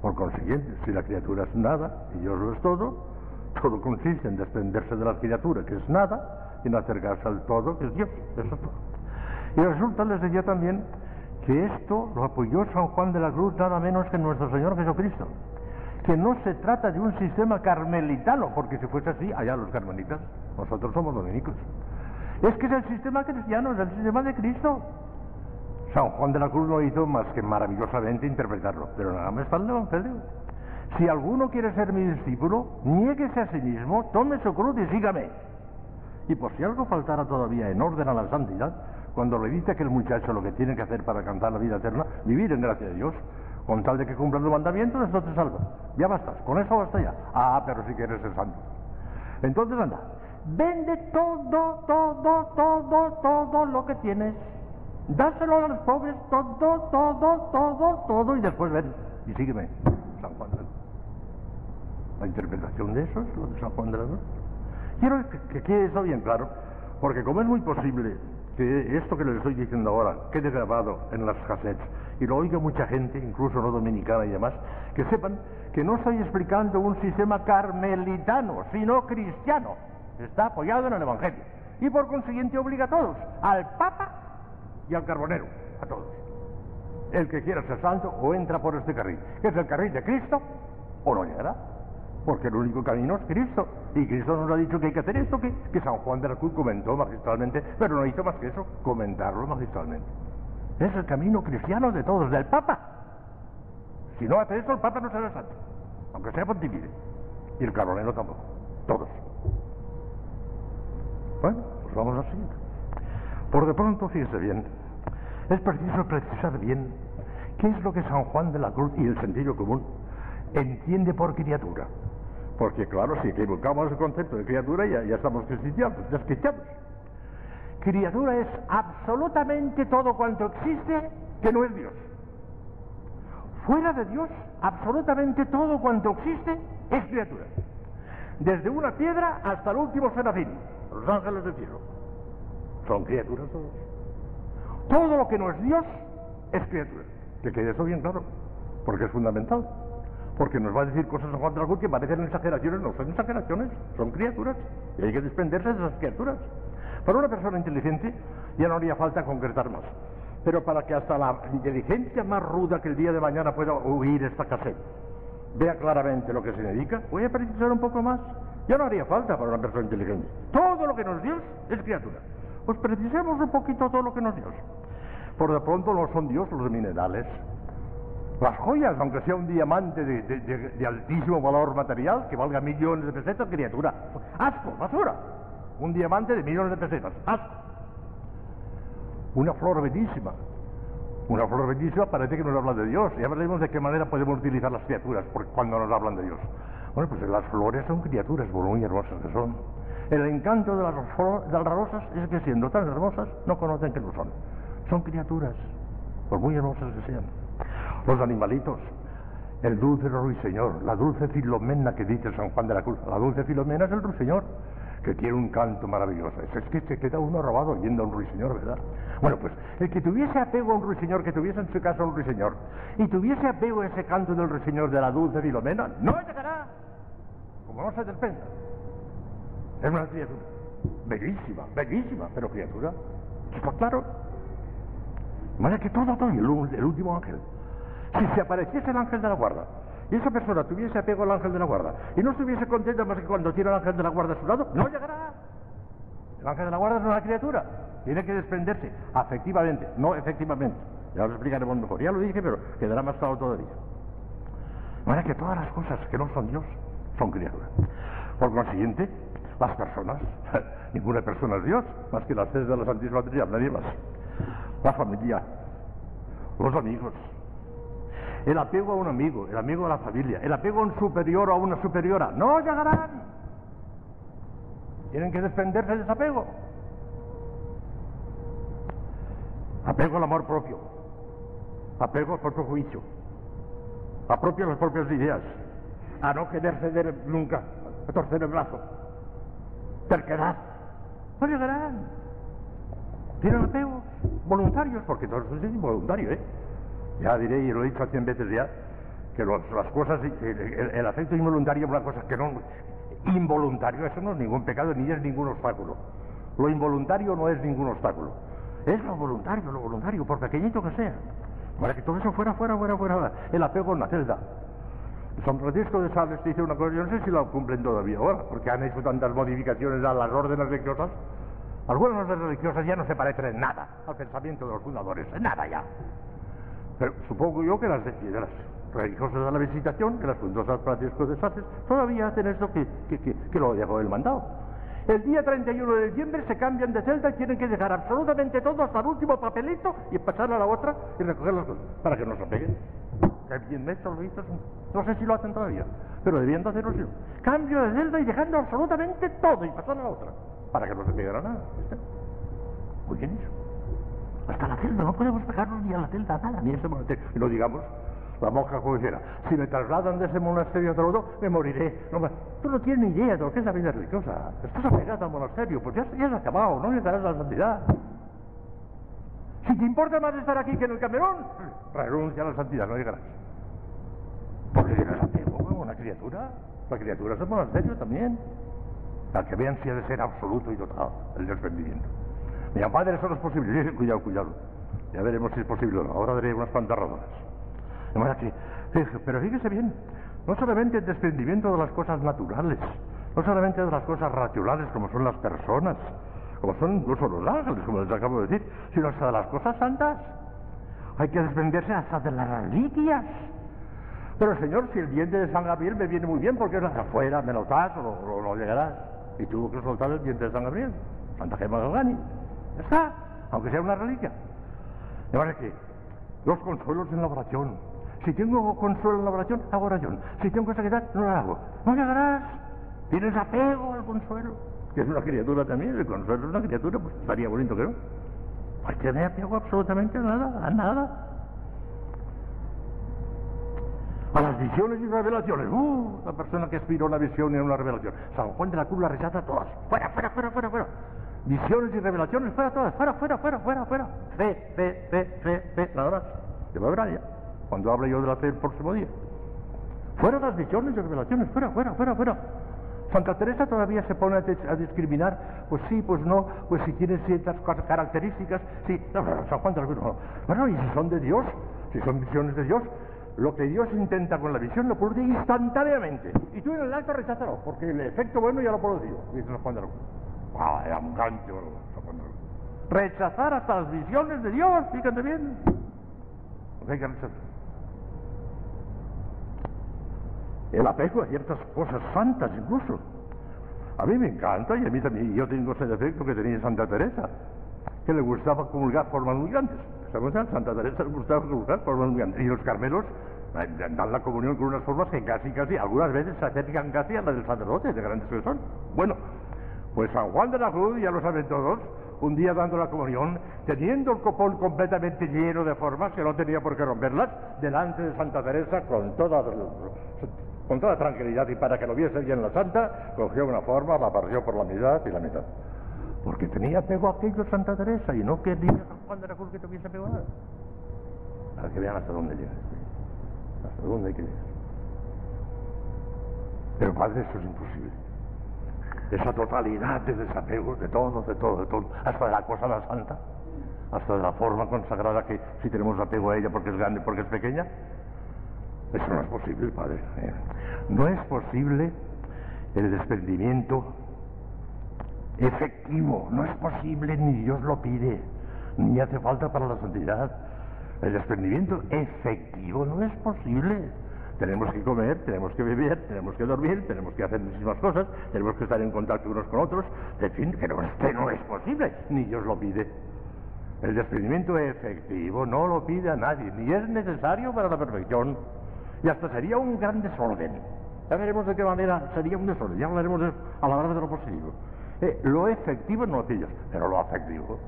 Por consiguiente, si la criatura es nada y Dios lo es todo, todo consiste en desprenderse de la criatura, que es nada, y en acercarse al todo, que es Dios. Eso es todo. Y resulta, les decía también, que esto lo apoyó San Juan de la Cruz nada menos que nuestro Señor Jesucristo. Que no se trata de un sistema carmelitano, porque si fuese así, allá los carmelitas, nosotros somos dominicos. Es que es el sistema cristiano, es el sistema de Cristo. San Juan de la Cruz no hizo más que maravillosamente interpretarlo, pero nada más está el Evangelio. Si alguno quiere ser mi discípulo, niéguese a sí mismo, tome su cruz y sígame. Y por si algo faltara todavía en orden a la santidad, cuando le dice que el muchacho lo que tiene que hacer para cantar la vida eterna, vivir en gracia de Dios, con tal de que cumpla los mandamientos, esto te salva. Ya bastas, con eso basta ya. Ah, pero si quieres ser santo. Entonces anda, vende todo, todo, todo, todo lo que tienes. Dáselo a los pobres, todo, todo, todo, todo, y después ven y sígueme. San Juan de la La interpretación de eso es lo de San Juan de la Cruz. Quiero que quede eso bien claro, porque como es muy posible que esto que les estoy diciendo ahora quede grabado en las cassettes y lo oiga mucha gente, incluso no dominicana y demás, que sepan que no estoy explicando un sistema carmelitano, sino cristiano. Está apoyado en el Evangelio. Y por consiguiente obliga a todos, al Papa y al Carbonero, a todos. El que quiera ser santo o entra por este carril, que es el carril de Cristo, o no llegará. Porque el único camino es Cristo. Y Cristo nos ha dicho que hay que hacer esto que, San Juan de la Cruz comentó magistralmente, pero no hizo más que eso, comentarlo magistralmente. Es el camino cristiano de todos, del Papa. Si no hace eso, el Papa no será santo, aunque sea pontífice. Y el carbonero tampoco. Todos. Bueno, pues vamos siguiente. Por de pronto, fíjese bien, es preciso precisar bien qué es lo que San Juan de la Cruz y el sentido común entiende por criatura. Porque claro, si equivocamos el concepto de criatura ya, ya estamos cristianos. Criatura es absolutamente todo cuanto existe que no es Dios. Fuera de Dios, absolutamente todo cuanto existe es criatura. Desde una piedra hasta el último serafín, los ángeles del cielo. Son criaturas todos. Todo lo que no es Dios es criatura. Que quede eso bien claro, porque es fundamental. Porque nos va a decir cosas a Juan de la que parecen exageraciones, no son exageraciones, son criaturas. Y hay que desprenderse de esas criaturas. Para una persona inteligente ya no haría falta concretar más. Pero para que hasta la inteligencia más ruda que el día de mañana pueda oír esta cassette, vea claramente lo que se dedica, voy a precisar un poco más. Ya no haría falta para una persona inteligente. Todo lo que nos Dios es criatura. Pues precisemos un poquito todo lo que nos Dios. Por de pronto no son Dios los minerales, las joyas, aunque sea un diamante de, altísimo valor material, que valga millones de pesetas, criatura. Asco, basura. Un diamante de millones de pesetas. Asco. Una flor bellísima. Una flor bellísima parece que nos habla de Dios. Ya veremos de qué manera podemos utilizar las criaturas cuando nos hablan de Dios. Bueno, pues las flores son criaturas muy hermosas que son. El encanto de las, de las rosas es que siendo tan hermosas no conocen que lo son. Son criaturas, por muy hermosas que sean los animalitos, el dulce ruiseñor, la dulce filomena que dice San Juan de la Cruz, la dulce filomena es el ruiseñor, que tiene un canto maravilloso. Es que se queda uno robado oyendo a un ruiseñor, ¿verdad? Bueno, pues el que tuviese apego a un ruiseñor, que tuviese en su casa un ruiseñor, y tuviese apego a ese canto del ruiseñor de la dulce filomena, no llegará, como no se despenda. Es una criatura, bellísima, bellísima, pero criatura, ¿está claro? Vaya que todo, todo, el último ángel. Si se apareciese el ángel de la guarda y esa persona tuviese apego al ángel de la guarda y no estuviese contenta más que cuando tiene el ángel de la guarda a su lado, no llegará. El ángel de la guarda es una criatura, tiene que desprenderse afectivamente, no efectivamente. Ya lo explicaremos mejor. Ya lo dije, pero quedará más claro todavía. De manera que todas las cosas que no son Dios son criaturas. Por consiguiente, las personas, ninguna persona es Dios, más que las tres de la Santísima Trinidad, nadie más. La familia, los amigos, el apego a un amigo, el amigo a la familia, el apego a un superior o a una superiora. No llegarán. Tienen que desprenderse de ese apego. Apego al amor propio. Apego al propio juicio. Apropio a las propias ideas. A no querer ceder nunca. A torcer el brazo. Terquedad. No llegarán. Tienen apegos voluntarios, porque todo eso es involuntario, ¿eh? Ya diré, y lo he dicho cien veces ya, que las cosas, el, el, afecto involuntario es una cosa que no, involuntario, eso no es ningún pecado ni es ningún obstáculo. Lo involuntario no es ningún obstáculo. Es lo voluntario, lo voluntario, por pequeñito que sea. Para que todo eso fuera, fuera, fuera, fuera. El apego en la celda. San Francisco de Sales dice una cosa, yo no sé si la cumplen todavía ahora, porque han hecho tantas modificaciones a las órdenes religiosas. Algunas órdenes religiosas ya no se parecen en nada al pensamiento de los fundadores, en nada ya. Pero supongo yo que las de, las religiosas de la visitación, que las fundó San Francisco de Sales, todavía hacen esto que, lo dejó el mandado. El día 31 de diciembre se cambian de celda y tienen que dejar absolutamente todo hasta el último papelito y pasar a la otra y recoger las cosas para que no se peguen. No sé si lo hacen todavía, pero debían de hacerlo. Cambio de celda y dejando absolutamente todo y pasar a la otra para que no se pegara nada. Muy bien eso. Hasta la celda, no podemos pegarnos ni a la celda, nada, ni a ese monasterio. Y no digamos, la monja como dijera, si me trasladan de ese monasterio a otro, me moriré. No, me- tú no tienes ni idea de lo que es la vida religiosa. Estás apegado al monasterio, pues ya, ya has acabado, no llegarás a la santidad. Si te importa más estar aquí que en el Camerón, renuncia a la santidad, no llegarás. Porque apego a una criatura. La criatura es el monasterio también. Al que vean si ha de ser absoluto y total el desprendimiento. Mi padre, eso no es posible. Cuidado, cuidado. Ya veremos si es posible o no. Ahora daré unas cuantas razones. De manera que, pero fíjese bien, no solamente el desprendimiento de las cosas naturales, no solamente de las cosas racionales como son las personas, como son incluso los ángeles, como les acabo de decir, sino hasta de las cosas santas. Hay que desprenderse hasta de las reliquias. Pero señor, si el diente de San Gabriel me viene muy bien, porque es hacia afuera, me lo das o no llegarás. Y tuvo que soltar el diente de San Gabriel, Santa Gema Galgani. Está, aunque sea una reliquia. De manera que los consuelos en la oración. Si tengo consuelo en la oración, hago oración. Si tengo cosa que no la hago. No llegarás. Tienes apego al consuelo. Que es una criatura también, el consuelo es una criatura, pues estaría bonito que no. Hay que tener apego absolutamente a nada, a nada. A las visiones y revelaciones. Uh, la persona que aspira a una visión y a una revelación. San Juan de la Cruz la rechaza todas. Fuera, fuera, fuera, fuera, fuera. Visiones y revelaciones, fuera todas. Fuera, fuera, fuera, fuera, fuera. Fe, fe, fe, fe, fe. Nada más. Que va a ya. Cuando hable yo de la fe el próximo día. Fuera las visiones y revelaciones. Fuera, fuera, fuera, fuera. Santa Teresa todavía se pone a, dis- a discriminar, pues sí, pues no, pues si tiene ciertas características, sí, no, no, San Juan de la Cruz no. Bueno, y si son de Dios, si son visiones de Dios, lo que Dios intenta con la visión lo produce instantáneamente. Y tú en el acto recházalo, porque el efecto bueno ya lo producido, dice San Juan de la ¡Wow! Era un. Rechazar hasta las visiones de Dios, fíjate bien. Rechazar. el apego a ciertas cosas santas incluso. A mí me encanta y a mí también, yo tengo ese defecto que tenía Santa Teresa, que le gustaba comulgar formas muy grandes. ¿Sabes? Santa Teresa le gustaba comulgar formas muy grandes. Y los carmelos eh, dan la comunión con unas formas que casi, casi, algunas veces se acercan casi a las del sacerdote, de grandes que son. Bueno, pues San Juan de la Cruz, ya lo saben todos, un día dando la comunión, teniendo el copón completamente lleno de formas, que no tenía por qué romperlas, delante de Santa Teresa con toda, tranquilidad y para que lo viese bien la santa, cogió una forma, la partió por la mitad y la mitad. Porque tenía apego a aquello Santa Teresa y no quería San Juan de la Cruz que tuviese apego a nada. Para que vean hasta dónde llega. Hasta dónde hay que llegar. Pero padre, eso es imposible esa totalidad de desapego de todo, de todo, de todo, hasta de la cosa más santa, hasta de la forma consagrada que si tenemos apego a ella porque es grande, porque es pequeña, eso no es posible, padre. ¿eh? No es posible el desprendimiento efectivo, no es posible, ni Dios lo pide, ni hace falta para la santidad. El desprendimiento efectivo no es posible. Tenemos que comer, tenemos que beber, tenemos que dormir, tenemos que hacer muchísimas cosas, tenemos que estar en contacto unos con otros, en fin, pero este no es posible, ni Dios lo pide. El desprendimiento efectivo no lo pide a nadie, ni es necesario para la perfección, y hasta sería un gran desorden. Ya veremos de qué manera sería un desorden, ya hablaremos a la hora de lo positivo. Eh, lo efectivo no lo Dios, pero lo afectivo.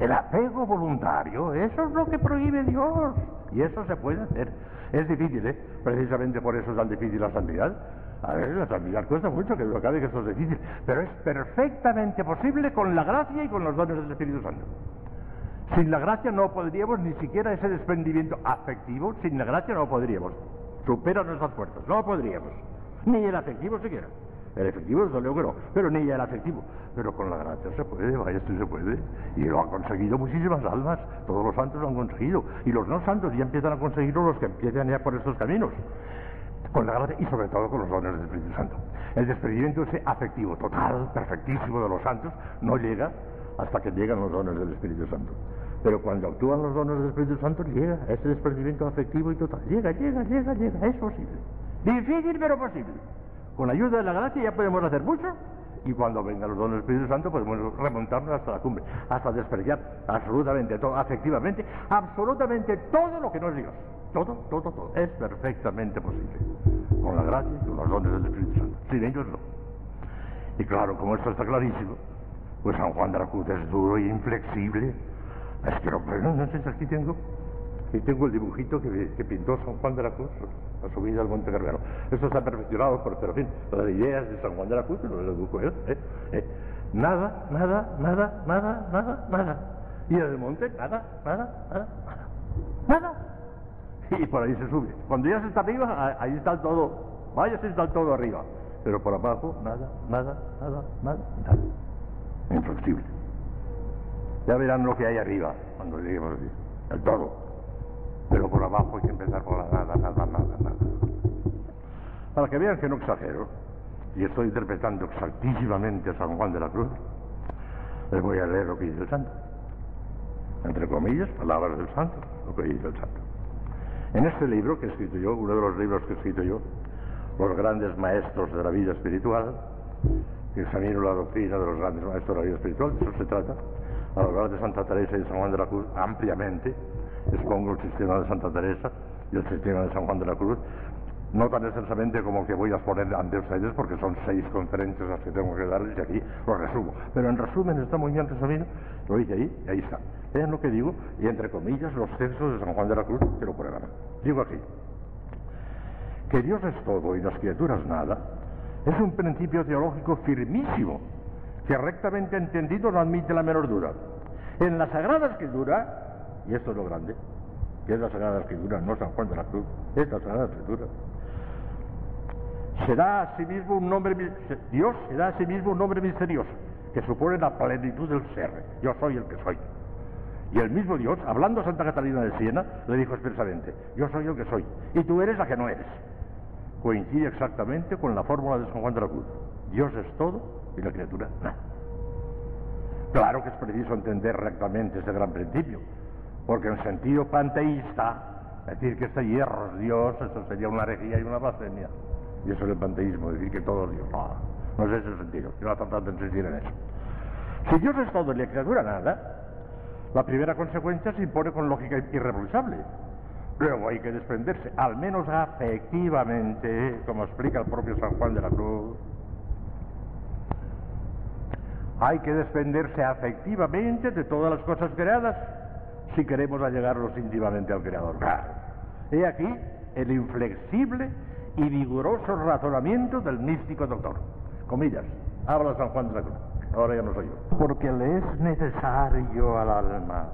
El apego voluntario, eso es lo que prohíbe Dios. Y eso se puede hacer. Es difícil, ¿eh? Precisamente por eso es tan difícil la santidad. A ver, la santidad cuesta mucho, que lo cabe que eso es difícil. Pero es perfectamente posible con la gracia y con los dones del Espíritu Santo. Sin la gracia no podríamos ni siquiera ese desprendimiento afectivo, sin la gracia no podríamos. Supera nuestras fuerzas, no podríamos. Ni el afectivo siquiera. El efectivo, desde luego que no, pero ni el afectivo. Pero con la gracia se puede, vaya, sí se puede. Y lo han conseguido muchísimas almas, todos los santos lo han conseguido. Y los no santos ya empiezan a conseguirlo los que empiezan ya por estos caminos. con la gracia y sobre todo con los dones del Espíritu Santo. El desprendimiento ese afectivo total, perfectísimo de los santos, no llega hasta que llegan los dones del Espíritu Santo. Pero cuando actúan los dones del Espíritu Santo, llega ese desprendimiento afectivo y total. Llega, llega, llega, llega. Es posible. Difícil, pero posible. Con la ayuda de la gracia ya podemos hacer mucho. Y cuando vengan los dones del Espíritu Santo, podemos remontarnos hasta la cumbre, hasta despreciar absolutamente todo, afectivamente, absolutamente todo lo que no es Dios. Todo, todo, todo. Es perfectamente posible. Con la gracia y con los dones del Espíritu Santo. Sin ellos no. Y claro, como esto está clarísimo, pues San Juan de la Cruz es duro y inflexible. Es que no, no, no sé, aquí tengo, aquí tengo el dibujito que, pintó San Juan de la Cruz, la subida al Monte Carmelo. Esto está perfeccionado, por, fin, las ideas de San Juan de la Cruz lo dibujo yo. ¿eh? ¿Eh? Nada, nada, nada, nada, nada, nada. Y en el monte, nada, nada, nada, nada. Nada. Y por ahí se sube. Cuando ya se está arriba, ahí está todo. Vaya, se está todo arriba. Pero por abajo, nada, nada, nada, nada, nada. Inflexible. Ya verán lo que hay arriba cuando lleguemos allí. El todo. Pero por abajo hay que empezar por la nada, nada, nada, nada. Para que vean que no exagero, y estoy interpretando exactísimamente a San Juan de la Cruz, les voy a leer lo que dice el santo. Entre comillas, palabras del santo, lo que dice el santo. En este libro que he escrito yo, uno de los libros que he escrito yo, Los grandes maestros de la vida espiritual, que examino la doctrina de los grandes maestros de la vida espiritual, de eso se trata, a lo largo de Santa Teresa y de San Juan de la Cruz ampliamente, expongo el sistema de Santa Teresa y el sistema de San Juan de la Cruz, no tan extensamente como que voy a exponer ante ustedes, porque son seis conferencias las que tengo que darles y aquí lo resumo. Pero en resumen está muy bien resumido, lo dije ahí y ahí está. Vean lo que digo, y entre comillas los textos de San Juan de la Cruz que lo prueban. Digo aquí, que Dios es todo y las criaturas nada, es un principio teológico firmísimo, que rectamente entendido no admite la menor duda. En la Sagrada Escritura, y esto es lo grande, que es la Sagrada Escritura, no San Juan de la Cruz, es la Sagrada Escritura, será a sí un nombre, Dios será a sí mismo un nombre misterioso, que supone la plenitud del ser. Yo soy el que soy. Y el mismo Dios, hablando a Santa Catalina de Siena, le dijo expresamente, yo soy el que soy, y tú eres la que no eres. Coincide exactamente con la fórmula de San Juan de la Cruz. Dios es todo y la criatura nada. Claro que es preciso entender rectamente ese gran principio, porque en sentido panteísta, decir que este hierro es Dios, eso sería una herejía y una blasfemia. Y eso es el panteísmo, decir que todo es Dios. No, no es ese sentido. Yo no tratar de insistir en eso. Si Dios es todo y la criatura nada, la primera consecuencia se impone con lógica irreprochable. Luego hay que desprenderse, al menos afectivamente, como explica el propio San Juan de la Cruz. Hay que desprenderse afectivamente de todas las cosas creadas si queremos allegarnos íntimamente al Creador. Claro. He aquí el inflexible y vigoroso razonamiento del místico doctor. Comillas, habla San Juan de la Cruz. Ahora ya no soy yo. Porque le es necesario al alma,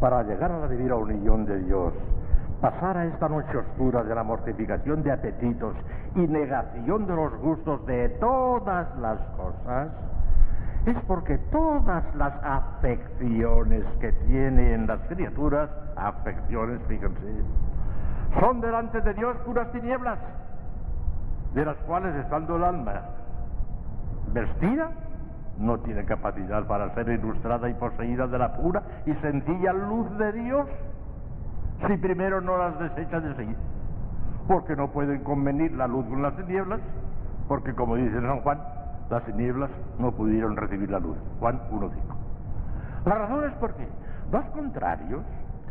para llegar a la divina unión de Dios, pasar a esta noche oscura de la mortificación de apetitos y negación de los gustos de todas las cosas, es porque todas las afecciones que tienen las criaturas, afecciones, fíjense, son delante de Dios puras tinieblas, de las cuales estando el alma vestida, no tiene capacidad para ser ilustrada y poseída de la pura y sencilla luz de Dios si primero no las desecha de seguir. Porque no pueden convenir la luz con las tinieblas, porque como dice San Juan, las tinieblas no pudieron recibir la luz. Juan 1.5. La razón es porque dos contrarios,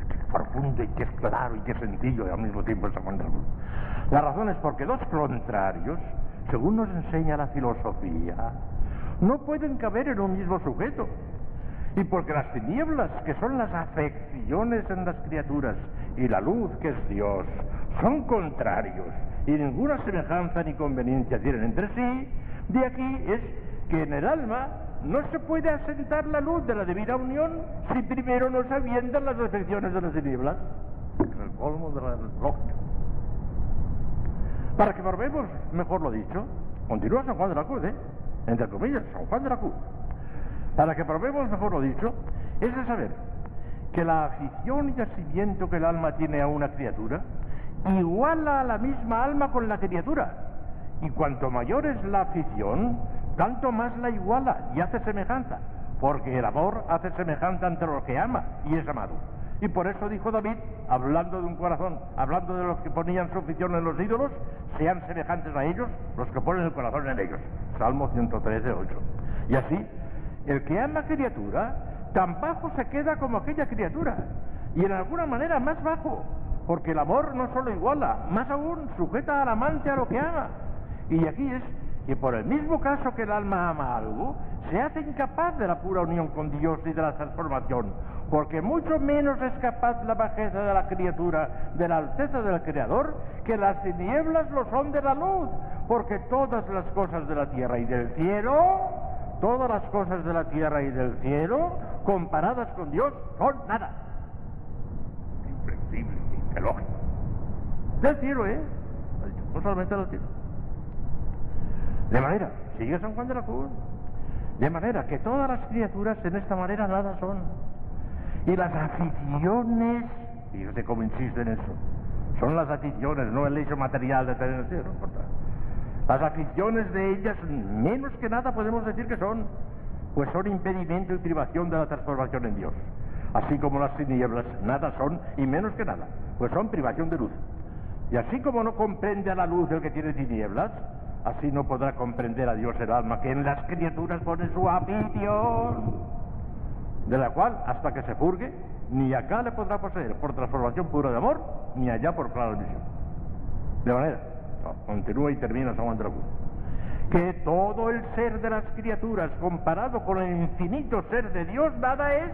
que es profundo y que es claro y que es sencillo y al mismo tiempo es Luz. La razón es porque dos contrarios, según nos enseña la filosofía, no pueden caber en un mismo sujeto. Y porque las tinieblas, que son las afecciones en las criaturas, y la luz, que es Dios, son contrarios, y ninguna semejanza ni conveniencia tienen entre sí, de aquí es que en el alma no se puede asentar la luz de la divina unión si primero no se avientan las afecciones de las tinieblas. El colmo de la lógica. Para que probemos, mejor lo dicho, continúa San Juan de la Cruz, ¿eh? entre comillas, San Juan de la Cruz. Para que probemos, mejor lo dicho, es de saber que la afición y asimiento que el alma tiene a una criatura iguala a la misma alma con la criatura. Y cuanto mayor es la afición, tanto más la iguala y hace semejanza, porque el amor hace semejanza entre lo que ama y es amado. Y por eso dijo David, hablando de un corazón, hablando de los que ponían su afición en los ídolos, sean semejantes a ellos los que ponen el corazón en ellos. Salmo 113, 8. Y así, el que ama criatura, tan bajo se queda como aquella criatura, y en alguna manera más bajo, porque el amor no solo iguala, más aún sujeta al amante a lo que ama. Y aquí es que por el mismo caso que el alma ama algo, se hace incapaz de la pura unión con Dios y de la transformación, porque mucho menos es capaz la bajeza de la criatura de la alteza del Creador que las tinieblas lo son de la luz, porque todas las cosas de la tierra y del cielo, todas las cosas de la tierra y del cielo, comparadas con Dios, son nada. Inflexible, ilógico. Del cielo, ¿eh? No solamente del cielo. De manera, sigue San Juan de la Cruz, de manera que todas las criaturas en esta manera nada son. Y las aficiones, fíjate cómo insiste en eso, son las aficiones, no el hecho material de tener el cielo. Las aficiones de ellas, menos que nada podemos decir que son, pues son impedimento y privación de la transformación en Dios. Así como las tinieblas, nada son, y menos que nada, pues son privación de luz. Y así como no comprende a la luz el que tiene tinieblas, así no podrá comprender a Dios el alma que en las criaturas pone su afición de la cual, hasta que se purgue, ni acá le podrá poseer por transformación pura de amor, ni allá por clara visión. De manera, continúa y termina San Juan de la Cruz, que todo el ser de las criaturas comparado con el infinito ser de Dios, nada es.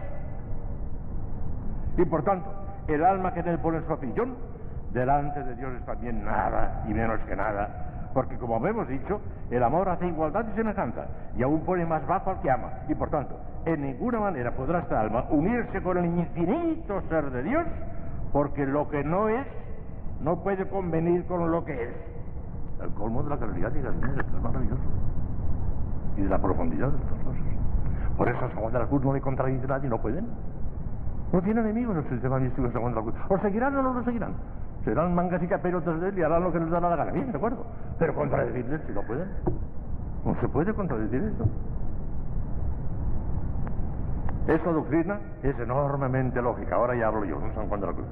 Y por tanto, el alma que en él pone su afición, delante de Dios es también nada y menos que nada, porque como hemos dicho, el amor hace igualdad y semejanza, y aún pone más bajo al que ama, y por tanto, en ninguna manera podrá esta alma unirse con el infinito ser de Dios, porque lo que no es, no puede convenir con lo que es. El colmo de la claridad y la es maravilloso. Y de la profundidad de estas cosas. Por eso San Juan de la Cruz no le contradice nadie, no pueden. No tiene enemigos en el sistema místico de San Juan de la Cruz. ¿O seguirán o no lo seguirán? Serán mangas y caperotas de él y harán lo que les da la gana. Bien, de acuerdo. Pero contradecirles si no pueden. No se puede contradecir esto. Esta doctrina es enormemente lógica. Ahora ya hablo yo, no San Juan de la Cruz.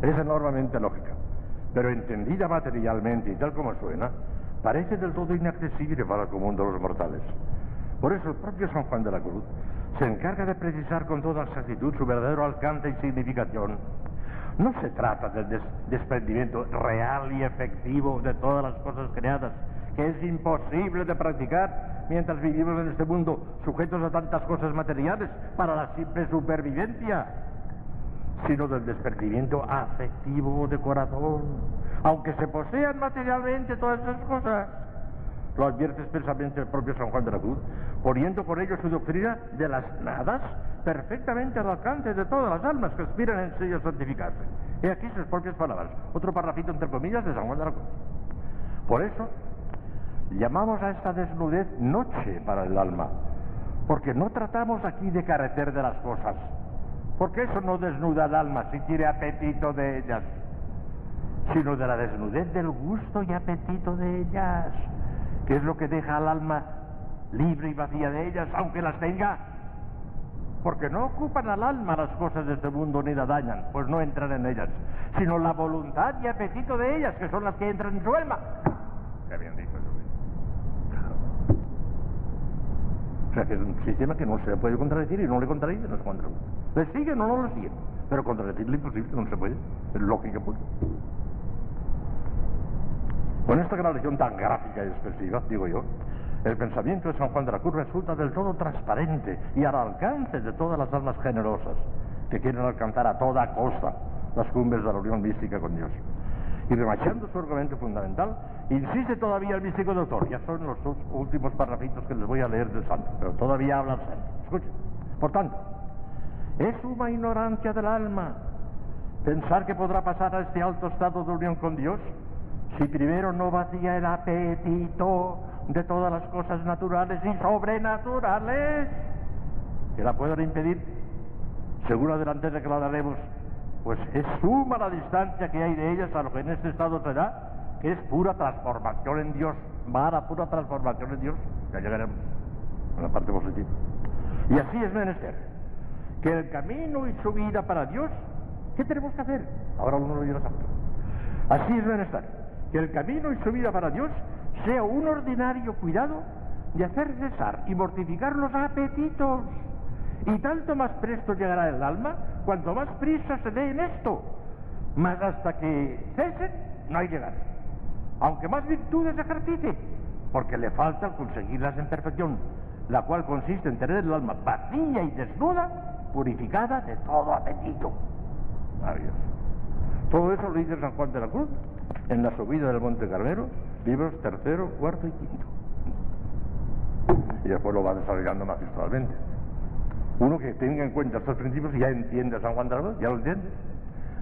Es enormemente lógica. Pero entendida materialmente y tal como suena, parece del todo inaccesible para el común de los mortales. Por eso el propio San Juan de la Cruz se encarga de precisar con toda exactitud su verdadero alcance y significación no se trata del desprendimiento real y efectivo de todas las cosas creadas, que es imposible de practicar mientras vivimos en este mundo sujetos a tantas cosas materiales para la simple supervivencia, sino del desprendimiento afectivo de corazón, aunque se posean materialmente todas esas cosas. Lo advierte expresamente el propio San Juan de la Cruz, poniendo por ello su doctrina de las nadas perfectamente al alcance de todas las almas que aspiran en sello a santificarse. Y aquí sus propias palabras, otro parrafito entre comillas de San Juan de la Cruz. Por eso, llamamos a esta desnudez noche para el alma, porque no tratamos aquí de carecer de las cosas, porque eso no desnuda al alma si tiene apetito de ellas, sino de la desnudez del gusto y apetito de ellas, que es lo que deja al alma libre y vacía de ellas, aunque las tenga porque no ocupan al alma las cosas de este mundo ni la dañan, pues no entran en ellas, sino la voluntad y apetito de ellas, que son las que entran en su alma. Qué bien dicho, O sea que es un sistema que no se puede contradecir y no le contradice, no se contradice. Le siguen o no le siguen, pero contradecirle imposible, no se puede, es lógica pura. Con esta gran tan gráfica y expresiva, digo yo, el pensamiento de San Juan de la Cruz resulta del todo transparente y al alcance de todas las almas generosas que quieren alcanzar a toda costa las cumbres de la unión mística con Dios. Y remachando su argumento fundamental, insiste todavía el místico doctor. Ya son los dos últimos parrafitos que les voy a leer del santo, pero todavía habla el santo. Escuchen. Por tanto, es una ignorancia del alma pensar que podrá pasar a este alto estado de unión con Dios si primero no vacía el apetito de todas las cosas naturales y sobrenaturales que la puedan impedir, según adelante declararemos, pues es suma la distancia que hay de ellas a lo que en este estado se da, que es pura transformación en Dios, va a la pura transformación en Dios, ya llegaremos a la parte positiva. Y así es menester, que el camino y su vida para Dios, ¿qué tenemos que hacer? Ahora uno lo dirá santo. Así es menester, que el camino y su vida para Dios sea un ordinario cuidado de hacer cesar y mortificar los apetitos. Y tanto más presto llegará el alma, cuanto más prisa se dé en esto. Mas hasta que cesen, no hay llegar. Aunque más virtudes ejercite, porque le falta conseguirlas en perfección, la cual consiste en tener el alma vacía y desnuda, purificada de todo apetito. Adiós. Todo eso lo dice San Juan de la Cruz en la subida del Monte Carmelo, libros tercero, cuarto y quinto. Y después lo va desarrollando magistralmente. Uno que tenga en cuenta estos principios ya entiende a San Juan de la Cruz, ya lo entiende.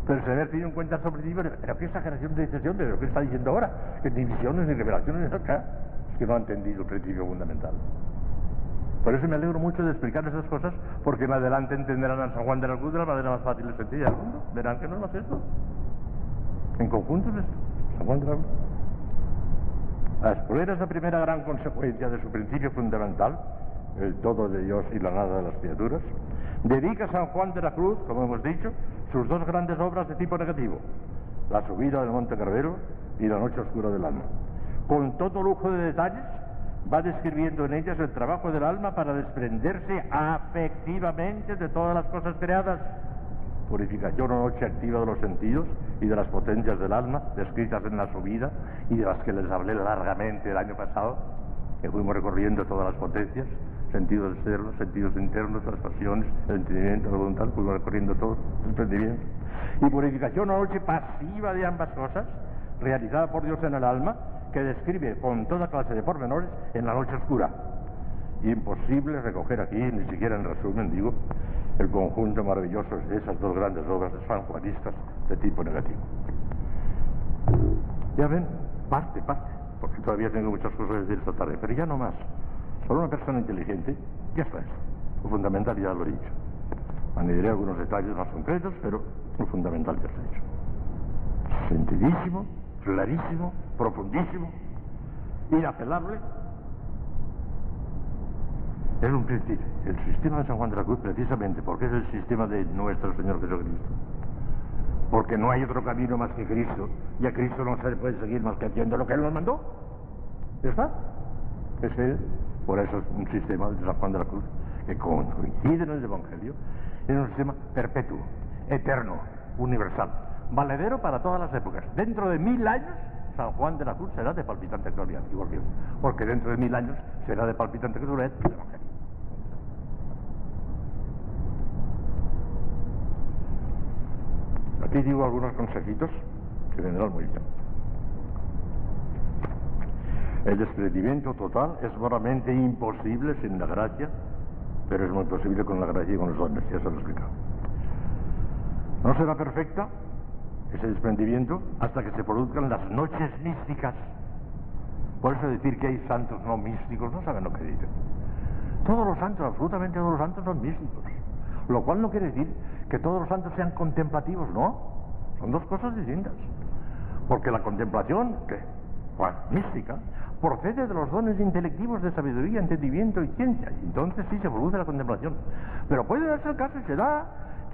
Pero se haber tenido en cuenta estos principios, pero qué exageración de decisión de lo que está diciendo ahora, que ni visiones, ni revelaciones. Es que no ha entendido el principio fundamental. Por eso me alegro mucho de explicar esas cosas, porque en adelante entenderán a San Juan de la Cruz de la manera más fácil y sencilla del mundo. Verán que no es más esto. En conjunto es esto. San Juan de la Cruz. A exponer esa primera gran consecuencia de su principio fundamental, el todo de Dios y la nada de las criaturas, dedica San Juan de la Cruz, como hemos dicho, sus dos grandes obras de tipo negativo, la subida del Monte Carvero y la noche oscura del alma. Con todo lujo de detalles, va describiendo en ellas el trabajo del alma para desprenderse afectivamente de todas las cosas creadas. Purificación o noche activa de los sentidos y de las potencias del alma, descritas en la subida y de las que les hablé largamente el año pasado, que fuimos recorriendo todas las potencias, sentidos externos, sentidos internos, las pasiones, el entendimiento, la voluntad, fuimos recorriendo todo, el entendimiento. Y purificación o noche pasiva de ambas cosas, realizada por Dios en el alma, que describe con toda clase de pormenores en la noche oscura. Imposible recoger aquí, ni siquiera en resumen, digo, el conjunto maravilloso de esas dos grandes obras de sanjuanistas de tipo negativo. Ya ven, parte, parte, porque todavía tengo muchas cosas que decir esta tarde, pero ya no más. Solo una persona inteligente, ya está eso. Lo fundamental ya lo he dicho. Añadiré algunos detalles más concretos, pero lo fundamental ya está dicho. Sentidísimo, clarísimo, profundísimo, inapelable. Es un principio. El sistema de San Juan de la Cruz, precisamente porque es el sistema de nuestro Señor Jesucristo. Porque no hay otro camino más que Cristo. Y a Cristo no se le puede seguir más que haciendo lo que Él nos mandó. ¿Ya está? Ese, por eso es un sistema de San Juan de la Cruz que coincide en el Evangelio. Es un sistema perpetuo, eterno, universal valedero para todas las épocas. Dentro de mil años, San Juan de la Cruz será de palpitante gloria, igual que porque dentro de mil años será de palpitante gloria el Evangelio. Aquí digo algunos consejitos que vendrán muy bien. El desprendimiento total es moralmente imposible sin la gracia, pero es muy posible con la gracia y con los dones, ya se lo he explicado. No será perfecta ese desprendimiento hasta que se produzcan las noches místicas. Por eso decir que hay santos no místicos, no saben lo que dicen. Todos los santos, absolutamente todos los santos son místicos. Lo cual no quiere decir que todos los santos sean contemplativos, no. Son dos cosas distintas. Porque la contemplación, ¿qué? Bueno, mística, procede de los dones intelectivos de sabiduría, entendimiento y ciencia. Entonces sí se produce la contemplación. Pero puede darse el caso y se da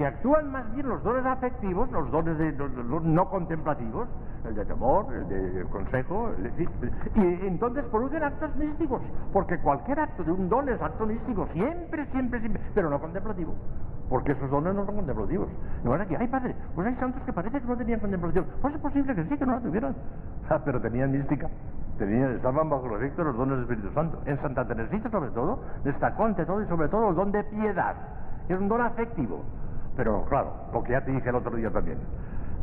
que actúan más bien los dones afectivos, los dones de, los, no contemplativos, el de temor, el de consejo, el de, y entonces producen actos místicos, porque cualquier acto de un don es acto místico, siempre, siempre, siempre, pero no contemplativo, porque esos dones no son contemplativos. No era que, ay padre, pues hay santos que parece que no tenían contemplación, pues es posible que sí, que no la tuvieran, ah, pero tenían mística. Tenían, estaban bajo el efecto de los dones del Espíritu Santo. En Santa Teresita, sobre todo, destacó ante todo y sobre todo el don de piedad, que es un don afectivo. Pero claro, lo que ya te dije el otro día también,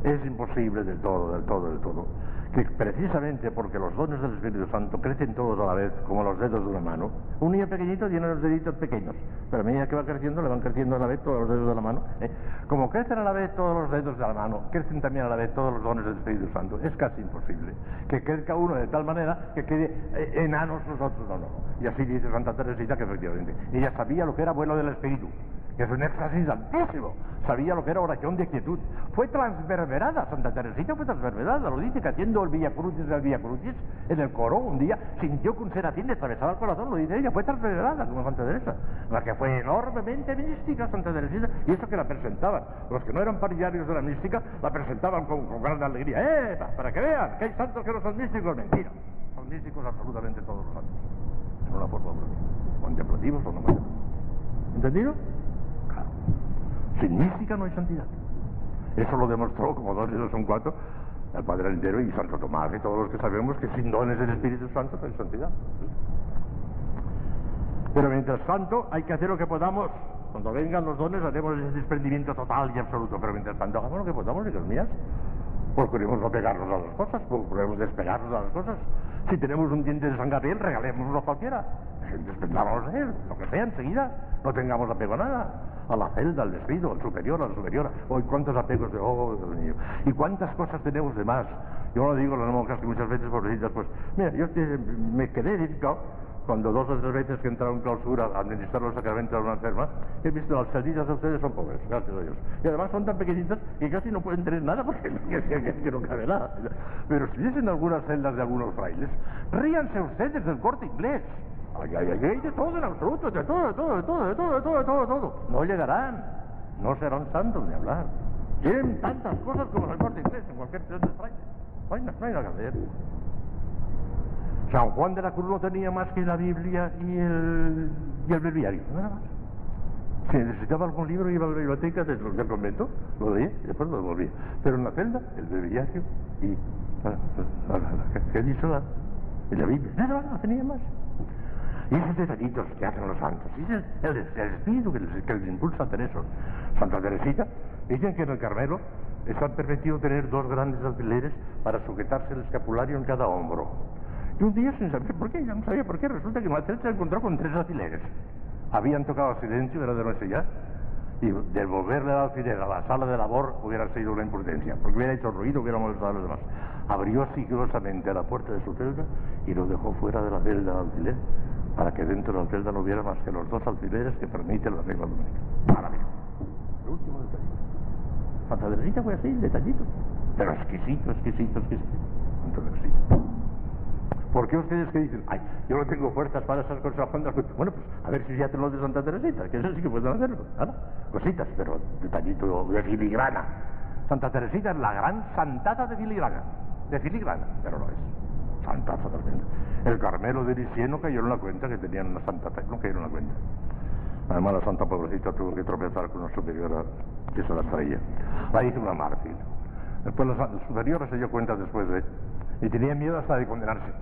es imposible del todo, del todo, del todo, que precisamente porque los dones del Espíritu Santo crecen todos a la vez, como los dedos de una mano, un niño pequeñito tiene los deditos pequeños, pero a medida que va creciendo le van creciendo a la vez todos los dedos de la mano. ¿eh? Como crecen a la vez todos los dedos de la mano, crecen también a la vez todos los dones del Espíritu Santo. Es casi imposible que crezca uno de tal manera que quede eh, enanos los otros no, no. Y así dice Santa Teresita que efectivamente ella sabía lo que era bueno del Espíritu es un éxtasis altísimo. Sabía lo que era oración de quietud. Fue transverberada, Santa Teresita fue transverberada. Lo dice que haciendo el Villa Crucis del Villa Crucis, en el coro, un día sintió que un serafín le atravesaba el corazón. Lo dice ella, fue transverberada como Santa Teresa. La que fue enormemente mística, Santa Teresita. Y eso que la presentaban. Los que no eran partidarios de la mística, la presentaban con, con gran alegría. ¡Eh! Para que vean que hay santos que no son místicos. Mentira. Son místicos absolutamente todos los santos. En una forma contemplativos o no ¿Entendido? Sin mística no hay santidad. Eso lo demostró, como dos dos son cuatro, el Padre entero y Santo Tomás y todos los que sabemos que sin dones del Espíritu Santo no hay santidad. Pero mientras tanto hay que hacer lo que podamos. Cuando vengan los dones haremos ese desprendimiento total y absoluto. Pero mientras tanto hagamos lo que podamos, hijos mías. Procuremos no pegarnos a las cosas, procuremos despegarnos a las cosas. Si tenemos un diente de San Gabriel, regalémoslo a cualquiera. Desprendámonos de él, lo que sea enseguida. No tengamos apego a nada. A la celda, al vestido, al superior, a la superiora. Hoy cuántos apegos de, oh, Dios mío. Y cuántas cosas tenemos de más. Yo lo digo a las monjas que muchas veces, pobrecitas, pues, mira, yo me quedé edificado cuando dos o tres veces que entraron en clausura a administrar los sacramentos a una enferma, he visto las celditas de ustedes son pobres, gracias a Dios. Y además son tan pequeñitas que casi no pueden tener nada porque que, no cabe nada. Pero si en algunas celdas de algunos frailes, ríanse ustedes del corte inglés. Ay, ay, ay, de todo en absoluto, de todo, de todo, de todo, de todo, de todo, de todo, de todo. No llegarán, no serán santos ni hablar. Tienen tantas cosas como el corte inglés en cualquier celda de frailes. No hay, nada que hacer. San Juan de la Cruz no tenía más que la Biblia y el, y el breviario, nada más. Si necesitaba algún libro, iba a la biblioteca del, del convento, lo leía y después lo devolvía. Pero en la celda, el breviario y la, la, la, y la Biblia, nada más, no tenía más. Y esos detallitos que hacen los santos, el, espíritu que les, impulsa a eso. Santa Teresita, dicen que en el Carmelo han permitido tener dos grandes alfileres para sujetarse el escapulario en cada hombro. Y un día, sin saber por qué, ya no sabía por qué, resulta que Mattel se encontró con tres alfileres. Habían tocado silencio, era de noche ya, y devolverle el alfiler a la sala de labor hubiera sido una imprudencia, porque hubiera hecho ruido, hubiera molestado a los demás. Abrió sigilosamente la puerta de su celda y lo dejó fuera de la celda del alfiler, para que dentro de la celda no hubiera más que los dos alfileres que permite la regla dominica. Maravilloso. El último detallito. Santa Teresita fue así, detallito. Pero exquisito, exquisito, exquisito. Teresita. ¿Por qué ustedes que dicen, ay, yo no tengo fuerzas para esas cosas? Bueno, pues a ver si ya te lo de Santa Teresita, que eso sí que pueden hacerlo. ¿verdad? Cositas, pero detallito de filigrana. Santa Teresita es la gran santada de filigrana. De filigrana, pero no es. Santaza también. El Carmelo de Lisieno cayó en la cuenta que tenían una santa no cayó en la cuenta. Además la santa pobrecita tuvo que tropezar con una superiora que se la traía. La hizo una mártir. Después la superiora se dio cuenta después de... Y tenía miedo hasta de condenarse.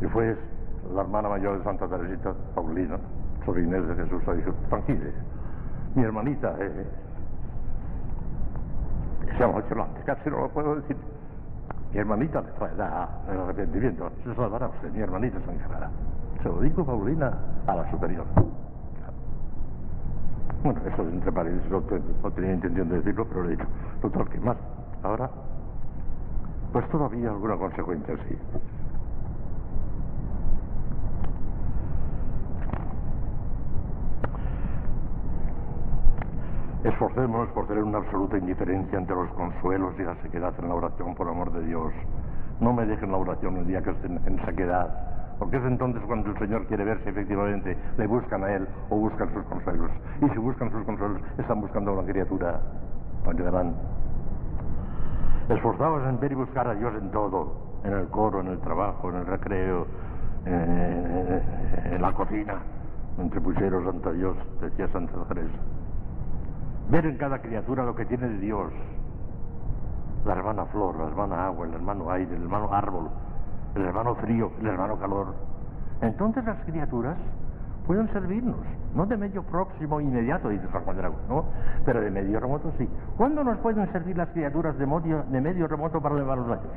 Y fue la hermana mayor de Santa Teresita, Paulina, sobrina de Jesús, le dijo, tranquile, mi hermanita, eh, se llama Cholante, casi no lo puedo decir. Mi hermanita le traerá el arrepentimiento, se salvará usted, mi hermanita se encargará. Se lo dijo Paulina a la superior. Bueno, eso entre paréntesis no, tenía intención de decirlo, pero le he dicho, total, que más. Ahora, pues todavía alguna consecuencia sí. Esforcémonos por tener una absoluta indiferencia ante los consuelos y la sequedad en la oración, por amor de Dios. No me dejen la oración el día que estén en sequedad, porque es entonces cuando el Señor quiere ver si efectivamente le buscan a Él o buscan sus consuelos. Y si buscan sus consuelos, están buscando a una criatura, no llegarán. Esforzados en ver y buscar a Dios en todo, en el coro, en el trabajo, en el recreo, en, en la cocina, entre pucheros ante Dios, decía Santa Teresa ver en cada criatura lo que tiene de Dios. La hermana flor, la hermana agua, el hermano aire, el hermano árbol, el hermano frío, el hermano calor. Entonces las criaturas pueden servirnos, no de medio próximo inmediato, dice San Juan de la ¿no? Pero de medio remoto sí. ¿Cuándo nos pueden servir las criaturas de medio, de medio remoto para elevar los daños?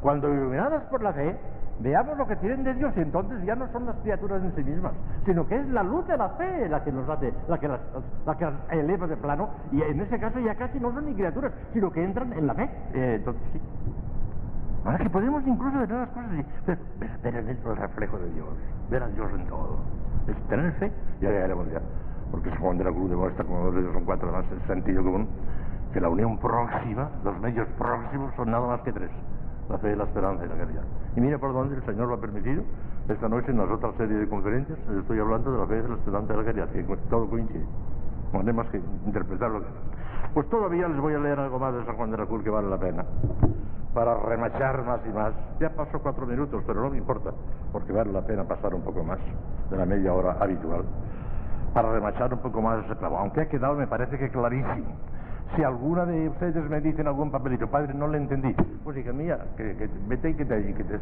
Cuando iluminadas por la fe, veamos lo que tienen de Dios y entonces ya no son las criaturas en sí mismas, sino que es la luz de la fe la que nos hace, la que las, la que eleva de plano y en ese caso ya casi no son ni criaturas, sino que entran en la fe. Eh, entonces sí. Ahora que podemos incluso ver las cosas y ver, ver, dentro el reflejo de Dios, ver a Dios en todo. Es tener fe, ya llegaremos ya. porque San Juan de la Cruz demuestra, como dos son cuatro, además es sentido común, que la unión próxima, los medios próximos son nada más que tres, la fe, la esperanza y la caridad. Y mire por dónde el Señor lo ha permitido, esta noche en las otras serie de conferencias, estoy hablando de la fe, la esperanza y la caridad, que todo coincide. No hay más que interpretarlo. Pues todavía les voy a leer algo más de San Juan de la Cruz que vale la pena para remachar más y más. Ya pasó cuatro minutos, pero no me importa, porque vale la pena pasar un poco más de la media hora habitual, para remachar un poco más ese clavo, aunque ha quedado, me parece que clarísimo. Si alguna de ustedes me dicen algún papelito, padre, no le entendí, pues hija mía, que, que vete y que te, te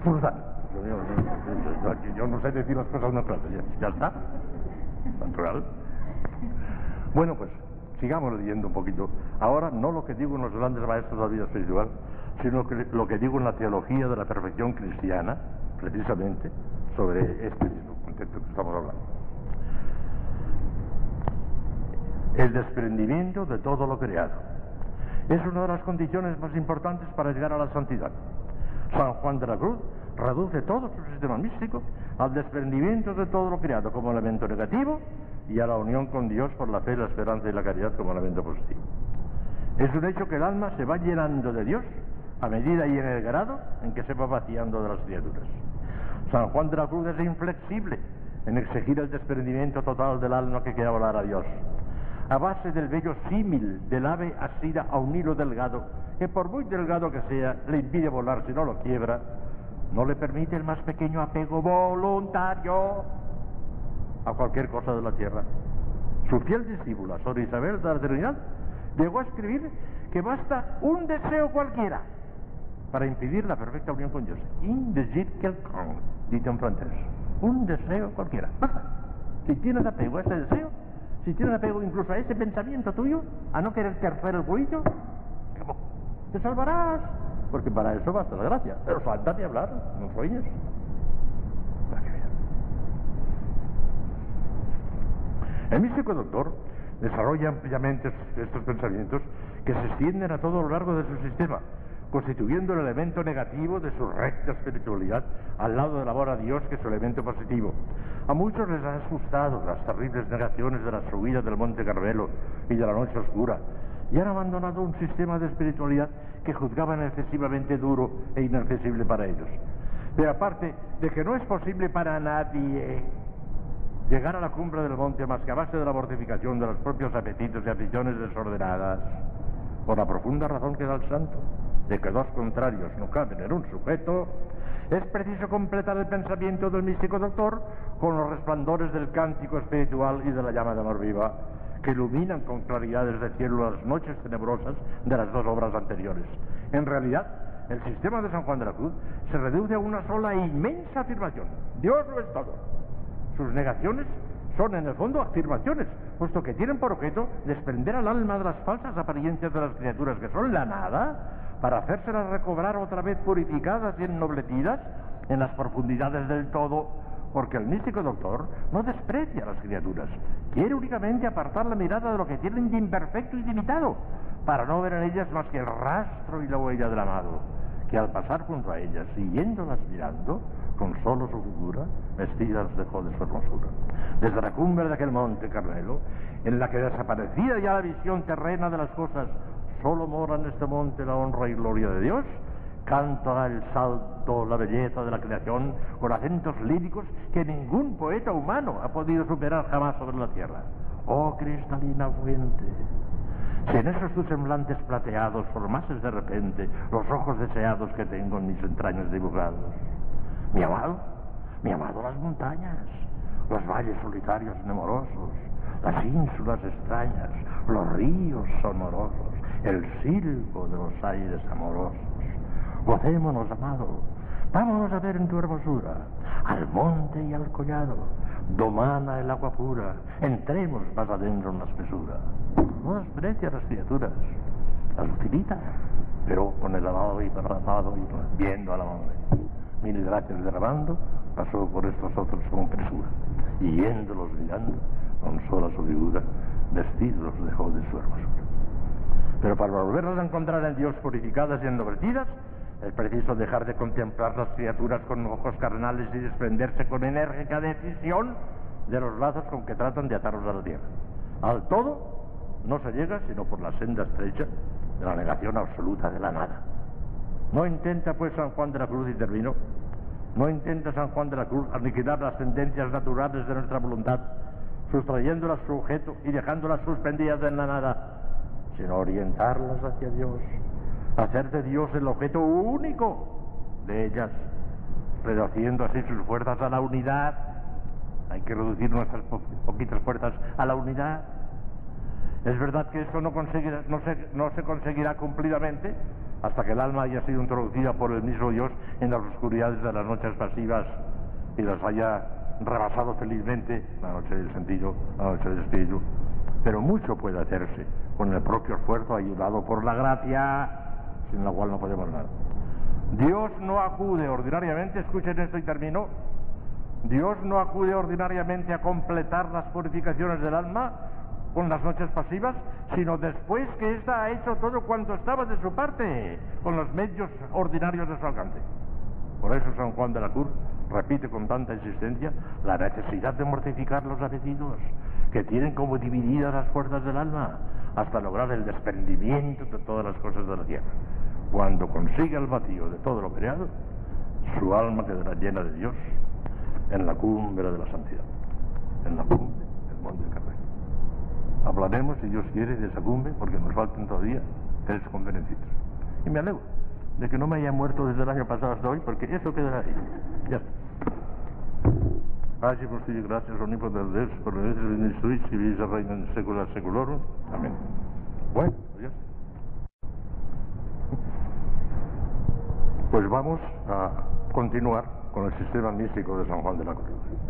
Yo, no sé decir las cosas naturales, ya, ya está, natural. Bueno, pues sigamos leyendo un poquito. Ahora no lo que digo en los grandes maestros de la vida espiritual, sino lo que digo en la teología de la perfección cristiana, precisamente, sobre este mismo contexto que estamos hablando. El desprendimiento de todo lo creado. Es una de las condiciones más importantes para llegar a la santidad. San Juan de la Cruz reduce todo su sistema místico al desprendimiento de todo lo creado como elemento negativo y a la unión con Dios por la fe, la esperanza y la caridad como elemento positivo. Es un hecho que el alma se va llenando de Dios a medida y en el grado en que se va vaciando de las criaturas. San Juan de la Cruz es inflexible en exigir el desprendimiento total del alma que quiera volar a Dios. A base del bello símil del ave asida a un hilo delgado, que por muy delgado que sea, le impide volar si no lo quiebra, no le permite el más pequeño apego voluntario a cualquier cosa de la tierra. Su fiel discípula, Sor Isabel Trinidad, llegó a escribir que basta un deseo cualquiera para impedir la perfecta unión con Dios. In desir dice en francés. Un deseo cualquiera. Basta. Si tienes apego a ese deseo, si tienes apego incluso a ese pensamiento tuyo, a no querer tercer el juicio, te salvarás. Porque para eso basta la gracia. Pero falta de hablar, no sueñes. El místico doctor desarrolla ampliamente estos pensamientos que se extienden a todo lo largo de su sistema, constituyendo el elemento negativo de su recta espiritualidad al lado del amor a Dios que es su elemento positivo. A muchos les han asustado las terribles negaciones de la subida del Monte Carmelo y de la noche oscura y han abandonado un sistema de espiritualidad que juzgaban excesivamente duro e inaccesible para ellos. Pero aparte de que no es posible para nadie llegar a la cumbre del monte más que a base de la mortificación de los propios apetitos y aficiones desordenadas, por la profunda razón que da el santo, de que dos contrarios no caben en un sujeto, es preciso completar el pensamiento del místico doctor con los resplandores del cántico espiritual y de la llama de amor viva, que iluminan con claridad desde el cielo las noches tenebrosas de las dos obras anteriores. En realidad, el sistema de San Juan de la Cruz se reduce a una sola e inmensa afirmación. Dios lo es todo. Sus negaciones son en el fondo afirmaciones, puesto que tienen por objeto desprender al alma de las falsas apariencias de las criaturas que son la nada, para hacérselas recobrar otra vez purificadas y ennoblecidas en las profundidades del todo, porque el místico doctor no desprecia las criaturas, quiere únicamente apartar la mirada de lo que tienen de imperfecto y limitado, para no ver en ellas más que el rastro y la huella del amado, que al pasar junto a ellas, siguiéndolas mirando, con solo su figura, vestidas dejó de su hermosura. Desde la cumbre de aquel monte Carmelo, en la que desaparecida ya la visión terrena de las cosas, solo mora en este monte la honra y gloria de Dios, canta el salto, la belleza de la creación, con acentos líricos que ningún poeta humano ha podido superar jamás sobre la tierra. Oh cristalina fuente, si en esos tus semblantes plateados formases de repente los ojos deseados que tengo en mis entrañas dibujados, mi amado, mi amado las montañas, los valles solitarios nemorosos, las ínsulas extrañas, los ríos sonorosos, el silbo de los aires amorosos. Gocémonos, amado, vámonos a ver en tu hermosura, al monte y al collado, domana el agua pura, entremos más adentro en la espesura. No desprecia las criaturas, las utiliza, pero con el lavado y abrazado y viendo a la madre mil gracias derramando, pasó por estos otros con presura, y yéndolos mirando, con sola su figura, vestidos dejó de su hermosura. Pero para volverlas a encontrar en Dios purificadas y ennoblecidas, es preciso dejar de contemplar las criaturas con ojos carnales y desprenderse con enérgica decisión de los lazos con que tratan de atarlos a la tierra. Al todo no se llega sino por la senda estrecha de la negación absoluta de la nada. No intenta pues San Juan de la Cruz, y termino, no intenta San Juan de la Cruz aniquilar las tendencias naturales de nuestra voluntad, sustrayéndolas su objeto y dejándolas suspendidas en la nada, sino orientarlas hacia Dios, hacer de Dios el objeto único de ellas, reduciendo así sus fuerzas a la unidad. Hay que reducir nuestras poquitas fuerzas a la unidad. Es verdad que esto no, no, se, no se conseguirá cumplidamente hasta que el alma haya sido introducida por el mismo Dios en las oscuridades de las noches pasivas y las haya rebasado felizmente la noche del sentido, la noche del espíritu. Pero mucho puede hacerse con el propio esfuerzo ayudado por la gracia, sin la cual no podemos nada. Dios no acude ordinariamente, escuchen esto y termino, Dios no acude ordinariamente a completar las purificaciones del alma con las noches pasivas, sino después que ésta ha hecho todo cuanto estaba de su parte, con los medios ordinarios de su alcance. Por eso San Juan de la Cruz repite con tanta insistencia la necesidad de mortificar los apetitos, que tienen como divididas las fuerzas del alma, hasta lograr el desprendimiento de todas las cosas de la tierra. Cuando consiga el vacío de todo lo creado, su alma quedará llena de Dios en la cumbre de la santidad, en la cumbre del monte Carmelo. Hablaremos, si Dios quiere, de esa cumbre, porque nos faltan todavía tres conferencias. Y me alegro de que no me haya muerto desde el año pasado hasta hoy, porque eso quedará ahí. Ya está. Gracias por ti, gracias, omnipotente Dios, por el hecho de instruir, y vivís reina en secular seculorum. Amén. Bueno, ya Pues vamos a continuar con el sistema místico de San Juan de la Cruz,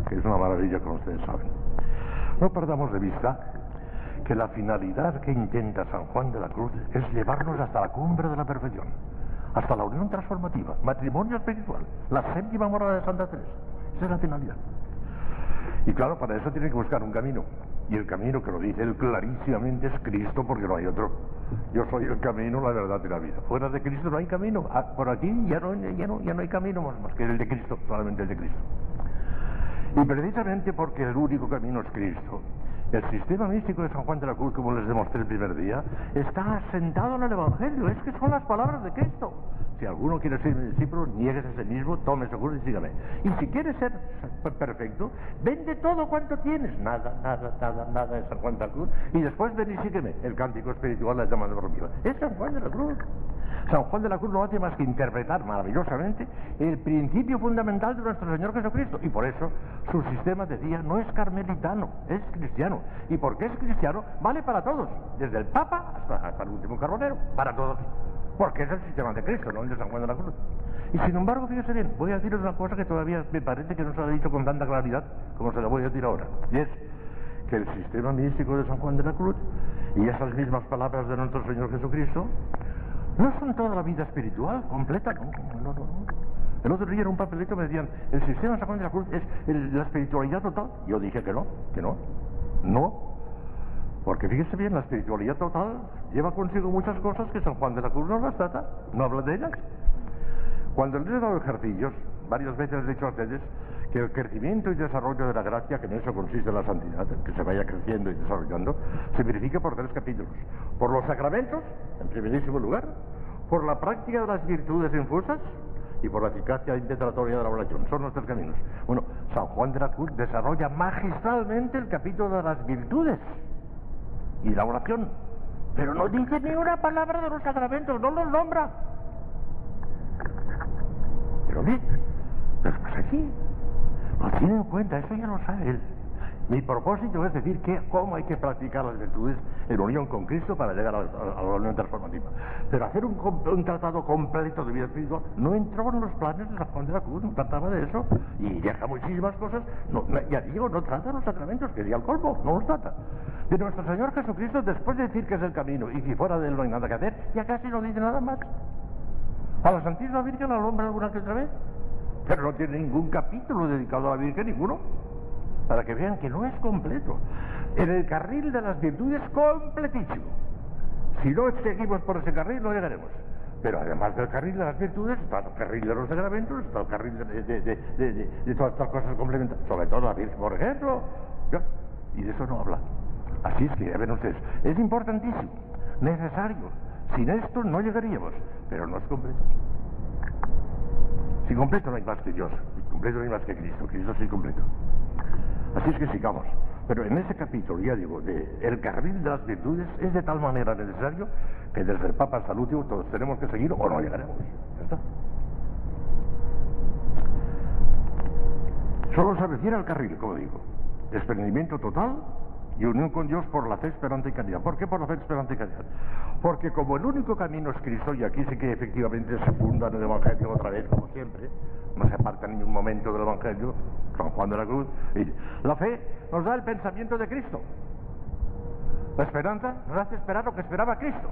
que es una maravilla, como ustedes saben. No perdamos de vista que la finalidad que intenta San Juan de la Cruz es llevarnos hasta la cumbre de la perfección, hasta la unión transformativa, matrimonio espiritual, la séptima morada de Santa Teresa. Esa es la finalidad. Y claro, para eso tiene que buscar un camino. Y el camino que lo dice él clarísimamente es Cristo porque no hay otro. Yo soy el camino, la verdad y la vida. Fuera de Cristo no hay camino. Ah, por aquí ya no, ya no, ya no hay camino más, más que el de Cristo, solamente el de Cristo. Y precisamente porque el único camino es Cristo, el sistema místico de San Juan de la Cruz, como les demostré el primer día, está asentado en el Evangelio. Es que son las palabras de Cristo. Si alguno quiere ser mi discípulo, niegues a sí mismo, tome su cruz y sígame. Y si quieres ser perfecto, vende todo cuanto tienes. Nada, nada, nada, nada de San Juan de la Cruz. Y después ven y sígueme. El cántico espiritual la llama de Boromiro. Es San Juan de la Cruz. San Juan de la Cruz no hace más que interpretar maravillosamente el principio fundamental de nuestro Señor Jesucristo. Y por eso su sistema, decía, no es carmelitano, es cristiano. ¿Y porque es cristiano? Vale para todos, desde el Papa hasta, hasta el último carbonero, para todos. Porque es el sistema de Cristo, no el de San Juan de la Cruz. Y sin embargo, fíjese bien, voy a deciros una cosa que todavía me parece que no se ha dicho con tanta claridad como se la voy a decir ahora. Y es que el sistema místico de San Juan de la Cruz y esas mismas palabras de nuestro Señor Jesucristo no son toda la vida espiritual completa, no, no, no. El otro día en un papelito me decían, el sistema de San Juan de la Cruz es la espiritualidad total. Yo dije que no, que no, no. Porque fíjese bien, la espiritualidad total lleva consigo muchas cosas que San Juan de la Cruz no las trata, no habla de ellas. Cuando les he dado ejercicios, varias veces he dicho a ustedes que el crecimiento y desarrollo de la gracia, que en eso consiste la santidad, que se vaya creciendo y desarrollando, se verifica por tres capítulos. Por los sacramentos, en primerísimo lugar, por la práctica de las virtudes infusas y por la eficacia impetratoria de la oración. Son los tres caminos. Bueno, San Juan de la Cruz desarrolla magistralmente el capítulo de las virtudes y la oración. Pero no dice ni una palabra de los sacramentos, no los nombra. Pero bien, después aquí, lo tiene en cuenta, eso ya lo sabe él. Mi propósito es decir que cómo hay que practicar las virtudes en unión con Cristo para llegar a, la unión transformativa. Pero hacer un, un, tratado completo de vida espiritual no entró en los planes de San Juan de la Cruz, no trataba de eso. Y deja muchísimas cosas. No, ya digo, no trata los sacramentos, que diga el colmo, no los trata. De nuestro Señor Jesucristo, después de decir que es el camino y que fuera de él no hay nada que hacer, ya casi no dice nada más. A la Santísima Virgen la nombra alguna que otra vez, pero no tiene ningún capítulo dedicado a la Virgen, ninguno para que vean que no es completo. En el carril de las virtudes, completísimo. Si no seguimos por ese carril, no llegaremos. Pero además del carril de las virtudes, está el carril de los sacramentos, está el carril de, todas estas cosas complementarias, sobre todo la Virgen, por ejemplo. Y de eso no habla. Así es que, ya ven ustedes, es importantísimo, necesario. Sin esto no llegaríamos, pero no es completo. Sin completo no hay más que Dios, sin completo no hay más que Cristo, Cristo es completo. Así es que sigamos. Pero en ese capítulo, ya digo, de el carril de las virtudes es de tal manera necesario que desde el Papa hasta el último todos tenemos que seguir o no llegaremos. Está. Solo se refiere al carril, como digo. Desprendimiento total y unión con Dios por la fe, esperanza y caridad. ¿Por qué por la fe, esperanza y caridad? Porque como el único camino es Cristo, y aquí sí que efectivamente se funda en el Evangelio otra vez, como siempre, no se aparta en ningún momento del Evangelio, San Juan de la Cruz, y la fe nos da el pensamiento de Cristo. La esperanza nos hace esperar lo que esperaba Cristo.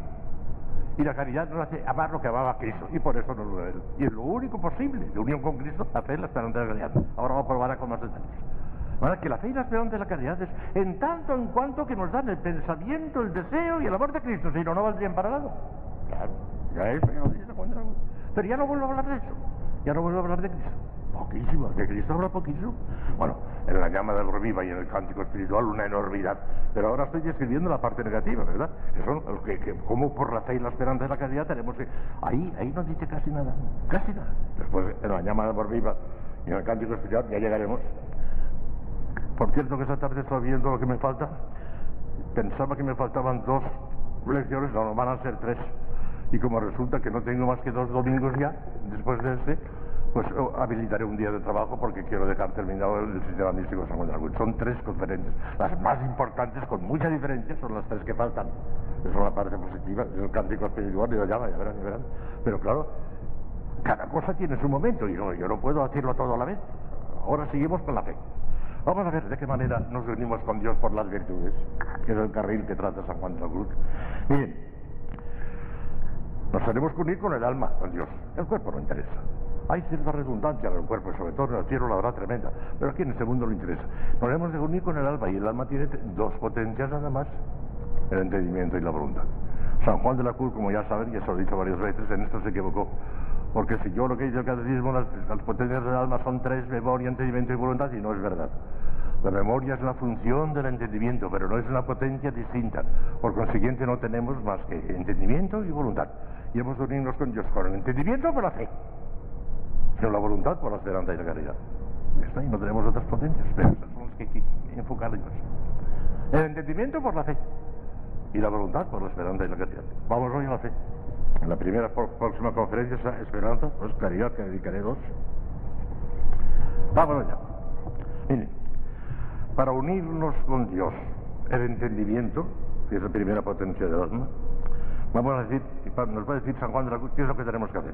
Y la caridad nos hace amar lo que amaba Cristo. Y por eso nos lo Él. Y es lo único posible de unión con Cristo, la fe, la esperanza y la caridad. Ahora vamos a probar con más detalles. Ahora que la fe y la esperanza y la caridad es en tanto en cuanto que nos dan el pensamiento, el deseo y el amor de Cristo, si no, no valdrían para nada. Claro, ya es, pero ya no vuelvo a hablar de eso, ya no vuelvo a hablar de Cristo. Poquísimo, de Cristo habla poquísimo. Bueno, en la llama del reviva y en el cántico espiritual una enormidad. Pero ahora estoy describiendo la parte negativa, ¿verdad? Los que, que como por la fe y la esperanza y la caridad tenemos que... Ahí, ahí no dice casi nada, casi nada. Después en la llama del reviva y en el cántico espiritual ya llegaremos. Por cierto que esta tarde estoy viendo lo que me falta. Pensaba que me faltaban dos lecciones, no, no van a ser tres. Y como resulta que no tengo más que dos domingos ya, después de este, pues oh, habilitaré un día de trabajo porque quiero dejar terminado el sistema místico San Juan de la. Son tres conferencias. Las más importantes, con mucha diferencia, son las tres que faltan. Esa es la parte positiva, es el cántico espiritual y la llama, ya verán, ya verán. Pero claro, cada cosa tiene su momento y no, yo no puedo decirlo todo a la vez. Ahora seguimos con la fe. Vamos a ver de qué manera nos reunimos con Dios por las virtudes, que es el carril que trata San Juan de la Cruz. Miren, nos tenemos que unir con el alma, con Dios. El cuerpo no interesa. Hay cierta redundancia en el cuerpo, sobre todo en el cielo la habrá tremenda, pero aquí en este mundo no interesa. Nos hemos de unir con el alma y el alma tiene dos potencias nada más, el entendimiento y la voluntad. San Juan de la Cruz, como ya saben, y eso lo he dicho varias veces, en esto se equivocó. Porque si yo lo que dice el catecismo, las, las potencias del alma son tres, memoria, entendimiento y voluntad, y no es verdad. La memoria es la función del entendimiento, pero no es una potencia distinta. Por consiguiente no tenemos más que entendimiento y voluntad. Y hemos de unirnos con Dios con el entendimiento por la fe, pero la voluntad por la esperanza y la caridad. Está, y no tenemos otras potencias, pero esas son las que hay que enfocar Dios. El entendimiento por la fe y la voluntad por la esperanza y la caridad. Vamos hoy a la fe. En la primera próxima conferencia, Esperanza, pues caridad, que dedicaré dos. Vamos allá. Miren, para unirnos con Dios, el entendimiento, que es la primera potencia del alma, vamos a decir, nos va a decir San Juan de la Cruz, qué es lo que tenemos que hacer.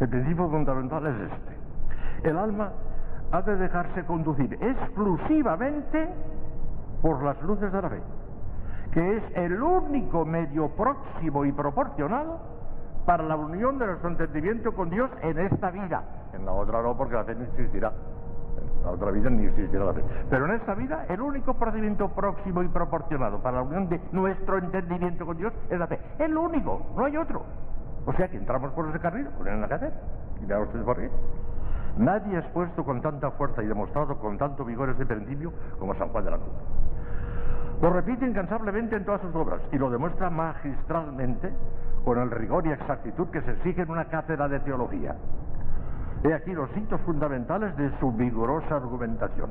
El principio fundamental es este. El alma ha de dejarse conducir exclusivamente por las luces de la fe que es el único medio próximo y proporcional para la unión de nuestro entendimiento con Dios en esta vida. En la otra no, porque la fe no existirá. La otra vida ni existirá la fe. Pero en esta vida, el único procedimiento próximo y proporcionado para la unión de nuestro entendimiento con Dios es la fe. Es lo único, no hay otro. O sea que entramos por ese carril, ponen la hacer. Y vean ustedes por qué. Nadie ha expuesto con tanta fuerza y demostrado con tanto vigor ese principio como San Juan de la Cruz. Lo repite incansablemente en todas sus obras y lo demuestra magistralmente con el rigor y exactitud que se exige en una cátedra de teología. He aquí los hitos fundamentales de su vigorosa argumentación.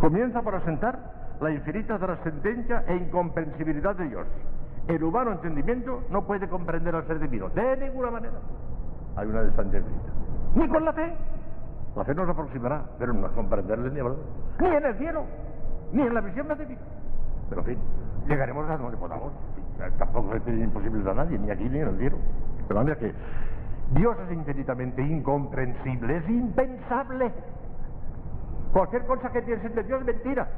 Comienza por asentar la infinita trascendencia e incomprensibilidad de Dios. El humano entendimiento no puede comprender al ser divino, de ninguna manera. Hay una distancia. Ni con la fe. La fe nos aproximará, pero no a comprenderle ni hablar. Ni en el cielo, ni en la visión pacífica. Pero en fin, llegaremos a donde podamos. Tampoco es imposible a nadie, ni aquí ni en el cielo. Pero mira que Dios es infinitamente incomprensible, es impensable. Cualquier cosa que piensen de Dios es mentira.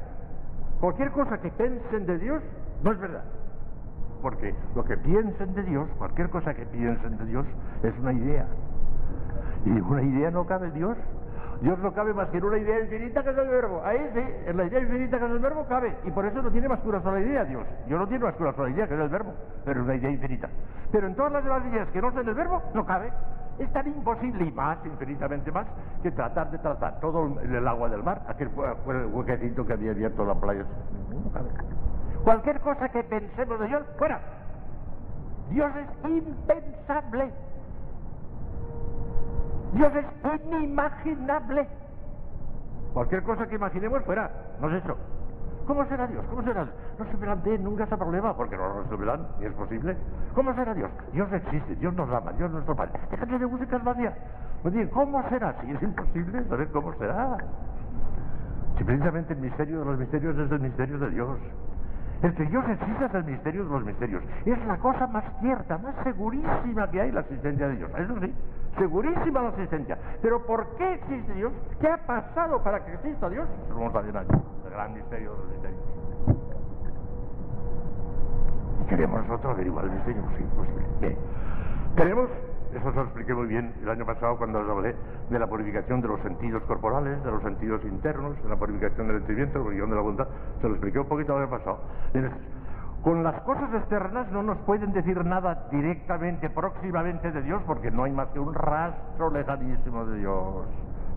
Cualquier cosa que piensen de Dios no es verdad. Porque lo que piensen de Dios, cualquier cosa que piensen de Dios, es una idea. Y una idea no cabe en Dios. Dios no cabe más que en una idea infinita que es el verbo. Ahí sí, en la idea infinita que es el verbo cabe. Y por eso no tiene más que una sola idea Dios. Yo no tiene más que una sola idea que es el verbo, pero es una idea infinita. Pero en todas las demás ideas que no son el verbo, no cabe. Es tan imposible y más, infinitamente más, que tratar de tratar todo el agua del mar, aquel huequecito que había abierto la playa. No cabe. Cualquier cosa que pensemos de Dios, fuera. Dios es impensable. Dios es inimaginable. Cualquier cosa que imaginemos fuera, no es eso. ¿Cómo será Dios? ¿Cómo será? No se planteen nunca ese problema, porque no lo resolverán, ni es posible. ¿Cómo será Dios? Dios existe, Dios nos ama, Dios es nuestro Padre. Déjate de música vacía. Pues ¿cómo será? Si es imposible saber cómo será. Si precisamente el misterio de los misterios es el misterio de Dios. El que Dios existe es el misterio de los misterios. Es la cosa más cierta, más segurísima que hay la existencia de Dios. Eso sí, segurísima la existencia. Pero ¿por qué existe Dios? ¿Qué ha pasado para que exista Dios? Lo vamos a ver el gran misterio de los misterios. ¿Y queremos nosotros averiguar el misterio? Sí, posible. Bien. Tenemos eso se lo expliqué muy bien el año pasado cuando os hablé de la purificación de los sentidos corporales, de los sentidos internos, de la purificación del entendimiento, la purificación de la voluntad. Se lo expliqué un poquito el año pasado. Con las cosas externas no nos pueden decir nada directamente, próximamente de Dios, porque no hay más que un rastro lejanísimo de Dios.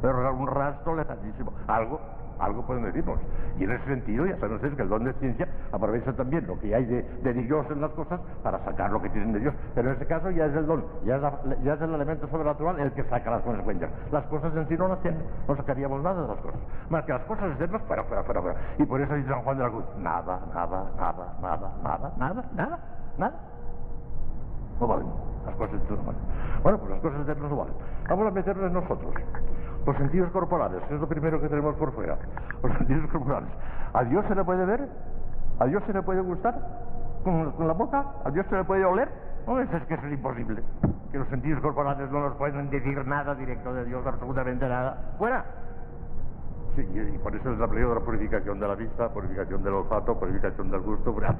Pero un rastro lejanísimo. Algo algo pueden decirnos. Y en ese sentido, ya saben ustedes que el don de ciencia aprovecha también lo que hay de, Dios en las cosas para sacar lo que tienen de Dios. Pero en ese caso ya es el don, ya es, el elemento sobrenatural el que saca las consecuencias. Las cosas en sí no tienen, no sacaríamos nada de las cosas. Más que las cosas externas, fuera, fuera, fuera, fuera. Y por eso dice San Juan de la Cruz, nada, nada, nada, nada, nada, nada, nada, nada. No valen. Las cosas externas no valen. Bueno, pues las cosas externas no valen. Vamos a meternos nosotros. Los sentidos corporales, es lo primero que tenemos por fuera. Los sentidos corporales. ¿A Dios se le puede ver? ¿A Dios se le puede gustar? ¿Con, la boca? ¿A Dios se le puede oler? No, eso es que es imposible. Que los sentidos corporales no nos pueden decir nada directo de Dios, absolutamente nada. ¡Fuera! Sí, y por eso es la de la purificación de la vista, purificación del olfato, purificación del gusto, fuera.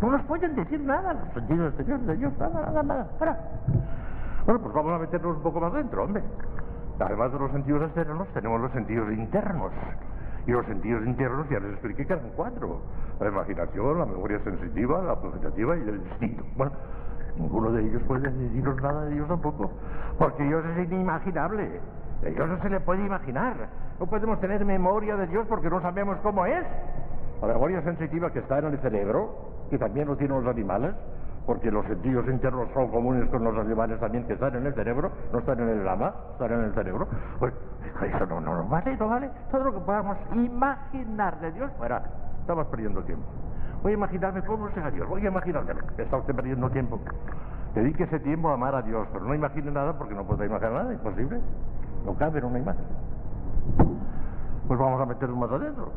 No nos pueden decir nada los sentidos exteriores de Dios, nada, nada, nada. Fuera. Bueno, pues vamos a meternos un poco más dentro, hombre. Además de los sentidos externos, tenemos los sentidos internos. Y los sentidos internos ya les expliqué que eran cuatro. La imaginación, la memoria sensitiva, la presentativa y el instinto. Bueno, ninguno de ellos puede deciros nada de Dios tampoco. Porque Dios es inimaginable. De Dios no se le puede imaginar. No podemos tener memoria de Dios porque no sabemos cómo es. La memoria sensitiva que está en el cerebro, que también lo tienen los animales, porque los sentidos internos son comunes con los animales también que están en el cerebro, no están en el alma, están en el cerebro. Pues eso no, no, no vale, no vale. Todo lo que podamos imaginar de Dios, fuera, estamos perdiendo tiempo. Voy a imaginarme cómo sea Dios, voy a imaginarme. Está usted perdiendo tiempo. Dedique ese tiempo a amar a Dios, pero no imagine nada porque no puede imaginar nada, imposible. No cabe en una imagen. Pues vamos a meternos más adentro.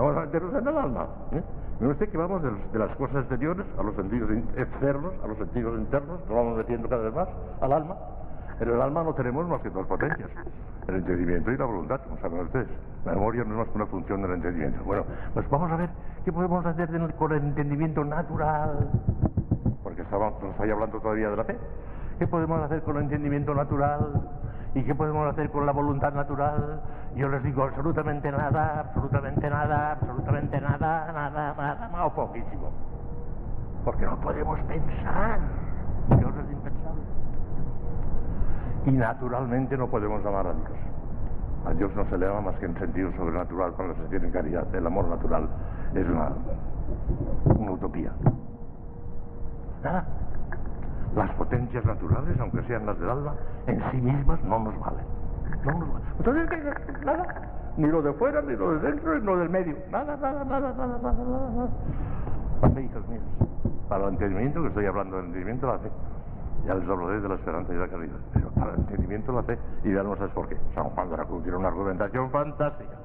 Vamos a meternos en el alma. ¿eh? Mire usted que vamos de, las cosas exteriores a los sentidos externos, a los sentidos internos, nos vamos metiendo cada vez más al alma. En el alma no tenemos más que dos potencias, el entendimiento y la voluntad, como saben ustedes. La memoria no es más que una función del entendimiento. Bueno, pues vamos a ver qué podemos hacer con el entendimiento natural, porque estamos, estoy hablando todavía de la fe. ¿Qué podemos hacer con el entendimiento natural? ¿Y qué podemos hacer con la voluntad natural? Yo les digo absolutamente nada, absolutamente nada, absolutamente nada, nada, nada, o poquísimo. Porque no podemos pensar. Dios es impensable. Y naturalmente no podemos amar a Dios. A Dios no se le ama más que en sentido sobrenatural cuando se tiene caridad. El amor natural es una, una utopía. Nada. Las potencias naturales, aunque sean las del alma, en sí mismas no nos valen. No. Entonces, nada. Ni lo de fuera, ni lo de dentro, ni lo del medio. Nada, nada, nada, nada, nada, nada. nada. hijos míos, para el entendimiento, que estoy hablando del entendimiento de la fe, ya les hablaré de la esperanza y la caridad. Pero para el entendimiento de la fe, y veamos por qué. San Juan de la Cruz tiene una argumentación fantástica.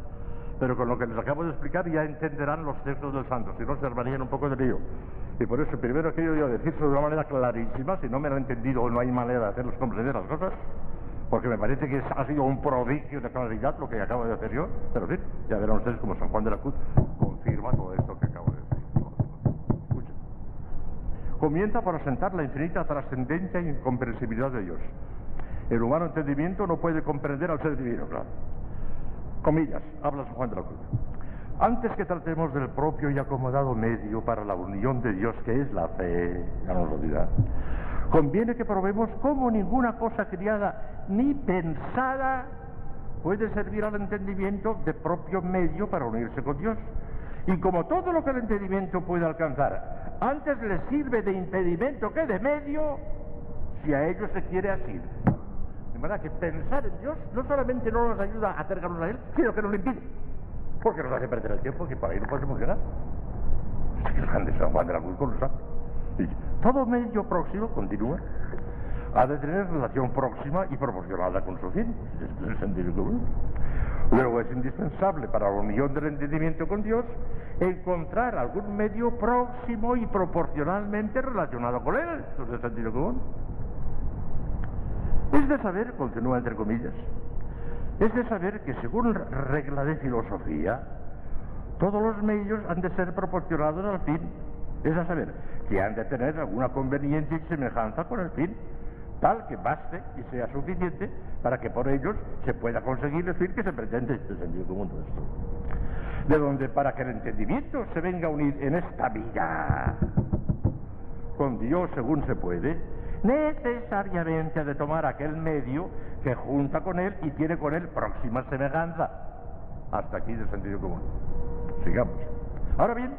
Pero con lo que les acabo de explicar ya entenderán los textos del santo, si no se armarían un poco de lío. Y por eso primero quiero yo decirlo de una manera clarísima, si no me han entendido o no hay manera de hacerlos comprender las cosas, porque me parece que ha sido un prodigio de claridad lo que acabo de hacer yo, pero sí, ya verán ustedes como San Juan de la Cruz confirma todo esto que acabo de decir. Escucha. Comienza por asentar la infinita trascendencia e incomprensibilidad de Dios. El humano entendimiento no puede comprender al ser divino, claro comillas, habla San Juan de la Cruz. Antes que tratemos del propio y acomodado medio para la unión de Dios, que es la fe, ya nos lo dirá, conviene que probemos cómo ninguna cosa criada ni pensada puede servir al entendimiento de propio medio para unirse con Dios. Y como todo lo que el entendimiento puede alcanzar, antes le sirve de impedimento que de medio, si a ello se quiere asir. De manera que pensar en Dios no solamente no nos ayuda a acercarnos a Él, sino que nos lo impide. Porque nos hace perder el tiempo que para ahí no podemos llegar. El grande San Juan de la Cruz. Y todo medio próximo, continúa, ha de tener relación próxima y proporcionada con su fin. Este es el sentido común. Luego es indispensable para la unión del entendimiento con Dios encontrar algún medio próximo y proporcionalmente relacionado con Él. Esto es el sentido común. Es de saber, continúa entre comillas, es de saber que según regla de filosofía, todos los medios han de ser proporcionados al fin. Es a saber, que han de tener alguna conveniencia y semejanza con el fin tal que baste y sea suficiente para que por ellos se pueda conseguir el fin que se pretende este sentido común nuestro. De donde para que el entendimiento se venga a unir en esta vida con Dios según se puede, necesariamente ha de tomar aquel medio que junta con él y tiene con él próxima semejanza. Hasta aquí del sentido común. Sigamos. Ahora bien,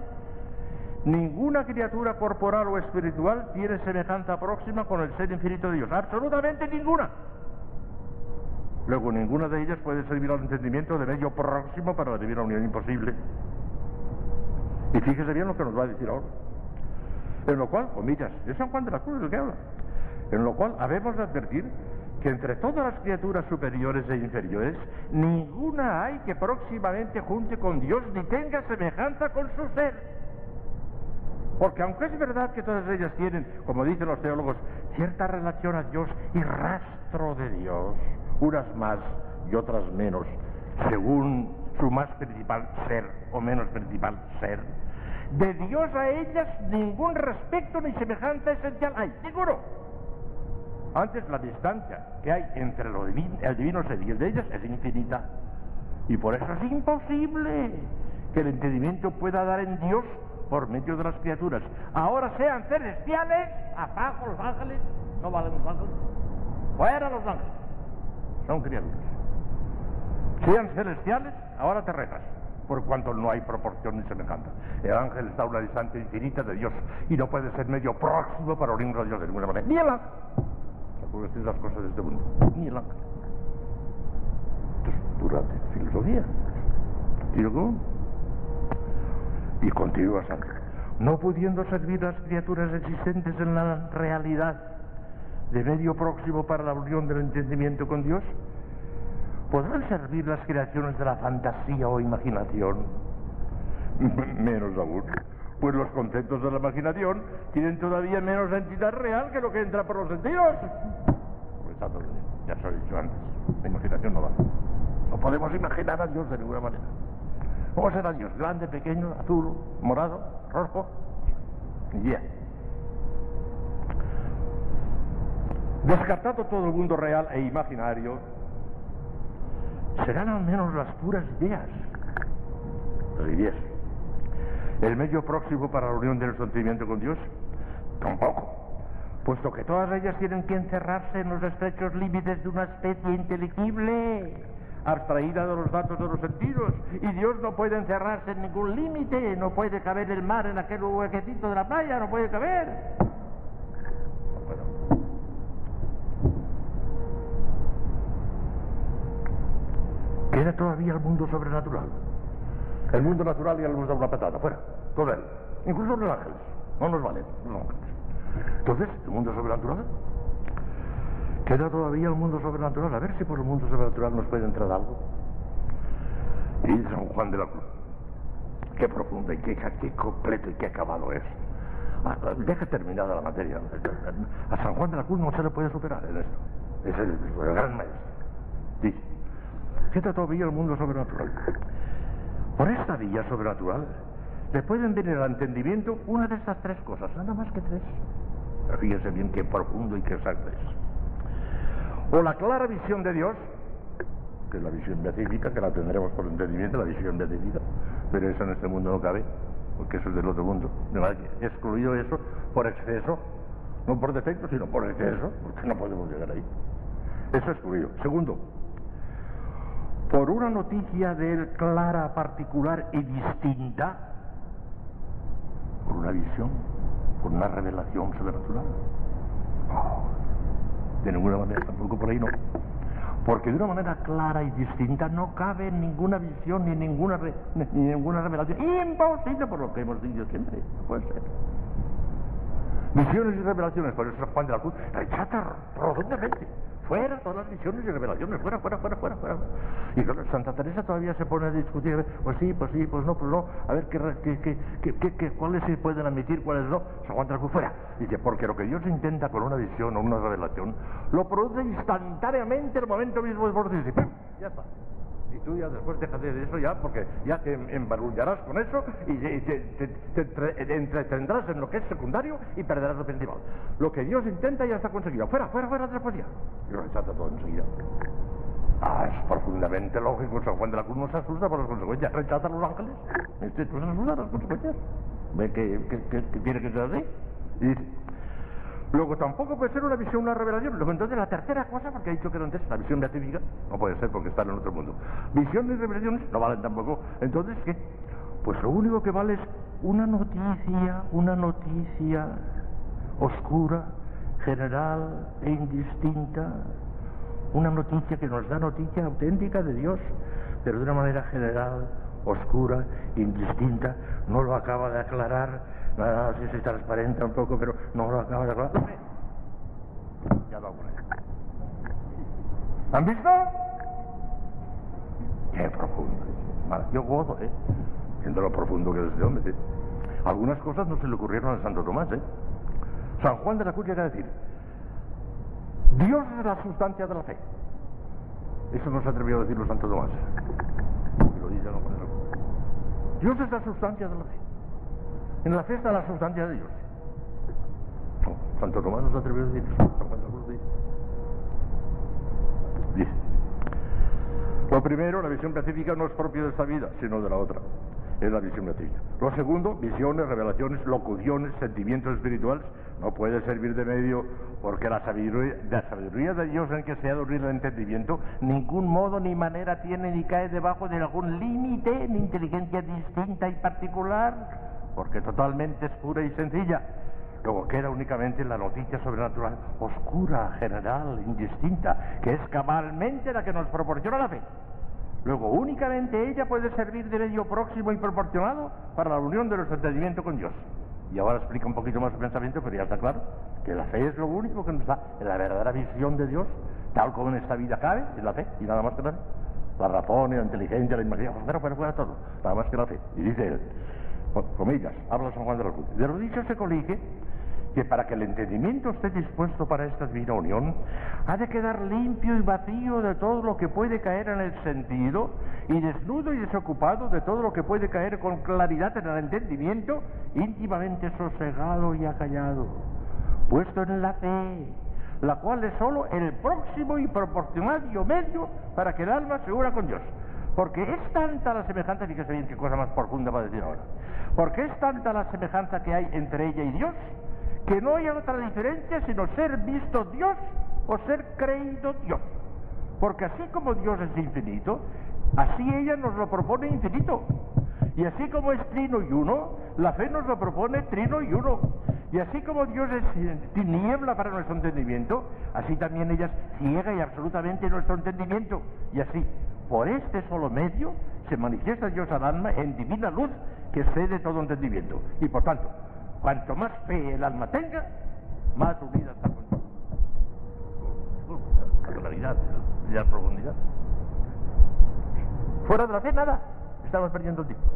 Ninguna criatura corporal o espiritual tiene semejanza próxima con el ser infinito de Dios. Absolutamente ninguna. Luego, ninguna de ellas puede servir al entendimiento de medio próximo para la divina unión imposible. Y fíjese bien lo que nos va a decir ahora. En lo cual, comillas, es San Juan de la Cruz el que habla. En lo cual habemos de advertir que entre todas las criaturas superiores e inferiores, ninguna hay que próximamente junte con Dios ni tenga semejanza con su ser. Porque aunque es verdad que todas ellas tienen, como dicen los teólogos, cierta relación a Dios y rastro de Dios, unas más y otras menos, según su más principal ser o menos principal ser, de Dios a ellas ningún respecto ni semejanza esencial hay, seguro. Antes la distancia que hay entre el divino ser y el de ellas es infinita. Y por eso es imposible que el entendimiento pueda dar en Dios por medio de las criaturas. Ahora sean celestiales, abajo los ángeles, no valen los ángeles, fuera los ángeles, son criaturas. Sean celestiales, ahora terrenas, por cuanto no hay proporción ni semejanza. El ángel está a una distancia infinita de Dios y no puede ser medio próximo para unirnos a Dios de ninguna manera. Ni el ángel. Acuérdense las cosas de este mundo. Ni el ángel. Esto es pura filosofía. ¿Y luego? Y continúa Santo. No pudiendo servir las criaturas existentes en la realidad de medio próximo para la unión del entendimiento con Dios, ¿podrán servir las creaciones de la fantasía o imaginación? Menos aún, pues los conceptos de la imaginación tienen todavía menos entidad real que lo que entra por los sentidos. Pues ya se lo he dicho antes, la imaginación no va. No podemos imaginar a Dios de ninguna manera. ¿Cómo será Dios? Grande, pequeño, azul, morado, rojo. Ya. Descartado todo el mundo real e imaginario, serán al menos las puras ideas. Las ideas. ¿El medio próximo para la unión del sentimiento con Dios? Tampoco. Puesto que todas ellas tienen que encerrarse en los estrechos límites de una especie inteligible abstraída de los datos de los sentidos. Y Dios no puede encerrarse en ningún límite, no puede caber el mar en aquel huequecito de la playa, no puede caber. Queda todavía el mundo sobrenatural. El mundo natural y el mundo de una patata, fuera, todo él. Incluso los ángeles, no nos valen los ángeles. Entonces, el mundo sobrenatural Queda todavía el mundo sobrenatural, a ver si por el mundo sobrenatural nos puede entrar algo. Y San Juan de la Cruz. Qué profundo y qué, completo y qué acabado es. Ah, deja terminada la materia. A San Juan de la Cruz no se le puede superar en esto. Es el, gran maestro. Dice, queda todavía el mundo sobrenatural. Por esta vía sobrenatural le pueden venir al entendimiento una de estas tres cosas, nada más que tres. Pero fíjense bien qué profundo y qué exacto es o la clara visión de Dios, que es la visión beatífica, que la tendremos por entendimiento, la visión beatífica, pero eso en este mundo no cabe, porque eso es del otro mundo. De excluido eso por exceso, no por defecto, sino por exceso, porque no podemos llegar ahí. Eso es excluido. Segundo, por una noticia de él clara, particular y distinta, por una visión, por una revelación sobrenatural. No, de ninguna manera, tampoco por ahí no. Porque de una manera clara y distinta no cabe ninguna visión ni ninguna, ni ninguna revelación. Imposible por lo que hemos dicho siempre. No puede ser. Visiones y revelaciones, por eso Juan de la Cruz rechaza rotundamente. Fuera todas las visiones y revelaciones, fuera, fuera, fuera, fuera, fuera. Y Santa Teresa todavía se pone a discutir, a ver, pues sí, pues sí, pues no, pues no, a ver qué, qué, qué, qué, qué- cuáles se pueden admitir, cuáles no. La Cruz fuera. Dice, porque lo que Dios intenta con una visión o una revelación, lo produce instantáneamente en el momento mismo de producirse. ¡Pum! Ya está. Y tú ya después déjate de eso ya, porque ya te em- embarullarás con eso y, y te, te- te entre- entretendrás en lo que es secundario y perderás lo principal. Lo que Dios intenta ya está conseguido. Fuera, fuera, fuera después ya. Y lo rechaza todo enseguida. Ah, es profundamente lógico. San Juan de la Cruz no se asusta por las consecuencias. Rechaza a los ángeles. Este, no se asusta las consecuencias. Ve que, que- que- que tiene que ser así. Y Luego tampoco puede ser una visión, una revelación. Luego entonces la tercera cosa, porque ha dicho que antes la visión beatífica no puede ser porque está en otro mundo. Visiones y revelaciones no valen tampoco. Entonces, ¿qué? Pues lo único que vale es una noticia, una noticia oscura, general e indistinta. Una noticia que nos da noticia auténtica de Dios, pero de una manera general, oscura, indistinta. No lo acaba de aclarar. Nada, sí se transparenta un poco, pero no lo acaba de aclarar. Ya ocurre. ¿Han visto? Qué profundo. Vale, yo gozo, ¿eh? Viendo lo profundo que es este hombre. ¿eh? Algunas cosas no se le ocurrieron a Santo Tomás, ¿eh? San Juan de la Cruz llega a decir, Dios es la sustancia de la fe. Eso no se atrevió a decirlo Santo Tomás. Lo dice Cruz. Dios es la sustancia de la fe. En la fe está la sustancia de Dios. Santo Tomás no se atrevió a decir eso. San Juan la dice. Dice. Lo primero, la visión beatífica no es propia de esta vida, sino de la otra. Es la visión beatífica. Lo segundo, visiones, revelaciones, locuciones, sentimientos espirituales, no puede servir de medio porque la sabiduría, de Dios en que se ha dormido el entendimiento, ningún modo ni manera tiene ni cae debajo de algún límite ni inteligencia distinta y particular, porque totalmente es pura y sencilla. Luego queda únicamente la noticia sobrenatural, oscura, general, indistinta, que es cabalmente la que nos proporciona la fe. Luego únicamente ella puede servir de medio próximo y proporcionado para la unión de nuestro entendimiento con Dios. Y ahora explica un poquito más su pensamiento, pero ya está claro que la fe es lo único que nos da la verdadera visión de Dios, tal como en esta vida cabe, es la fe, y nada más que la fe. La razón, la inteligencia, la imaginación, fuera, fuera, fuera todo, nada más que la fe. Y dice él, comillas, habla San Juan de la Cruz. De lo dicho se colige que para que el entendimiento esté dispuesto para esta divina unión, ha de quedar limpio y vacío de todo lo que puede caer en el sentido y desnudo y desocupado de todo lo que puede caer con claridad en el entendimiento, íntimamente sosegado y acallado, puesto en la fe, la cual es sólo el próximo y proporcionario medio para que el alma se una con Dios. Porque es tanta la semejanza, fíjese bien qué cosa más profunda va a decir ahora, porque es tanta la semejanza que hay entre ella y Dios, que no hay otra diferencia sino ser visto Dios o ser creído Dios. Porque así como Dios es infinito, así ella nos lo propone infinito. Y así como es trino y uno, la fe nos lo propone trino y uno. Y así como Dios es eh, tiniebla para nuestro entendimiento, así también ella ciega y absolutamente nuestro entendimiento. Y así, por este solo medio, se manifiesta Dios al alma en divina luz que excede todo entendimiento. Y por tanto, cuanto más fe el alma tenga, más unida está con Dios. La claridad y la profundidad. Fuera de la fe, nada. Estamos perdiendo el tiempo.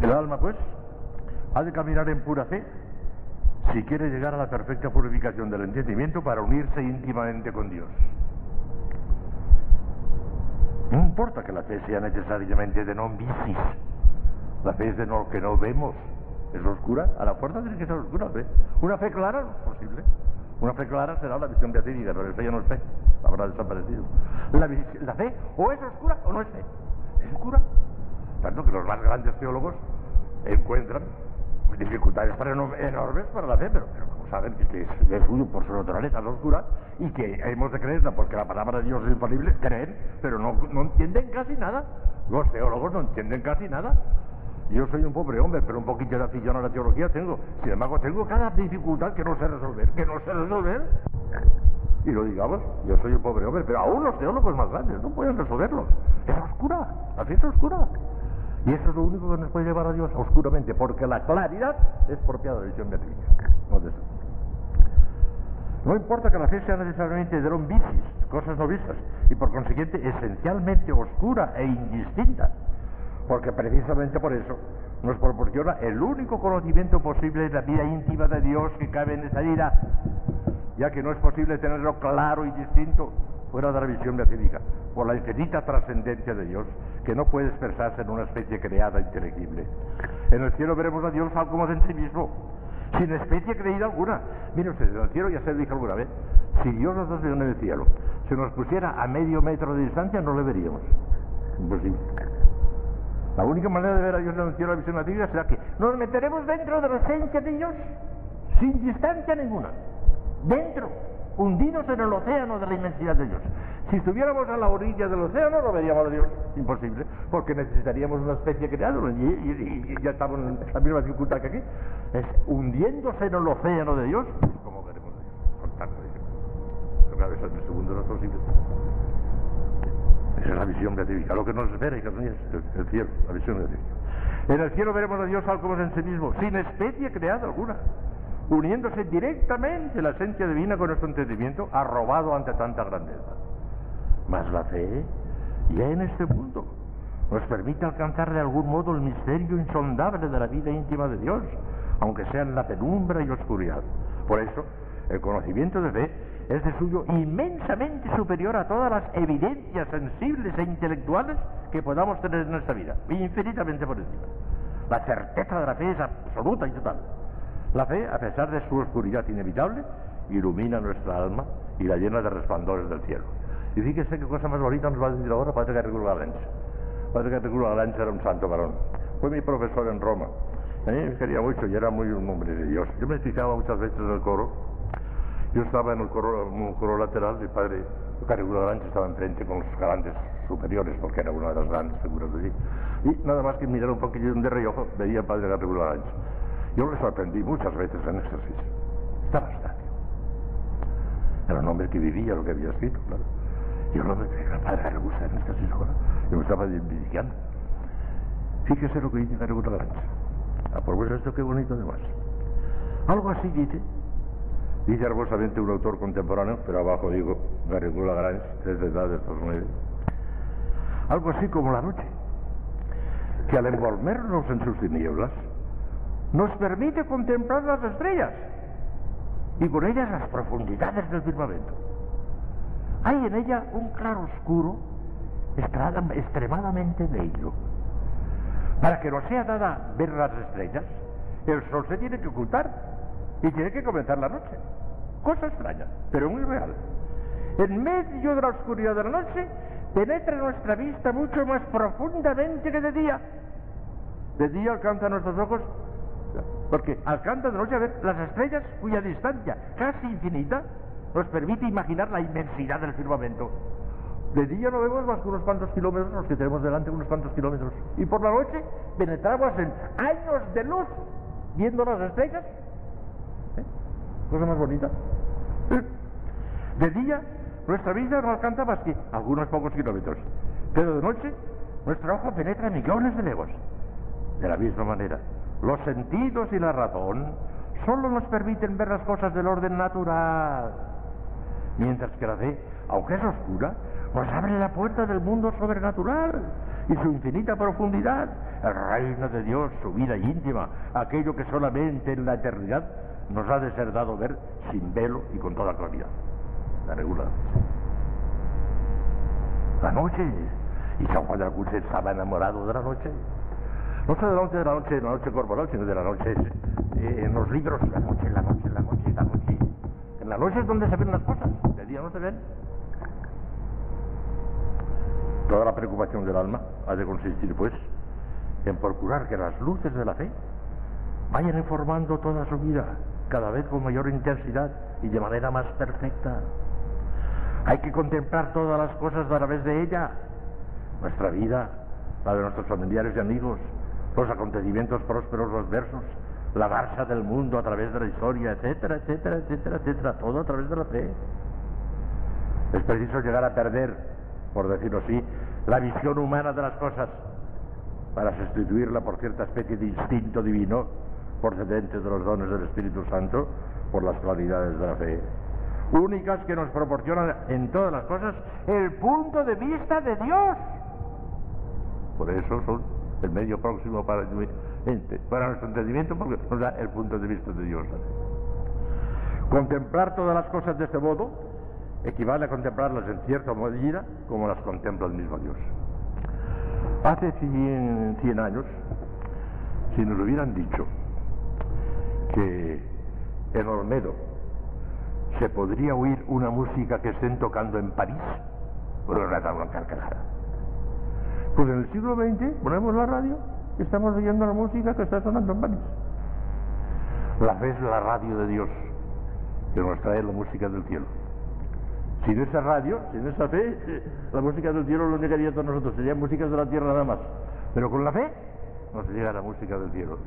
El alma, pues, ha de caminar en pura fe si quiere llegar a la perfecta purificación del entendimiento para unirse íntimamente con Dios. No importa que la fe sea necesariamente de non visis. La fe es de lo que no vemos. Es oscura. A la fuerza tiene que ser oscura la. Una fe clara no es posible. Una fe clara será la visión beatífica, pero fe ya no es fe. Habrá desaparecido. La, la fe o es oscura o no es fe. Es oscura. Tanto que los más grandes teólogos encuentran dificultades para enormes para la fe, pero, pero como saben que es de suyo por su naturaleza la oscura y que hemos de creerla porque la palabra de Dios es infalible, creen, pero no, no entienden casi nada. Los teólogos no entienden casi nada. Yo soy un pobre hombre, pero un poquito de afición a la teología tengo. Sin embargo, tengo cada dificultad que no sé resolver, que no sé resolver. Y lo digamos, yo soy un pobre hombre, pero aún los teólogos más grandes no pueden resolverlo. Es oscura, la fe es oscura. Y eso es lo único que nos puede llevar a Dios oscuramente, porque la claridad es propia de la visión beatífica. No, importa que la fe sea necesariamente de vicis, cosas no vistas, y por consiguiente esencialmente oscura e indistinta, porque precisamente por eso nos proporciona el único conocimiento posible de la vida íntima de Dios que cabe en esa vida, ya que no es posible tenerlo claro y distinto fuera de la visión beatífica, por la infinita trascendencia de Dios, que no puede expresarse en una especie creada inteligible. En el cielo veremos a Dios algo como en sí mismo, sin especie creída alguna. Mire usted, en el cielo ya se lo dije alguna vez, si Dios nos dos en el cielo se nos pusiera a medio metro de distancia, no le veríamos. Imposible. La única manera de ver a Dios en el cielo, la visión nativa, será que nos meteremos dentro de la esencia de Dios, sin distancia ninguna. Dentro, hundidos en el océano de la inmensidad de Dios. Si estuviéramos a la orilla del océano, no veríamos a Dios. Imposible, porque necesitaríamos una especie creada y, y, y, ya estamos en la misma dificultad que aquí. Es hundiéndose en el océano de Dios, ¿cómo veremos? Con tanto claro, eso en el segundo no es posible. Esa es la visión beatífica, lo que nos espera, hijas mías, el, el cielo, la visión beatífica. En el cielo veremos a Dios algo como en sí mismo, sin especie creada alguna, uniéndose directamente la esencia divina con nuestro entendimiento, arrobado ante tanta grandeza. Mas la fe, ya en este mundo, nos permite alcanzar de algún modo el misterio insondable de la vida íntima de Dios, aunque sea en la penumbra y oscuridad. Por eso, el conocimiento de fe es de suyo inmensamente superior a todas las evidencias sensibles e intelectuales que podamos tener en nuestra vida, infinitamente por encima. La certeza de la fe es absoluta y total. La fe, a pesar de su oscuridad inevitable, ilumina nuestra alma y la llena de resplandores del cielo. Y fíjese qué cosa más bonita nos va a decir ahora Padre Garrigulo Galancha. Padre Garrigulo Galancha era un santo varón. Fue mi profesor en Roma. A mí me quería mucho y era muy un hombre de Dios. Yo me fijaba muchas veces en el coro. Yo estaba en el coro, en un coro lateral, mi padre Garrigulo Galancha estaba enfrente con los galantes superiores, porque era una de las grandes figuras de allí. Y nada más que mirar un poquillo de reojo, veía Padre Garrigulo Galancha. Yo le sorprendí muchas veces en ejercicio. Estaba estadio. Era un hombre que vivía lo que había escrito, claro. Yo no me creía padre le gusta en esta ahora. Yo me estaba diciendo. Fíjese lo que dice Garrigulo Galancha. Aprovecha esto, qué bonito además. Algo así dice. Dice hermosamente un autor contemporáneo, pero abajo digo Garrigulo Galancha, es de edad de estos nueve. Algo así como la noche, que al envolvernos en sus tinieblas, nos permite contemplar las estrellas y con ellas las profundidades del firmamento. Hay en ella un claro oscuro extremadamente bello. Para que no sea nada ver las estrellas, el sol se tiene que ocultar y tiene que comenzar la noche. Cosa extraña, pero muy real. En medio de la oscuridad de la noche penetra nuestra vista mucho más profundamente que de día. De día alcanza nuestros ojos porque alcanza de noche a ver las estrellas cuya distancia casi infinita nos permite imaginar la inmensidad del firmamento. De día no vemos más que unos cuantos kilómetros, los que tenemos delante unos cuantos kilómetros. Y por la noche penetramos en años de luz viendo las estrellas. ¿Eh? Cosa más bonita. De día nuestra vida no alcanza más que algunos pocos kilómetros. Pero de noche nuestra ojo penetra millones de legos. De la misma manera, los sentidos y la razón solo nos permiten ver las cosas del orden natural, mientras que la fe, aunque es oscura, nos abre la puerta del mundo sobrenatural y su infinita profundidad, el reino de Dios, su vida íntima, aquello que solamente en la eternidad nos ha de ser dado ver sin velo y con toda claridad. La regular. La noche. Y San Juan de la Cruz estaba enamorado de la noche. No de la noche de la noche, de la noche corporal, sino de la noche eh, en los libros, la noche, la noche, la noche, la noche. En la noche es donde se ven las cosas, de día no se ven. Toda la preocupación del alma ha de consistir, pues, en procurar que las luces de la fe vayan informando toda su vida, cada vez con mayor intensidad y de manera más perfecta. Hay que contemplar todas las cosas a través de ella, nuestra vida, la de nuestros familiares y amigos, los acontecimientos prósperos, los versos, la marcha del mundo a través de la historia, etcétera, etcétera, etcétera, etcétera, todo a través de la fe. Es preciso llegar a perder, por decirlo así, la visión humana de las cosas para sustituirla por cierta especie de instinto divino procedente de los dones del Espíritu Santo por las claridades de la fe, únicas que nos proporcionan en todas las cosas el punto de vista de Dios. Por eso son el medio próximo para, nuestro entendimiento, porque nos da el punto de vista de Dios. Contemplar todas las cosas de este modo equivale a contemplarlas en cierta medida como las contempla el mismo Dios. Hace 100, años, si nos hubieran dicho que en Olmedo se podría oír una música que estén tocando en París, pues nos tan una carcajada. Pues en el siglo XX ponemos la radio y estamos oyendo la música que está sonando en París. La fe es la radio de Dios que nos trae la música del cielo. Sin esa radio, sin esa fe, la música del cielo lo negaría a todos nosotros, serían músicas de la tierra nada más. Pero con la fe nos llega la música del cielo,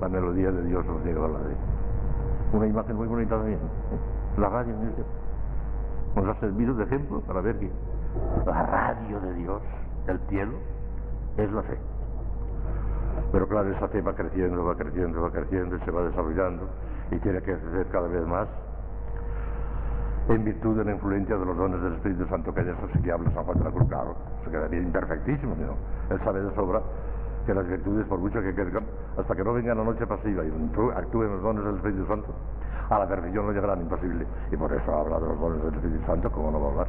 la melodía de Dios nos llega a la fe. Una imagen muy bonita también. La radio nos ha servido de ejemplo para ver que la radio de Dios, el cielo, es la fe. Pero claro, esa fe va creciendo, va creciendo, va creciendo y se va desarrollando y tiene que crecer cada vez más en virtud de la influencia de los dones del Espíritu Santo que de eso sí que habla San Juan de la Cruz, se quedaría imperfectísimo, ¿no? Él sabe de sobra que las virtudes, por mucho que crezcan, hasta que no venga la noche pasiva y actúen los dones del Espíritu Santo, a la perfección no llegarán, imposible. Y por eso habla de los dones del Espíritu Santo, como no va a hablar.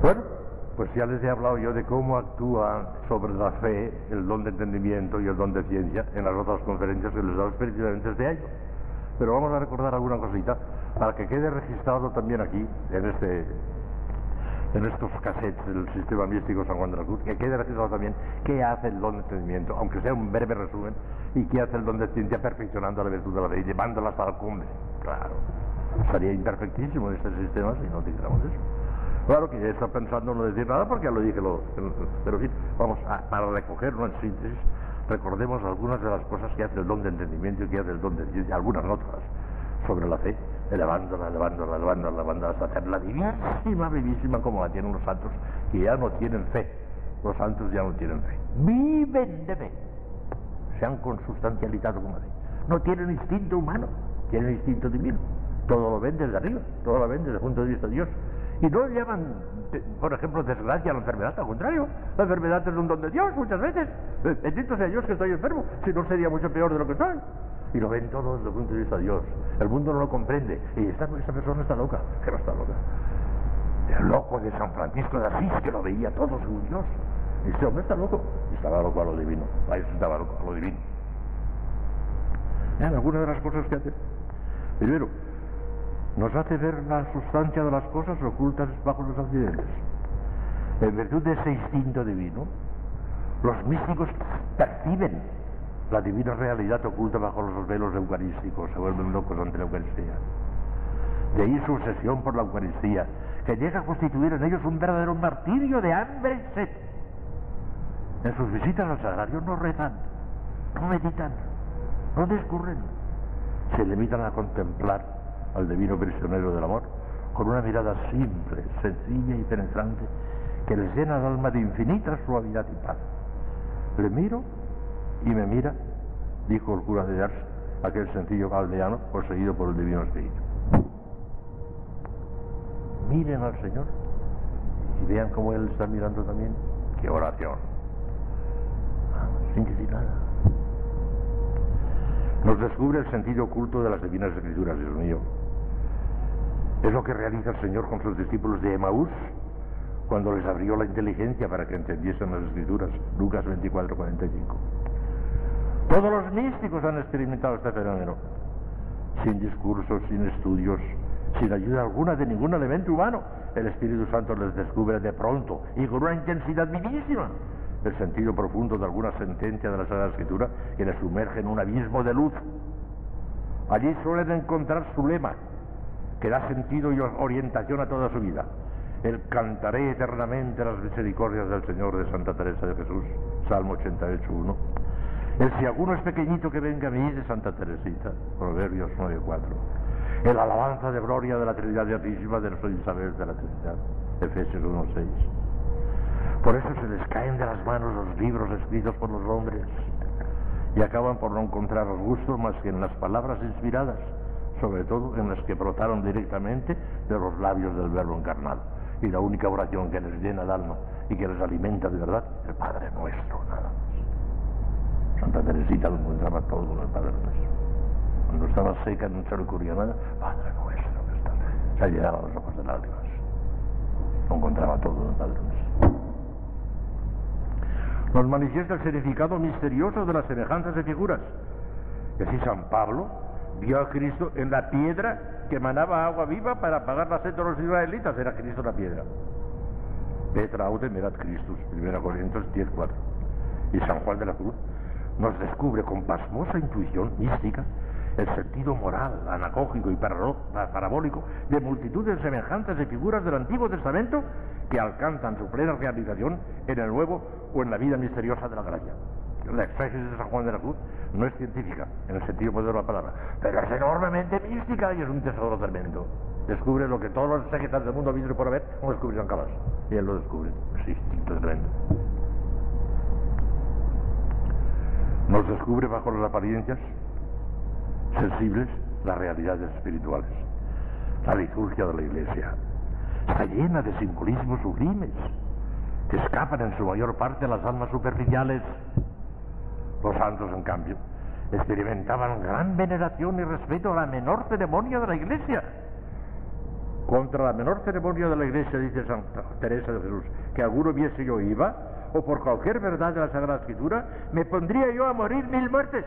Bueno, pues ya les he hablado yo de cómo actúa sobre la fe, el don de entendimiento y el don de ciencia en las otras conferencias que les he dado precisamente este año. Pero vamos a recordar alguna cosita para que quede registrado también aquí, en este en estos cassettes del sistema místico San Juan de la Cruz, que quede registrado también qué hace el don de entendimiento, aunque sea un breve resumen, y qué hace el don de ciencia perfeccionando la virtud de la fe y llevándola hasta la cumbre. Claro, sería imperfectísimo este sistema si no dijéramos eso. Claro que ya está pensando no decir nada porque ya lo dije, lo, pero en fin, vamos a, para recoger una síntesis, recordemos algunas de las cosas que hace el don de entendimiento y que hace el don de ciencia, algunas otras sobre la fe, elevándola, elevándola, elevándola, elevándola hasta hacerla vivísima, vivísima como la tienen los santos que ya no tienen fe. Los santos ya no tienen fe. Viven de fe. Se han consustancializado como fe. No tienen instinto humano, tienen instinto divino. Todo lo ven desde arriba, todo lo ven desde el punto de vista de Dios. Y no llaman, por ejemplo, desgracia a la enfermedad, al contrario. La enfermedad es un don de Dios muchas veces. Bendito sea Dios que estoy enfermo, si no sería mucho peor de lo que soy y lo ven todo desde el punto de vista de Dios. El mundo no lo comprende y esta, persona está loca, que no está loca. El loco de San Francisco de Asís, que lo veía todo según Dios. Y este hombre está loco. Estaba loco a lo divino. Ahí estaba loco a lo divino. Vean algunas de las cosas que hace. Primero, nos hace ver la sustancia de las cosas ocultas bajo los accidentes. En virtud de ese instinto divino, los místicos perciben la divina realidad oculta bajo los velos eucarísticos, se vuelven locos ante la Eucaristía. De ahí su obsesión por la Eucaristía, que llega a constituir en ellos un verdadero martirio de hambre y sed. En sus visitas al sagrario no rezan, no meditan, no discurren, se limitan a contemplar al divino prisionero del amor con una mirada simple, sencilla y penetrante que les llena el alma de infinita suavidad y paz. Le miro y me mira, dijo el cura de Ars, aquel sencillo aldeano poseído por el Divino Espíritu. Miren al Señor y vean cómo Él está mirando también. ¡Qué oración! Sin decir nada. Nos descubre el sentido oculto de las divinas escrituras, Dios mío. Es lo que realiza el Señor con sus discípulos de Emaús cuando les abrió la inteligencia para que entendiesen las escrituras. Lucas 24, 45. Todos los místicos han experimentado este fenómeno, sin discursos, sin estudios, sin ayuda alguna de ningún elemento humano. El Espíritu Santo les descubre de pronto y con una intensidad vivísima el sentido profundo de alguna sentencia de la Sagrada Escritura que le sumerge en un abismo de luz. Allí suelen encontrar su lema, que da sentido y orientación a toda su vida. El cantaré eternamente las misericordias del Señor de Santa Teresa de Jesús, Salmo 88.1. El si alguno es pequeñito que venga a mí de Santa Teresita, Proverbios 9.4. El alabanza de gloria de la Trinidad Beatísima de nuestro Isabel de la Trinidad, Efesios 1.6. Por eso se les caen de las manos los libros escritos por los hombres y acaban por no encontrar gusto más que en las palabras inspiradas, sobre todo en las que brotaron directamente de los labios del Verbo encarnado. Y la única oración que les llena el alma y que les alimenta de verdad, el Padre Nuestro, nada más. Santa Teresita lo encontraba todo en el Padre Nuestro. Cuando estaba seca no se le ocurría nada, Padre Nuestro, que está. Se llenaba los ojos de lágrimas. Lo encontraba todo en el Padre Nuestro. Nos manifiesta el significado misterioso de las semejanzas de figuras. Y así San Pablo vio a Cristo en la piedra que emanaba agua viva para apagar la sed de los israelitas. Era Cristo la piedra. Petra autem erat Christus, 1 Corintios 10, 4. Y San Juan de la Cruz nos descubre con pasmosa intuición mística el sentido moral, anacógico y parabólico de multitudes de semejanzas de figuras del Antiguo Testamento que alcanzan su plena realización en el Nuevo o en la vida misteriosa de la gracia. La exégesis de San Juan de la Cruz no es científica, en el sentido poder de la palabra, pero es enormemente mística y es un tesoro tremendo. Descubre lo que todos los exégetas del mundo visto por haber no descubrieron jamás. Y él lo descubre. Es tremendo. Nos descubre bajo las apariencias sensibles las realidades espirituales. La liturgia de la Iglesia está llena de simbolismos sublimes que escapan en su mayor parte a las almas superficiales. Los santos, en cambio, experimentaban gran veneración y respeto a la menor ceremonia de la Iglesia. Contra la menor ceremonia de la Iglesia, dice Santa Teresa de Jesús, que alguno viese yo iba, o por cualquier verdad de la Sagrada Escritura, me pondría yo a morir mil muertes.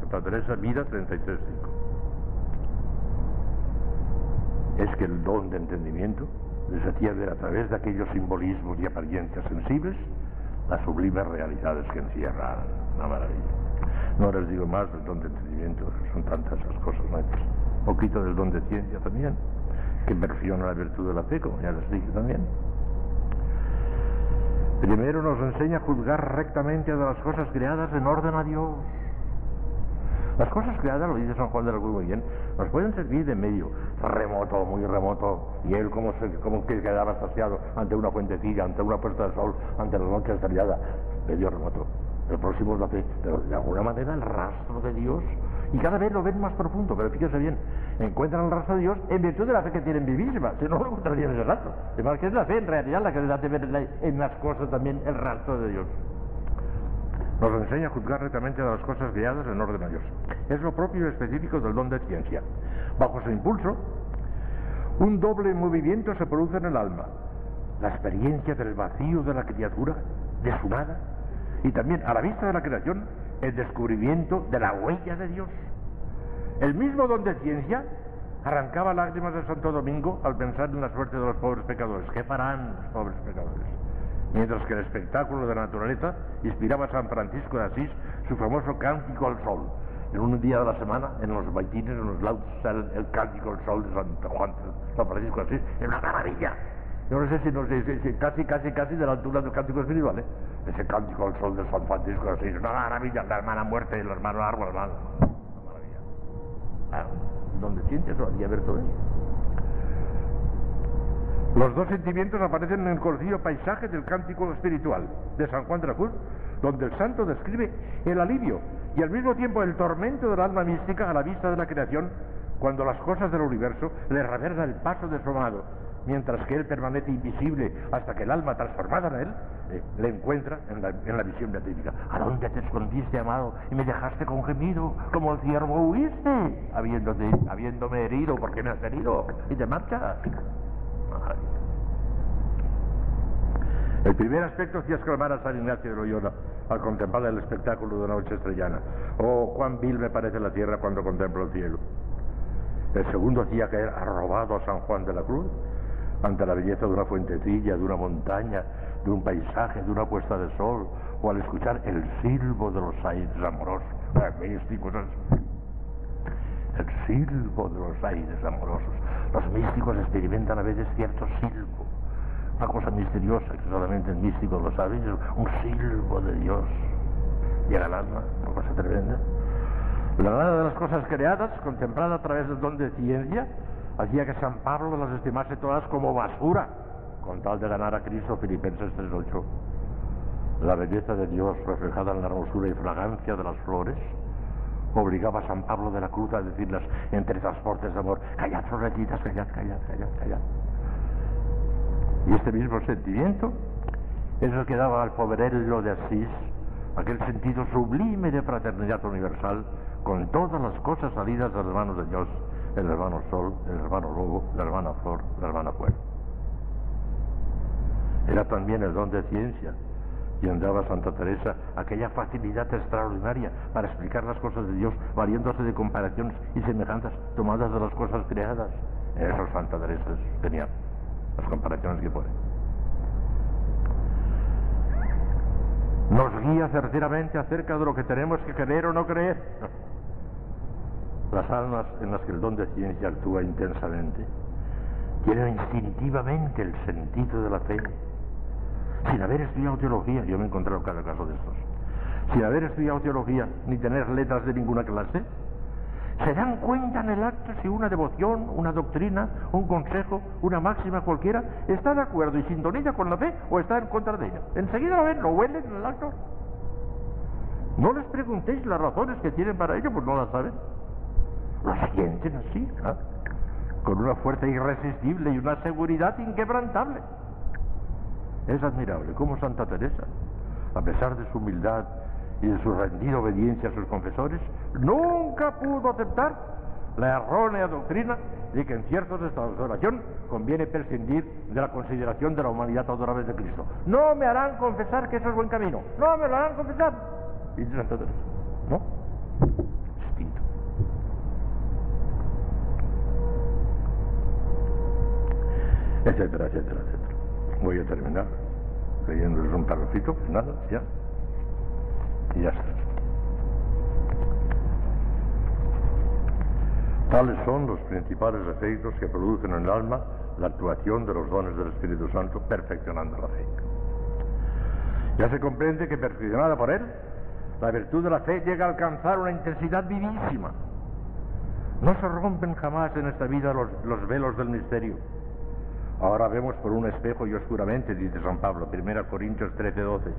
Santa Teresa, vida 33.5. Es que el don de entendimiento les hacía ver a través de aquellos simbolismos y apariencias sensibles las sublimes realidades que encierran la maravilla. No les digo más del don de entendimiento, son tantas las cosas nuevas. Un poquito del don de ciencia también, que perfecciona la virtud de la fe, como ya les dije también. Primero nos enseña a juzgar rectamente de las cosas creadas en orden a Dios. Las cosas creadas, lo dice San Juan de la Cruz muy bien, nos pueden servir de medio remoto, muy remoto, y él como, se, como que quedaba saciado ante una fuentecilla, ante una puerta de sol, ante la noche estrellada, medio remoto. El próximo es la fe, pero de alguna manera el rastro de Dios, y cada vez lo ven más profundo, pero fíjense bien, encuentran el rastro de Dios en virtud de la fe que tienen vivísima, si no lo encontrarían ese rastro. Además que es la fe en realidad la que les hace ver en las cosas también el rastro de Dios. Nos enseña a juzgar rectamente a las cosas guiadas en orden a Dios. Es lo propio y específico del don de ciencia. Bajo su impulso, un doble movimiento se produce en el alma. La experiencia del vacío de la criatura, de su nada, y también a la vista de la creación, el descubrimiento de la huella de Dios. El mismo don de ciencia arrancaba lágrimas de Santo Domingo al pensar en la suerte de los pobres pecadores. ¿Qué farán los pobres pecadores? Mientras que el espectáculo de la naturaleza inspiraba a San Francisco de Asís su famoso cántico al sol. En un día de la semana, en los baitines, en los lautos, el, el cántico al sol de San, Juan, Francisco de Asís, es una maravilla. Yo no sé si, no sé, si casi, casi, casi de la altura del cántico espiritual, ¿eh? Ese cántico al sol de San Francisco de Asís, una maravilla, la hermana muerte y el hermano árbol, hermano. Una maravilla. Ah, donde sientes, haría ver todo eso. Los dos sentimientos aparecen en el conocido paisaje del cántico espiritual de San Juan de la Cruz, donde el santo describe el alivio y al mismo tiempo el tormento del alma mística a la vista de la creación, cuando las cosas del universo le reverda el paso de su amado, mientras que él permanece invisible hasta que el alma transformada en él eh, le encuentra en la, visión beatífica. ¿A dónde te escondiste, amado? Y me dejaste con gemido, como el ciervo huiste, habiéndome herido, porque me has herido, y te marchas. El primer aspecto hacía exclamar a San Ignacio de Loyola al contemplar el espectáculo de una noche estrellana. Oh, cuán vil me parece la tierra cuando contemplo el cielo. El segundo hacía caer arrobado a San Juan de la Cruz ante la belleza de una fuentecilla, de una montaña, de un paisaje, de una puesta de sol, o al escuchar el silbo de los aires amorosos, el silbo de los aires amorosos. Los místicos experimentan a veces cierto silbo, una cosa misteriosa que solamente el místico lo sabe, un silbo de Dios. Llega al alma, una cosa tremenda. La nada de las cosas creadas, contemplada a través del don de ciencia, hacía que San Pablo las estimase todas como basura, con tal de ganar a Cristo, Filipenses 3.8. La belleza de Dios reflejada en la hermosura y fragancia de las flores, obligaba a San Pablo de la Cruz a decirlas entre transportes de amor, callad, floretitas, callad, callad, callad, callad. Y este mismo sentimiento es el que daba al poverello de Asís aquel sentido sublime de fraternidad universal con todas las cosas salidas de las manos de Dios, el hermano Sol, el hermano Lobo, la hermana Flor, la hermana Fuego. Era también el don de ciencia y andaba Santa Teresa aquella facilidad extraordinaria para explicar las cosas de Dios, valiéndose de comparaciones y semejanzas tomadas de las cosas creadas. Eso Santa Teresa tenía, las comparaciones que pone. Nos guía certeramente acerca de lo que tenemos que creer o no creer. Las almas en las que el don de ciencia actúa intensamente tienen instintivamente el sentido de la fe. Sin haber estudiado teología, yo me he encontrado cada caso de estos, sin haber estudiado teología ni tener letras de ninguna clase, se dan cuenta en el acto si una devoción, una doctrina, un consejo, una máxima cualquiera está de acuerdo y sintoniza con la fe o está en contra de ella. Enseguida lo ven, lo huelen en el acto. No les preguntéis las razones que tienen para ello, pues no las saben. Lo sienten así, con una fuerza irresistible y una seguridad inquebrantable. Es admirable cómo Santa Teresa, a pesar de su humildad y de su rendida obediencia a sus confesores, nunca pudo aceptar la errónea doctrina de que en ciertos estados de oración conviene prescindir de la consideración de la humanidad adorable de Cristo. No me harán confesar que eso es buen camino. No me lo harán confesar. Y Santa Teresa, ¿no? Distinto. Etcétera, etcétera, etcétera. Voy a terminar leyéndoles un pues nada, ya. Y ya está. Tales son los principales efectos que producen en el alma la actuación de los dones del Espíritu Santo perfeccionando la fe. Ya se comprende que perfeccionada por él, la virtud de la fe llega a alcanzar una intensidad vivísima. No se rompen jamás en esta vida los, los velos del misterio. Ahora vemos por un espejo y oscuramente, dice San Pablo, 1 Corintios 13, 12.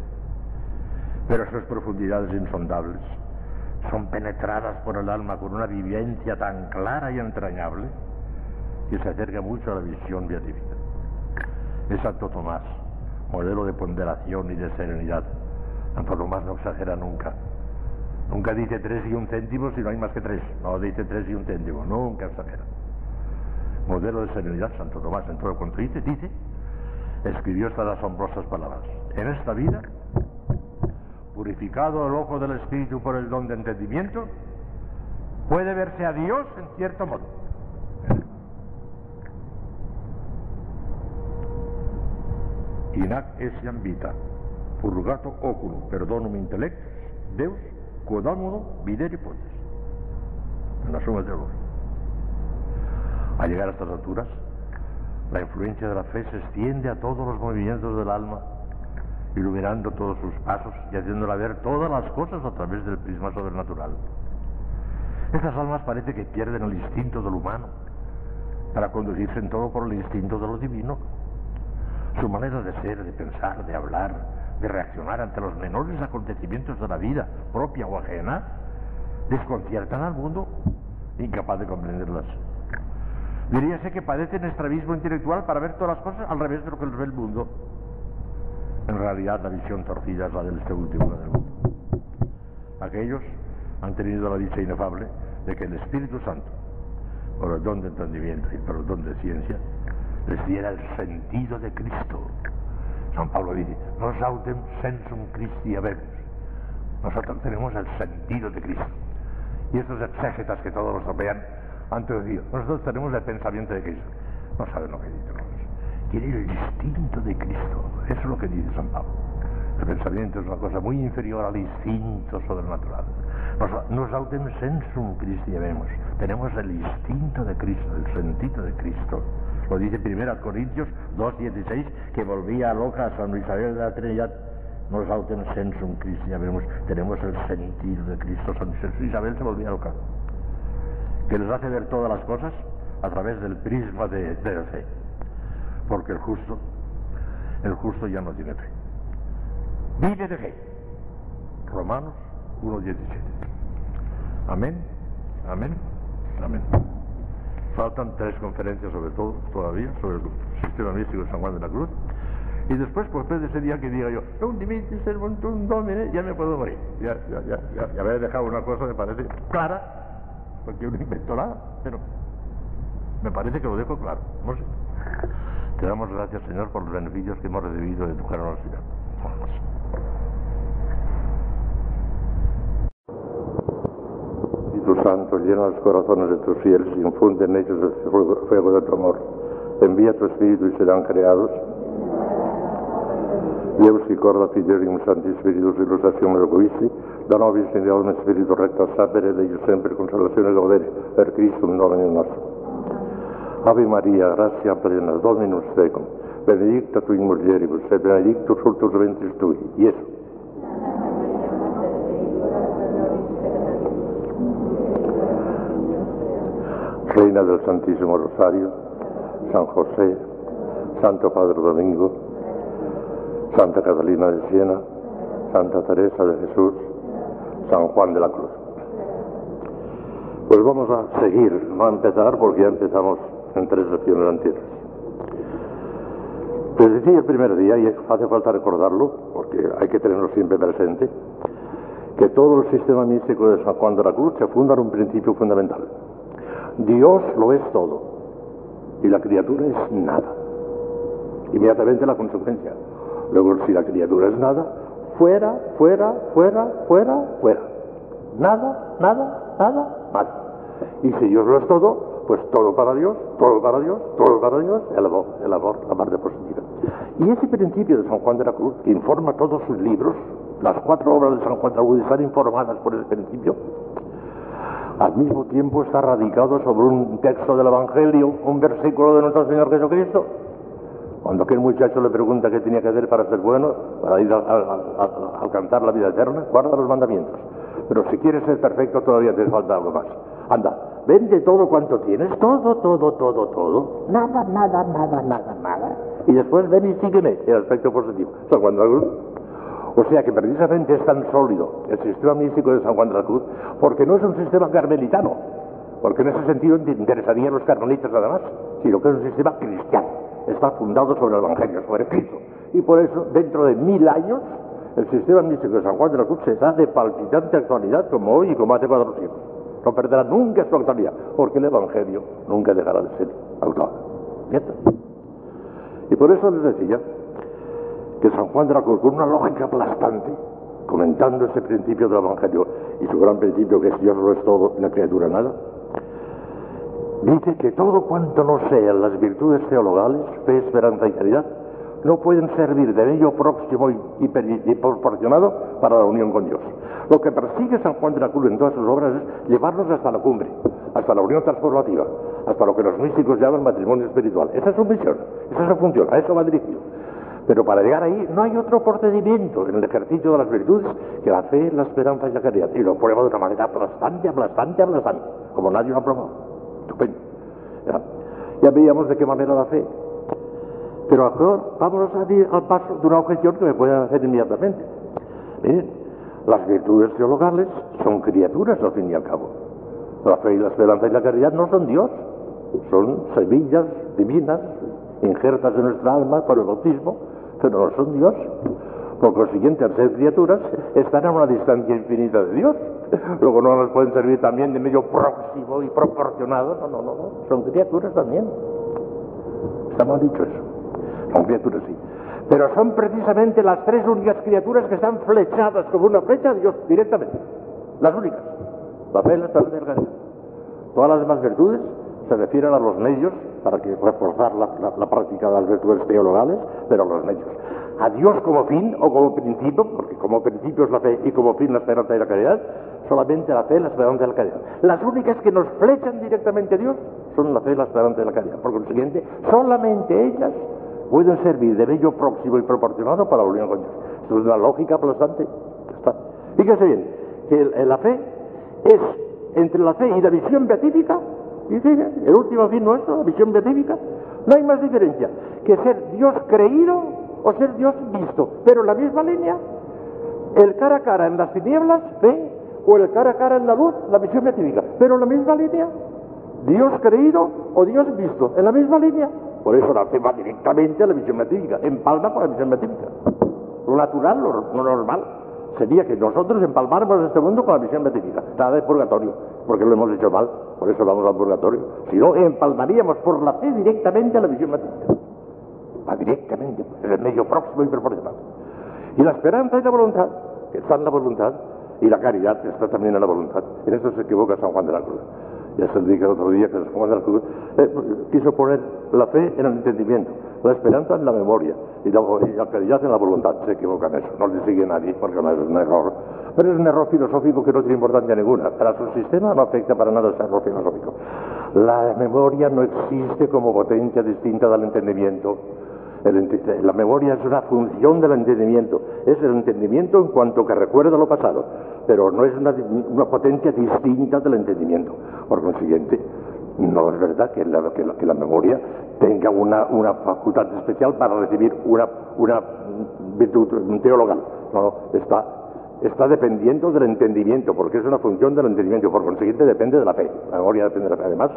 Pero esas profundidades insondables son penetradas por el alma con una vivencia tan clara y entrañable que se acerca mucho a la visión beatífica. Es Santo Tomás, modelo de ponderación y de serenidad. Santo Tomás no exagera nunca. Nunca dice tres y un céntimo si no hay más que tres. No dice tres y un céntimo, nunca exagera. Modelo de serenidad, Santo Tomás en todo cuanto dice, dice, escribió estas asombrosas palabras. En esta vida purificado el ojo del Espíritu por el don de entendimiento, puede verse a Dios en cierto modo. Inac essiam vita, purgato oculo, perdonum intellectus, Deus, quodamodo videri potes. En la suma de los. Al llegar a estas alturas, la influencia de la fe se extiende a todos los movimientos del alma iluminando todos sus pasos y haciéndola ver todas las cosas a través del prisma sobrenatural. Estas almas parece que pierden el instinto del humano para conducirse en todo por el instinto de lo divino. Su manera de ser, de pensar, de hablar, de reaccionar ante los menores acontecimientos de la vida, propia o ajena, desconciertan al mundo, incapaz de comprenderlas. Diríase que padecen estrabismo intelectual para ver todas las cosas al revés de lo que les ve el mundo. En realidad la visión torcida es la del este último del mundo. Aquellos han tenido la dicha inefable de que el Espíritu Santo, por el don de entendimiento y por el don de ciencia, les diera el sentido de Cristo. San Pablo dice, nos autem sensum Christi habemus. Nosotros tenemos el sentido de Cristo. Y estos exégetas que todos los rodean han traducido, nosotros tenemos el pensamiento de Cristo. No saben lo que dicen. Tiene el instinto de Cristo. Eso es lo que dice San Pablo. El pensamiento es una cosa muy inferior al instinto sobrenatural. Nos, nos autem sensum Christi vemos. Tenemos el instinto de Cristo, el sentido de Cristo. Lo dice 1 Corintios 2.16, que volvía loca a San Isabel de la Trinidad. Nos autem sensum Christi vemos. Tenemos el sentido de Cristo. San Isabel se volvía loca. Que nos hace ver todas las cosas a través del prisma de, de fe. Porque el justo, el justo ya no tiene fe. Vive de fe. Romanos 1.17. Amén, amén, amén. Faltan tres conferencias sobre todo, todavía, sobre el sistema místico de San Juan de la Cruz. Y después, pues después de ese día que diga yo, un dimitri servuntum domine, ya me puedo morir. Ya, ya, ya, ya, ya dejado una cosa me parece clara, porque yo no invento nada, pero me parece que lo dejo claro, no sé. Te damos gracias, Señor, por los beneficios que hemos recibido de tu generosidad. Espíritu Santo, llena los corazones de tus fieles y infunde en ellos el fuego, de tu amor. Envía tu Espíritu y serán creados. Deus y corda fidelium Santi Spiritus illustrazione logoisti, da nobis in deum Spiritu recta sapere Dei sempre consolazione e godere, per Cristo un nome nostro. Ave Maria, gratia plena, Dominus tecum, benedicta tu in mulieribus, et benedictus fructus ventris tui, Iesus. Reina del Santísimo Rosario, San José, Santo Padre Domingo, Santa Catalina de Siena, Santa Teresa de Jesús, San Juan de la Cruz. Pues vamos a seguir, no a empezar porque ya empezamos en tres lecciones anteriores. Pues decía el primer día, y hace falta recordarlo, porque hay que tenerlo siempre presente, que todo el sistema místico de San Juan de la Cruz se funda en un principio fundamental. Dios lo es todo y la criatura es nada. Inmediatamente la consecuencia. Luego, si la criatura es nada, fuera, fuera, fuera, fuera, fuera. Nada, nada, nada, nada. Y si Dios lo es todo, pues todo para Dios, todo para Dios, todo para Dios, el amor, el amor, la parte positiva. Y ese principio de San Juan de la Cruz, que informa todos sus libros, las cuatro obras de San Juan de la Cruz están informadas por ese principio, al mismo tiempo está radicado sobre un texto del Evangelio, un versículo de nuestro Señor Jesucristo. Cuando aquel muchacho le pregunta qué tenía que hacer para ser bueno, para ir a, a, a, alcanzar la vida eterna, guarda los mandamientos. Pero si quieres ser perfecto todavía te falta algo más. Anda, vende todo cuanto tienes, todo, todo, todo, todo. Nada, nada, nada, nada, nada. Y después ven y sígueme, el aspecto positivo. San Juan de la Cruz. O sea que precisamente es tan sólido el sistema místico de San Juan de la Cruz, porque no es un sistema carmelitano, porque en ese sentido interesarían los carmelitas nada más, sino que es un sistema cristiano. Está fundado sobre el Evangelio, sobre Cristo. Y por eso, dentro de mil años, el sistema místico de San Juan de la Cruz será de palpitante actualidad como hoy y como hace cuatro siglos. No perderá nunca su actualidad, porque el Evangelio nunca dejará de ser actual. ¿Cierto? Y por eso les decía que San Juan de la Cruz, con una lógica aplastante, comentando ese principio del Evangelio y su gran principio que es Dios lo es todo y la criatura nada, dice que todo cuanto no sean las virtudes teologales, fe, esperanza y caridad, no pueden servir de medio próximo y, proporcionado para la unión con Dios. Lo que persigue San Juan de la Cruz en todas sus obras es llevarnos hasta la cumbre, hasta la unión transformativa, hasta lo que los místicos llaman matrimonio espiritual. Esa es su misión, esa es su función, a eso va dirigido. Pero para llegar ahí no hay otro procedimiento en el ejercicio de las virtudes que la fe, la esperanza y la caridad. Y lo prueba de una manera aplastante, aplastante, aplastante, como nadie lo ha probado. Ya, veíamos de qué manera la fe. Pero ahora vamos a ir al paso de una objeción que me pueden hacer inmediatamente. Miren, las virtudes teologales son criaturas al fin y al cabo. La fe y la esperanza y la caridad no son Dios, son semillas divinas injertas en nuestra alma por el bautismo, pero no son Dios. Por consiguiente, al ser criaturas, están a una distancia infinita de Dios. Luego no nos pueden servir también de medio próximo y proporcionado. No, no, no, no. Son criaturas también. Está mal dicho eso. Son criaturas, sí. Pero son precisamente las tres únicas criaturas que están flechadas como una flecha a Dios directamente. Las únicas. La fe, la y caridad. Todas las demás virtudes se refieren a los medios para que reforzar la, la práctica de las virtudes teologales, pero a los medios. A Dios como fin o como principio, porque como principio es la fe y como fin la esperanza y la caridad, solamente la fe, la esperanza y la caridad. Las únicas que nos flechan directamente a Dios son la fe, la esperanza y la caridad. Por consiguiente, solamente ellas pueden servir de medio próximo y proporcionado para la unión con Dios. Esto es una lógica aplastante. Está. Fíjese bien, que la fe es entre la fe y la visión beatífica, dice el último fin nuestro, la visión beatífica, no hay más diferencia que ser Dios creído o ser Dios visto, pero en la misma línea, el cara a cara en las tinieblas, fe, o el cara a cara en la luz, la visión beatífica, pero en la misma línea, Dios creído o Dios visto, en la misma línea. Por eso la fe va directamente a la visión beatífica, empalma con la visión beatífica. Lo natural, lo normal. Sería que nosotros empalmáramos este mundo con la visión beatífica, nada de purgatorio, porque lo hemos hecho mal, por eso vamos al purgatorio. Si no, empalmaríamos por la fe directamente a la visión. Va directamente, es el medio próximo y proporcional. Y la esperanza y la voluntad, que está en la voluntad, y la caridad está también en la voluntad. En eso se equivoca San Juan de la Cruz. Ya se dije el otro día que la Cruz eh, quiso poner la fe en el entendimiento, la esperanza en la memoria y la, caridad en la voluntad. Se equivoca en eso, no le sigue nadie porque no es un error. Pero es un error filosófico que no tiene importancia ninguna. Para su sistema no afecta para nada ese error filosófico. La memoria no existe como potencia distinta del entendimiento. La memoria es una función del entendimiento, es el entendimiento en cuanto que recuerda lo pasado, pero no es una, potencia distinta del entendimiento. Por consiguiente, no es verdad que la, memoria tenga una, facultad especial para recibir una, una virtud teologal. No, está, está dependiendo del entendimiento, porque es una función del entendimiento. Por consiguiente, depende de la fe. La memoria depende de la fe. Además,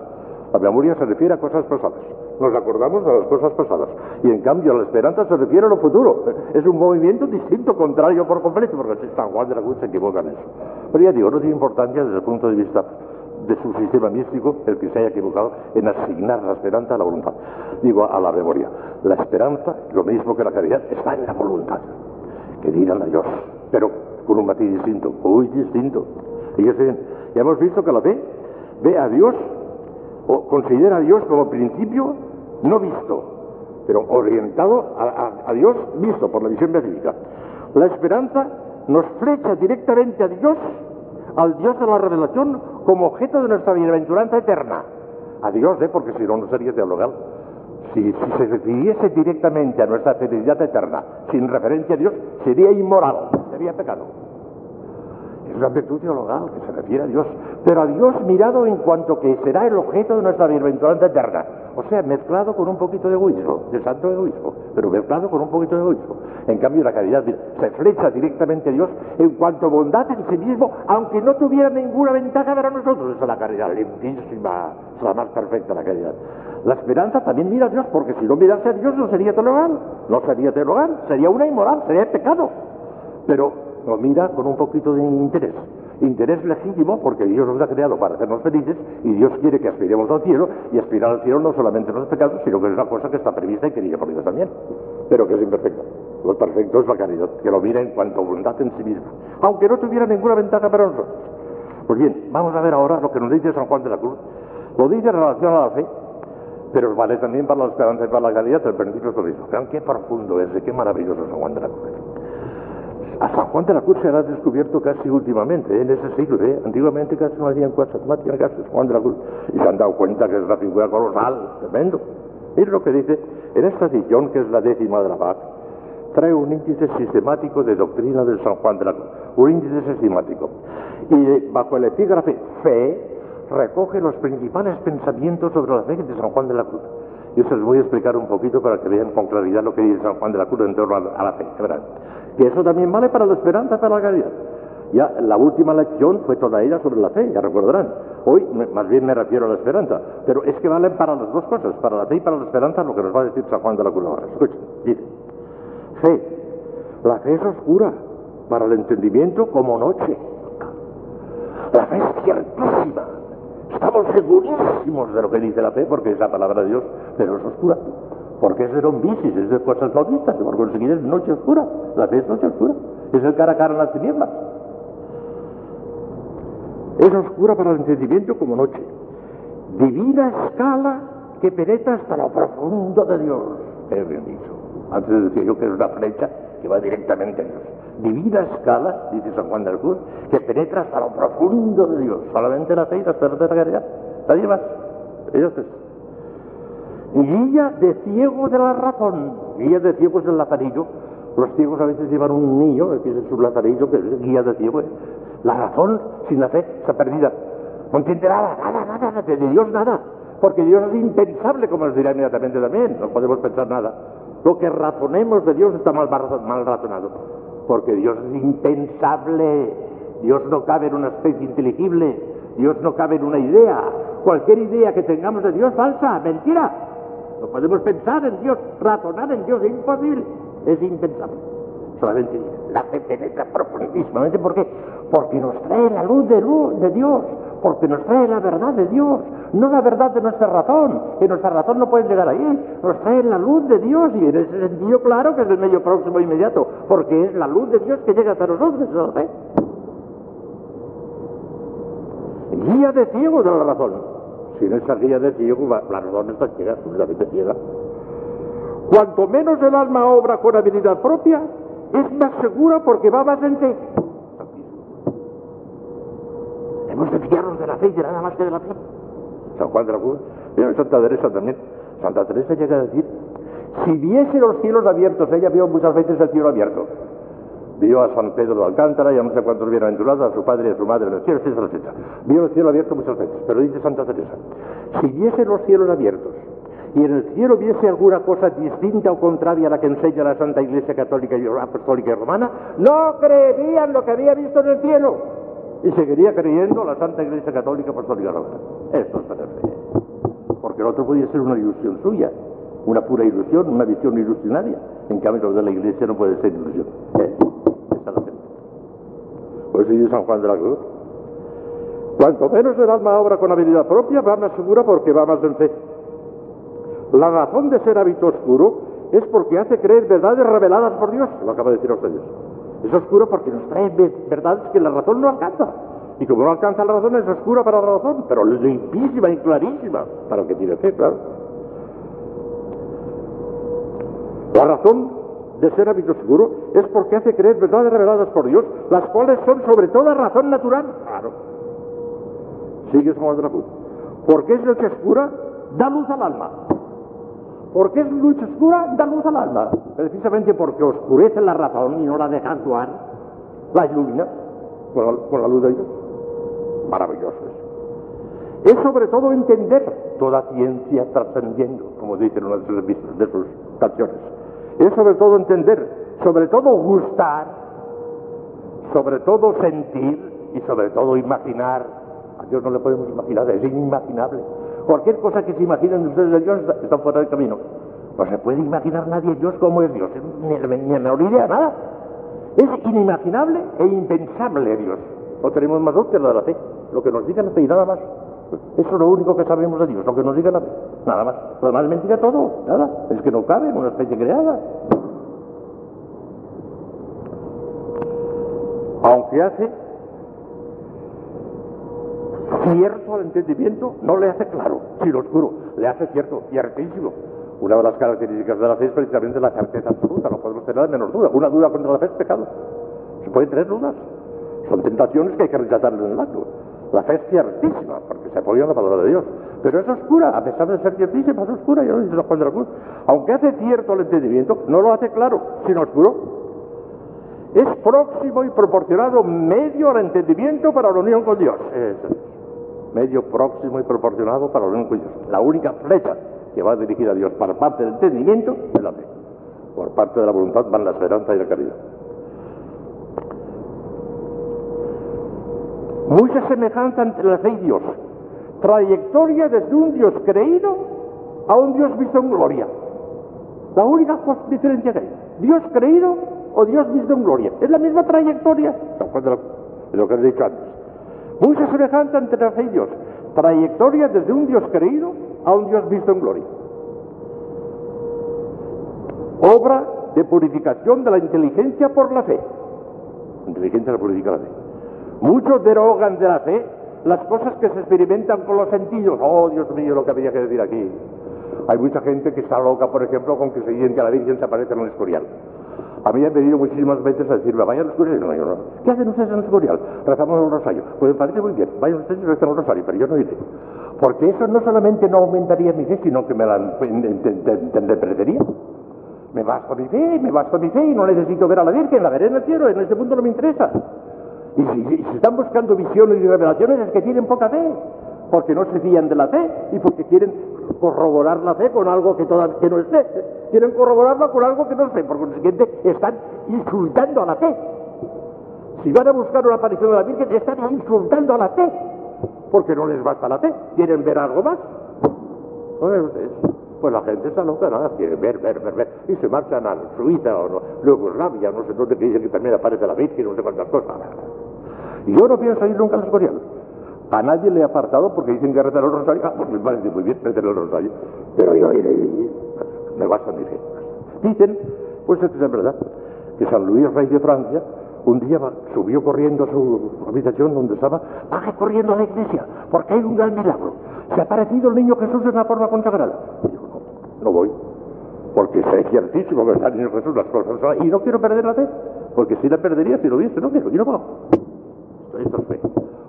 la memoria se refiere a cosas pasadas. Nos acordamos de las cosas pasadas. Y en cambio la esperanza se refiere a lo futuro. Es un movimiento distinto, contrario por completo, porque San Juan de la Cruz se equivoca en eso. Pero ya digo, no tiene importancia desde el punto de vista de su sistema místico el que se haya equivocado en asignar la esperanza a la voluntad. Digo, a la memoria. La esperanza, lo mismo que la caridad, está en la voluntad. Que dirán a Dios, pero con un matiz distinto, muy distinto. Y ya hemos visto que la fe ve a Dios o considera a Dios como principio no visto, pero orientado a, Dios visto por la visión beatífica. La esperanza nos flecha directamente a Dios, al Dios de la revelación, como objeto de nuestra bienaventuranza eterna. A Dios, ¿eh? porque si no, no sería teologal. Si, si, se refiriese directamente a nuestra felicidad eterna, sin referencia a Dios, sería inmoral, sería pecado. Una virtud teologal que se refiere a Dios, pero a Dios mirado en cuanto que será el objeto de nuestra bienaventuranza eterna. O sea, mezclado con un poquito de egoísmo, de santo egoísmo, pero mezclado con un poquito de egoísmo. En cambio, la caridad se flecha directamente a Dios en cuanto a bondad en sí mismo, aunque no tuviera ninguna ventaja para nosotros. Esa es la caridad, limpísima, es la más perfecta la caridad. La esperanza también mira a Dios, porque si no mirase a Dios no sería teologal, no sería teologal, sería una inmoral, sería pecado. Pero lo mira con un poquito de interés. Interés legítimo porque Dios nos ha creado para hacernos felices y Dios quiere que aspiremos al cielo y aspirar al cielo no solamente los pecados, sino que es una cosa que está prevista y querida por Dios también, pero que es imperfecta. Lo perfecto es la caridad, que lo mira en cuanto a voluntad en sí misma, aunque no tuviera ninguna ventaja para nosotros. Pues bien, vamos a ver ahora lo que nos dice San Juan de la Cruz. Lo dice en relación a la fe, pero vale también para la esperanza y para la caridad, el principio es lo mismo. Vean qué profundo es, qué maravilloso San Juan de la Cruz. A San Juan de la Cruz se ha descubierto casi últimamente, ¿eh? en ese siglo. ¿eh? Antiguamente casi no hacían cosas, no hacían caso Juan de la Cruz. Y se han dado cuenta que es una figura colosal, tremendo. Miren lo que dice, en esta edición, que es la décima de la PAC, trae un índice sistemático de doctrina del San Juan de la Cruz. Un índice sistemático. Y bajo el epígrafe fe, recoge los principales pensamientos sobre la fe de San Juan de la Cruz. Yo se los voy a explicar un poquito para que vean con claridad lo que dice San Juan de la Cruz en torno a la fe. Que eso también vale para la esperanza para la caridad. Ya la última lección fue toda ella sobre la fe, ya recordarán. Hoy más bien me refiero a la esperanza, pero es que valen para las dos cosas, para la fe y para la esperanza, lo que nos va a decir San Juan de la Cruz. Escuchen, dice, fe, la fe es oscura para el entendimiento como noche. La fe es ciertísima. Estamos segurísimos de lo que dice la fe, porque es la palabra de Dios, pero es oscura porque es de bicis, es de cosas no vistas, por conseguir es noche oscura, la fe es noche oscura, es el cara a cara en las tinieblas. Es oscura para el entendimiento como noche, divina escala que penetra hasta lo profundo de Dios. Es bien dicho. Antes decía yo que es una flecha que va directamente a Dios. Divina escala, dice San Juan del Cruz, que penetra hasta lo profundo de Dios. Solamente la fe y la de la caridad. Nadie más. Ellos. Guía de ciego de la razón. Guía de ciego es el lazarillo. Los ciegos a veces llevan un niño, que es su lazarillo, que es guía de ciego. La razón sin la fe está perdida. No entiende nada, nada, nada, de Dios nada. Porque Dios es impensable, como nos dirá inmediatamente también. No podemos pensar nada. Lo que razonemos de Dios está mal, mal razonado. Porque Dios es impensable. Dios no cabe en una especie inteligible. Dios no cabe en una idea. Cualquier idea que tengamos de Dios falsa, mentira. No podemos pensar en Dios, razonar en Dios, es imposible. Es impensable. Solamente la fe penetra profundísimamente. ¿Por qué? Porque nos trae la luz de, Dios porque nos trae la verdad de Dios, no la verdad de nuestra razón, que nuestra razón no puede llegar ahí, nos trae la luz de Dios y en ese sentido claro que es el medio próximo e inmediato, porque es la luz de Dios que llega hasta nosotros, ¿no? Guía de ciego de la razón. Sin esa guía de ciego, la razón está ciega, absolutamente ciega. Cuanto menos el alma obra con habilidad propia, es más segura porque va más en. Hemos de fiarnos de la fe de nada más que de la fe. San Juan de la Cruz, Santa Teresa también. Santa Teresa llega a decir, si viese los cielos abiertos, ella vio muchas veces el cielo abierto. Vio a San Pedro de Alcántara y a no sé cuántos bienaventurados, a su padre y a su madre en el cielo, etcétera, etcétera. Vio el cielo abierto muchas veces, pero dice Santa Teresa, si viese los cielos abiertos y en el cielo viese alguna cosa distinta o contraria a la que enseña la Santa Iglesia Católica y Apostólica y Romana, no creerían lo que había visto en el cielo y seguiría creyendo la Santa Iglesia Católica Apostólica Romana. Esto es tener fe. Porque el otro podía ser una ilusión suya, una pura ilusión, una visión ilusionaria. En cambio, lo de la Iglesia no puede ser ilusión. ¿Eh? Esa es la fe. Eso dice San Juan de la Cruz. Cuanto menos el alma obra con habilidad propia, va más segura porque va más fe. La razón de ser hábito oscuro es porque hace creer verdades reveladas por Dios, lo acaba de decir ustedes. Es oscuro porque nos trae verdades que la razón no alcanza. Y como no alcanza la razón, es oscura para la razón, pero limpísima y clarísima para el que tiene fe, claro. La razón de ser hábito oscuro es porque hace creer verdades reveladas por Dios, las cuales son sobre toda razón natural. Claro. Sigue San de la Cruz. Porque es noche oscura, da luz al alma. Porque es luz oscura, da luz al alma. Precisamente porque oscurece la razón y no la deja actuar, la ilumina con la, luz de Dios. Maravilloso eso. Es sobre todo entender toda ciencia trascendiendo, como dicen una de sus, de sus canciones. Es sobre todo entender, sobre todo gustar, sobre todo sentir y sobre todo imaginar. A Dios no le podemos imaginar, es inimaginable. Cualquier cosa que se imaginen ustedes de Dios está fuera del camino. No se puede imaginar nadie Dios como es Dios, ni, ni me idea, nada. Es inimaginable e impensable Dios. No tenemos más la de la fe. Lo que nos diga la fe y nada más. Eso es lo único que sabemos de Dios, lo que nos diga la fe. Nada más. Lo demás es mentira todo. Nada. Es que no cabe en una especie creada. Aunque hace cierto al entendimiento, no le hace claro, lo oscuro, le hace cierto y artísimo. Una de las características de la fe es precisamente la certeza absoluta, no podemos tener la menor duda. Una duda contra la fe es pecado. Se pueden tener dudas. Son tentaciones que hay que rechazar en el acto. La fe es ciertísima, porque se apoya en la palabra de Dios. Pero es oscura, a pesar de ser ciertísima, es oscura, ya lo dice Juan de la Cruz. Aunque hace cierto el entendimiento, no lo hace claro, sino oscuro. Es próximo y proporcionado medio al entendimiento para la unión con Dios. Medio próximo y proporcionado para los niños La única flecha que va dirigida a Dios para parte del entendimiento es la fe. Por parte de la voluntad van la esperanza y la caridad. Mucha semejanza entre la fe y Dios. Trayectoria desde un Dios creído a un Dios visto en gloria. La única diferencia que hay. Dios creído o Dios visto en gloria. Es la misma trayectoria. Lo que he dicho antes. Mucha semejanza entre la fe y Dios. Trayectoria desde un Dios creído a un Dios visto en gloria. Obra de purificación de la inteligencia por la fe. Inteligencia la purifica la fe. Muchos derogan de la fe las cosas que se experimentan con los sentidos. Oh, Dios mío, lo que había que decir aquí. Hay mucha gente que está loca, por ejemplo, con que se dice que la Virgen se aparece en el Escorial. A mí han venido muchísimas veces a decirme, vayan al Escorial. No, yo no. ¿Qué hacen ustedes en el Escorial? Rezamos el rosario. Pues me parece muy bien. Vayan ustedes y rezan el rosario, pero yo no iré. Porque eso no solamente no aumentaría mi fe, sino que me la perdería. Me basta mi fe, me basta mi fe y no necesito ver a la Virgen, la veré en el cielo, en ese punto no me interesa. Y si, están buscando visiones y revelaciones es que tienen poca fe, porque no se fían de la fe y porque quieren corroborar la fe con algo que, que no es fe. Quieren corroborarla con algo que no es fe. Por consiguiente, están insultando a la fe. Si van a buscar una aparición de la Virgen, están insultando a la fe. Porque no les basta la fe. Quieren ver algo más. Pues la gente está loca, nada, quiere ver, ver, ver, ver. Y se marchan a Suiza o no, luego Rabia, no sé dónde, que dicen que también aparece la Virgen, no sé cuántas cosas. Y yo no pienso ir nunca a los. A nadie le he apartado porque dicen que rezar el rosario. Ah, pues me parece muy bien rezar el rosario. Pero yo iré, me basta mi fe. Dicen, pues es que es verdad, que San Luis, rey de Francia, un día subió corriendo a su habitación donde estaba, baje corriendo a la iglesia, porque hay un gran milagro. Se ha aparecido el niño Jesús en una forma consagrada. Y dijo, no, no voy, porque sé ciertísimo que está el niño Jesús las cosas, y no quiero perder la fe, porque si la perdería si lo viese, no quiero, yo no puedo. Esto es fe.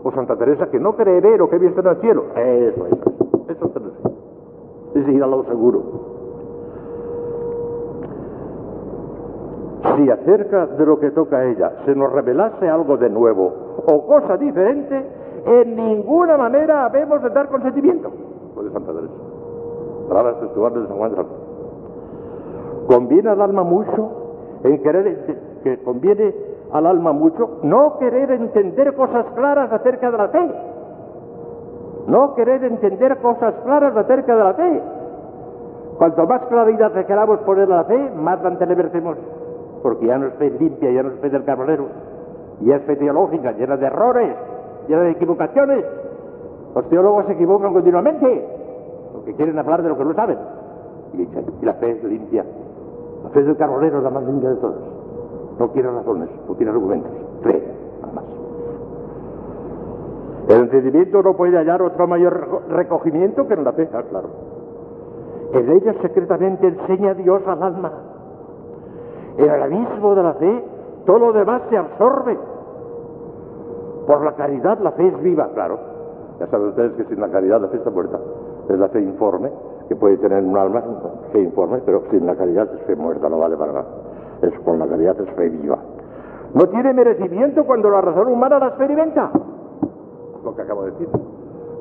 O Santa Teresa, que no cree ver o que viene en el cielo. Eso, eso, eso. Eso es. Es ir a lo seguro. Si acerca de lo que toca a ella se nos revelase algo de nuevo o cosa diferente, en ninguna manera habemos de dar consentimiento. Puede Santa Teresa. Palabras textuales de San Juan de Conviene al alma mucho en querer que conviene al alma mucho no querer entender cosas claras acerca de la fe. No querer entender cosas claras acerca de la fe. Cuanto más claridad queramos poner a la fe, más la entenebricemos porque ya no es fe limpia, ya no es fe del carbonero, ya es fe teológica, llena de errores, llena de equivocaciones. Los teólogos se equivocan continuamente, porque quieren hablar de lo que no saben. Y, la fe es limpia. La fe del carbonero es la más limpia de todas. No quiere razones, no quiere argumentos. Fe, nada más. El entendimiento no puede hallar otro mayor recogimiento que en la fe, ah, claro. En ella secretamente enseña Dios al alma en el abismo de la fe, todo lo demás se absorbe. Por la caridad la fe es viva, claro. Ya saben ustedes que sin la caridad la fe está muerta. Es la fe informe, que puede tener un alma, fe informe, pero sin la caridad es fe muerta, no vale para nada. Es con la caridad es viva. No tiene merecimiento cuando la razón humana la experimenta. Lo que acabo de decir.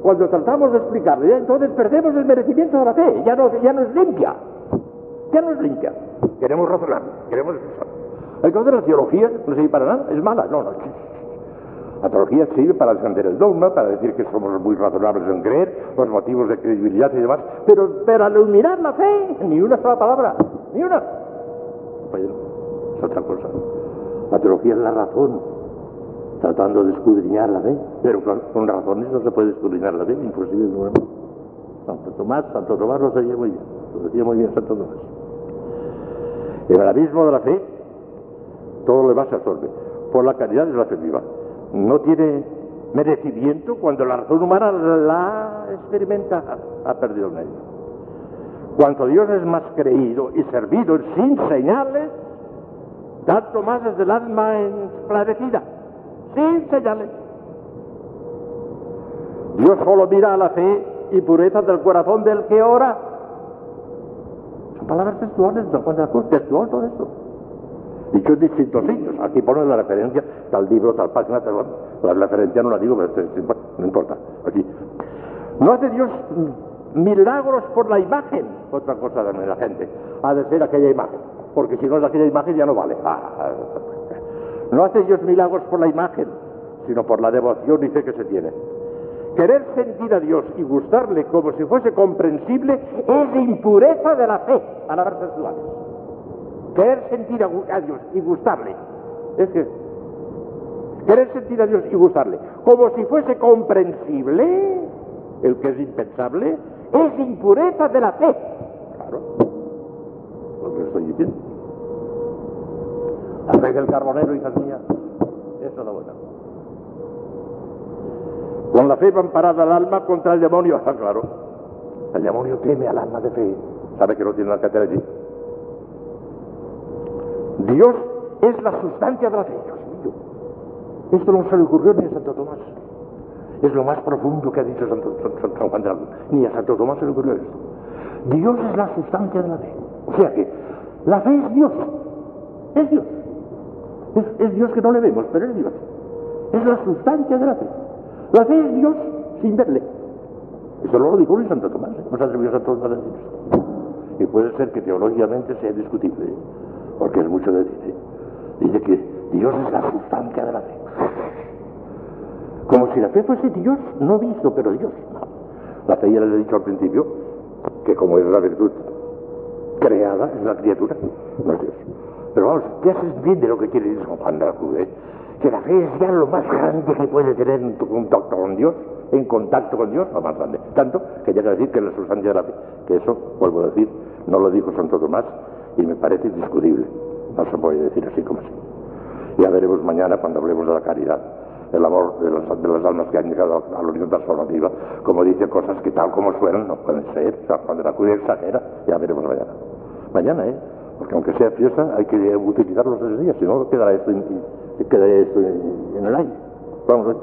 Cuando tratamos de explicarlo, entonces perdemos el merecimiento de la fe, ya no, ya no es limpia. Ya no es limpia. Queremos razonar, queremos expresar. Entonces la teología no sirve para nada, es mala. No, no. La teología sirve para defender el dogma, para decir que somos muy razonables en creer, los motivos de credibilidad y demás, pero para iluminar la fe, ni una sola palabra, ni una. Pues, es otra cosa. La teología es la razón, tratando de escudriñar la fe, pero con, razones no se puede escudriñar la fe, inclusive no. Santo Tomás, Santo Tomás lo sabía muy bien, lo decía muy bien Santo Tomás. En el abismo de la fe, todo lo demás se absorbe. Por la caridad de la fe viva. No tiene merecimiento cuando la razón humana la experimenta, ha perdido en ello. Cuanto Dios es más creído y servido sin señales, tanto más es el alma esclarecida, sin señales. Dios solo mira a la fe y pureza del corazón del que ora palabras textuales de Juan de textual todo esto. Dicho en distintos sitios. Aquí pone la referencia, tal libro, tal página, tal. La referencia no la digo, pero no importa. Aquí. No hace Dios milagros por la imagen. Otra cosa de la gente. Ha de ser aquella imagen. Porque si no es aquella imagen ya no vale. No hace Dios milagros por la imagen, sino por la devoción y fe que se tiene. Querer sentir a Dios y gustarle como si fuese comprensible es impureza de la fe, palabras sexuales. Querer sentir a Dios y gustarle es que querer sentir a Dios y gustarle como si fuese comprensible, el que es impensable, es impureza de la fe. Claro, lo que estoy diciendo. Fe del carbonero, hijas mías, eso es lo bueno. Con la fe va amparada el alma contra el demonio. Ah, claro. El demonio teme al alma de fe. ¿Sabe que no tiene la que allí? Dios es la sustancia de la fe. Dios mío. Esto no se le ocurrió ni a Santo Tomás. Es lo más profundo que ha dicho Santo, San Juan de Cruz. Ni a Santo Tomás se le ocurrió esto. Dios es la sustancia de la fe. O sea que la fe es Dios. Es Dios. Es, Dios que no le vemos, pero es Dios. Es la sustancia de la fe. La fe es Dios sin verle. Eso lo dijo ni Santo Tomás. ¿eh? No se atrevió Santo Tomás a decir. Y puede ser que teológicamente sea discutible, ¿eh? porque es mucho decir. ¿eh? Dice que Dios es la sustancia de la fe. Como si la fe fuese Dios, no visto, pero Dios. La fe ya les he dicho al principio que como es la virtud creada, es la criatura, no es Dios. Pero vamos, ya se entiende lo que quiere decir San Juan de la Cruz, ¿eh? que la fe es ya lo más grande que puede tener en contacto con Dios, en contacto con Dios, lo más grande. Tanto que llega a decir que la sustancia de la fe, que eso, vuelvo a decir, no lo dijo Santo Tomás y me parece indiscutible. No se puede decir así como así. Ya veremos mañana cuando hablemos de la caridad, el amor de las, de las almas que han llegado a la unión transformativa, como dice cosas que tal como suenan no pueden ser. Juan de la Cruz exagera, ya veremos mañana. Mañana, ¿eh? Porque aunque sea fiesta, hay que utilizar los tres días, si no quedará esto, quedará esto en, el aire. Vamos.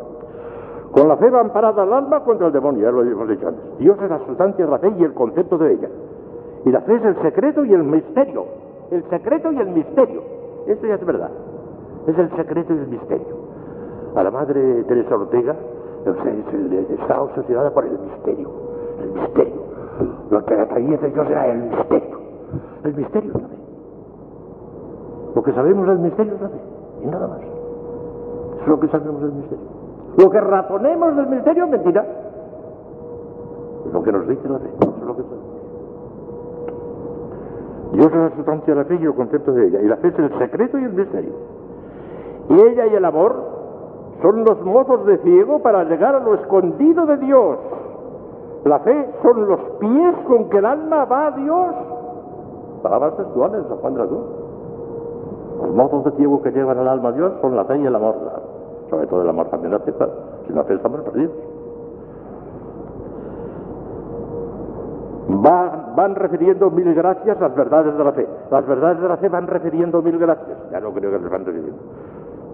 Con la fe va amparada el alma contra el demonio, ya lo hemos dicho antes. Dios es la sustancia de la fe y el concepto de ella. Y la fe es el secreto y el misterio. El secreto y el misterio. Eso ya es verdad. Es el secreto y el misterio. A la madre Teresa Ortega está obsesionada por el misterio. El misterio. Lo que la traía de Dios era el misterio. El misterio fe. Lo que sabemos del misterio es la fe. Y nada más. Es lo que sabemos del misterio. Lo que razonemos del misterio es mentira. Lo que nos dice la fe. Eso es lo que sabemos. Dios es la sustancia de la fe y el concepto de ella. Y la fe es el secreto y el misterio. Y ella y el amor son los mozos de ciego para llegar a lo escondido de Dios. La fe son los pies con que el alma va a Dios. Palabras textuales de San Juan de la. Los mozos de ciego que llevan el alma a Dios son la fe y el amor. Sobre todo el amor también la fe, Sin la fe estamos perdidos. Van, refiriendo mil gracias las verdades de la fe. Las verdades de la fe van refiriendo mil gracias. Ya no creo que les van refiriendo.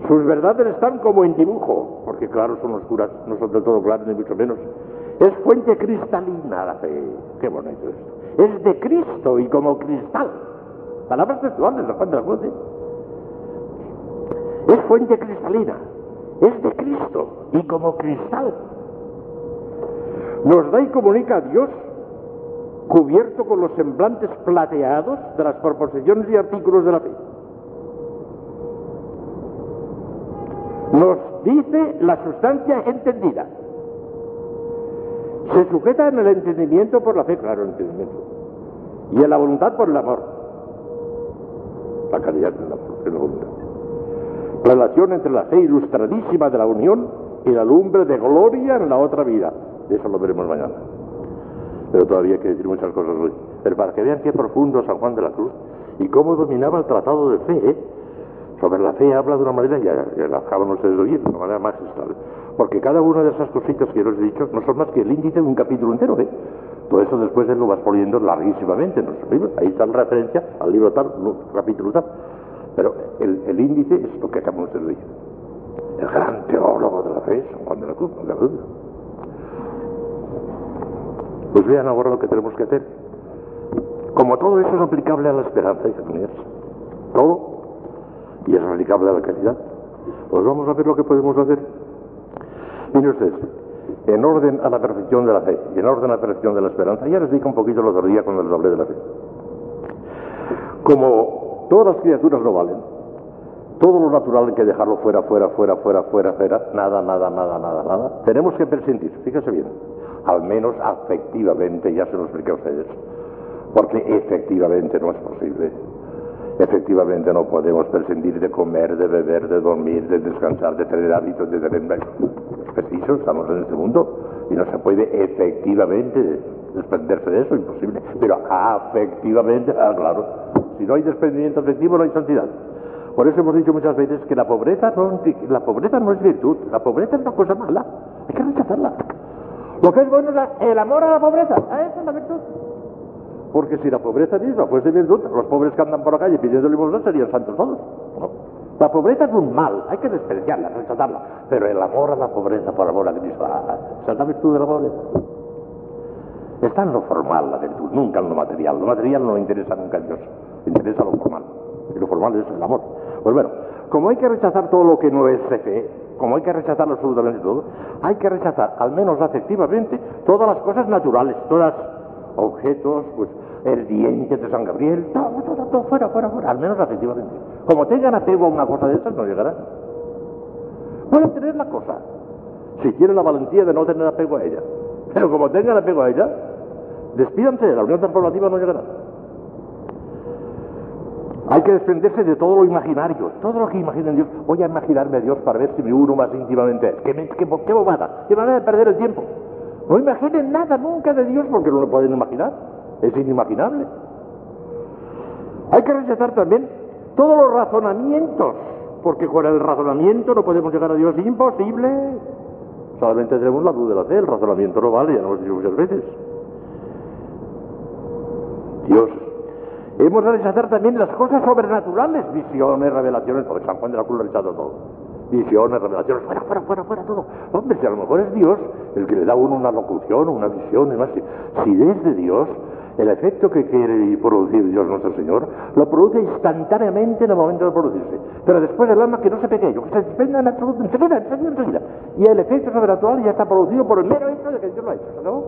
Sus verdades están como en dibujo, porque claro, son oscuras, no son del todo claras, ni mucho menos. Es fuente cristalina la fe. Qué bonito esto. Es de Cristo y como cristal. Palabras textuales de Juan de la Cruz. Es fuente cristalina. Es de Cristo y como cristal. Nos da y comunica a Dios cubierto con los semblantes plateados de las proposiciones y artículos de la fe. Nos dice la sustancia entendida. Se sujeta en el entendimiento por la fe, claro, el entendimiento. Y en la voluntad por el amor. La calidad del amor, en la voluntad. Relación entre la fe ilustradísima de la unión y la lumbre de gloria en la otra vida. Eso lo veremos mañana pero todavía hay que decir muchas cosas hoy. Pero para que vean qué profundo San Juan de la Cruz y cómo dominaba el tratado de fe, ¿eh? Sobre la fe habla de una manera, ya, ya la acaban ustedes de oír, de una manera magistral. Porque cada una de esas cositas que les he dicho no son más que el índice de un capítulo entero, ¿eh? Todo eso después él lo vas poniendo larguísimamente en nuestro libro. Ahí está la referencia al libro tal, capítulo tal. Pero el, el índice es lo que ustedes de oír. El gran teólogo de la fe, San Juan de la Cruz, no cabe duda. Pues vean ahora lo que tenemos que hacer. Como todo eso es aplicable a la esperanza, y todo, y es aplicable a la caridad, pues vamos a ver lo que podemos hacer. Miren ustedes, en orden a la perfección de la fe y en orden a la perfección de la esperanza, ya les dije un poquito el otro día cuando les hablé de la fe. Como todas las criaturas no valen, todo lo natural hay que dejarlo fuera, fuera, fuera, fuera, fuera, fuera, nada, nada, nada, nada, nada. Tenemos que prescindir, fíjese bien, al menos afectivamente, ya se lo expliqué a ustedes, porque efectivamente no es posible. Efectivamente no podemos prescindir de comer, de beber, de dormir, de descansar, de tener hábitos, de tener... Preciso, estamos en este mundo y no se puede efectivamente desprenderse de eso, imposible. Pero afectivamente, ah, claro, si no hay desprendimiento afectivo no hay santidad. Por eso hemos dicho muchas veces que la pobreza no, la pobreza no es virtud, la pobreza es una cosa mala. Hay que rechazarla. Lo que es bueno es el amor a la pobreza. Ah, Esa es la virtud. Porque si la pobreza misma fuese virtud, los pobres que andan por la calle pidiendo limosna serían santos todos. ¿no? La pobreza es un mal, hay que despreciarla, rechazarla. Pero el amor a la pobreza por amor a Cristo, ah, virtud de la pobreza. Está en lo formal la virtud, nunca en lo material. Lo material no interesa nunca a Dios, interesa lo formal. Y lo formal es el amor. Pues bueno, como hay que rechazar todo lo que no es fe, como hay que rechazar absolutamente todo, hay que rechazar, al menos afectivamente, todas las cosas naturales, todas objetos, pues el diente de San Gabriel, todo, todo, todo, fuera, fuera, fuera, al menos afectivamente. Como tengan apego a una cosa de esas, no llegarán. Pueden tener la cosa, si tienen la valentía de no tener apego a ella. Pero como tengan apego a ella, despídanse, la unión transformativa no llegará. Hay que desprenderse de todo lo imaginario, todo lo que imaginen Dios. Voy a imaginarme a Dios para ver si me uno más íntimamente. ¿Qué, qué, qué bobada? ¿Qué manera de perder el tiempo? No imaginen nada nunca de Dios porque no lo pueden imaginar. Es inimaginable. Hay que rechazar también todos los razonamientos, porque con el razonamiento no podemos llegar a Dios. Imposible. Solamente tenemos la luz de la fe, el razonamiento no vale, ya lo hemos dicho muchas veces. Dios. Hemos de rechazar también las cosas sobrenaturales, visiones, revelaciones, porque San Juan de la Cruz lo rechaza todo. Visiones, revelaciones, fuera, fuera, fuera, fuera, todo. Hombre, si a lo mejor es Dios el que le da a uno una locución, una visión, y Si es de Dios, el efecto que quiere producir Dios nuestro Señor, lo produce instantáneamente en el momento de producirse. Pero después el alma que no se pequeño, que se desprenda en absoluto, enseguida, enseguida, enseguida. Y el efecto sobrenatural ya está producido por el mero hecho de que Dios lo ha hecho. ¿Se acabó?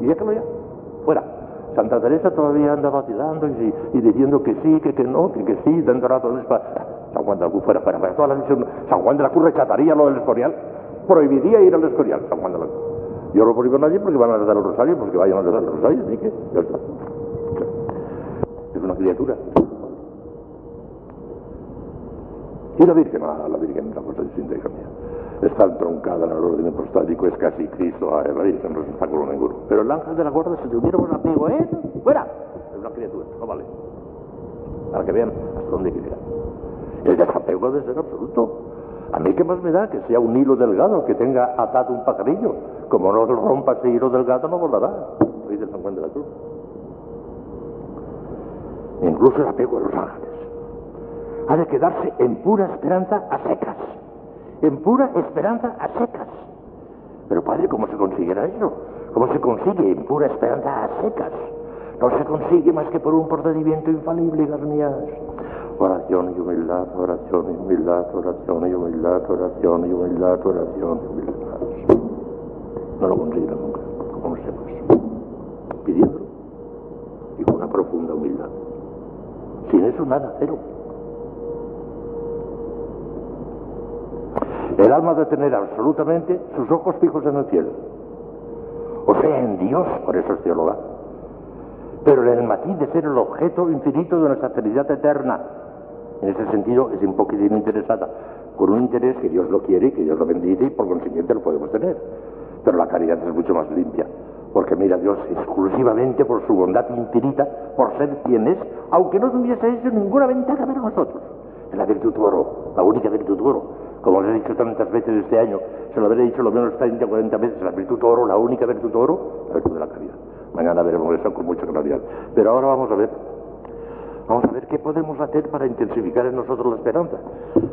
Y déjalo ya. Fuera. Santa Teresa todavía anda vacilando y, diciendo que sí, que, no, que, que sí, dando rato de para San Juan de la Cruz fuera, fuera, fuera. Toda la visión. San Juan de la Cruz rechazaría lo del Escorial, prohibiría ir al Escorial, San Juan de la Cruz. Yo no prohíbo a nadie porque van a rezar el rosario, porque vayan a rezar el rosario, así que ya está. Es una criatura. Y la Virgen, ah, la Virgen es una cosa distinta, hija mía. Está entroncada en el orden apostático, es casi Cristo a la Virgen, no es obstáculo ninguno. Pero el ángel de la guarda, si tuviéramos apego él, fuera. Es una criatura, no vale. Para que vean hasta dónde llegar. El desapego debe ser absoluto. A mí qué más me da que sea un hilo delgado, que tenga atado un pajarillo. Como no rompa ese hilo delgado, no volará. Dice San Juan de la Cruz. Incluso el apego a los ángeles ha de quedarse en pura esperanza a secas. En pura esperanza a secas. Pero padre, ¿cómo se consiguiera eso? ¿Cómo se consigue en pura esperanza a secas? No se consigue más que por un procedimiento infalible, mías. Oración y humildad, oración y humildad, oración y humildad, oración y humildad, oración y humildad. No lo conseguirá nunca, como sepas. Pidiéndolo y con una profunda humildad. Sin eso nada, cero. El alma debe tener absolutamente sus ojos fijos en el cielo. O sea, en Dios, por eso es teóloga. Pero en el matiz de ser el objeto infinito de nuestra felicidad eterna. En ese sentido es un poquitín interesada, con un interés que Dios lo quiere, que Dios lo bendice y por consiguiente lo podemos tener. Pero la caridad es mucho más limpia, porque mira Dios exclusivamente por su bondad infinita, por ser quien es, aunque no tuviese hecho ninguna ventaja para nosotros. Es la virtud oro, la única virtud oro. Como les he dicho tantas veces este año, se lo habré dicho lo menos 30 o 40 veces, la virtud oro, la única virtud oro, la virtud de la caridad. Mañana veremos eso con mucha claridad. Pero ahora vamos a ver Vamos a ver qué podemos hacer para intensificar en nosotros la esperanza.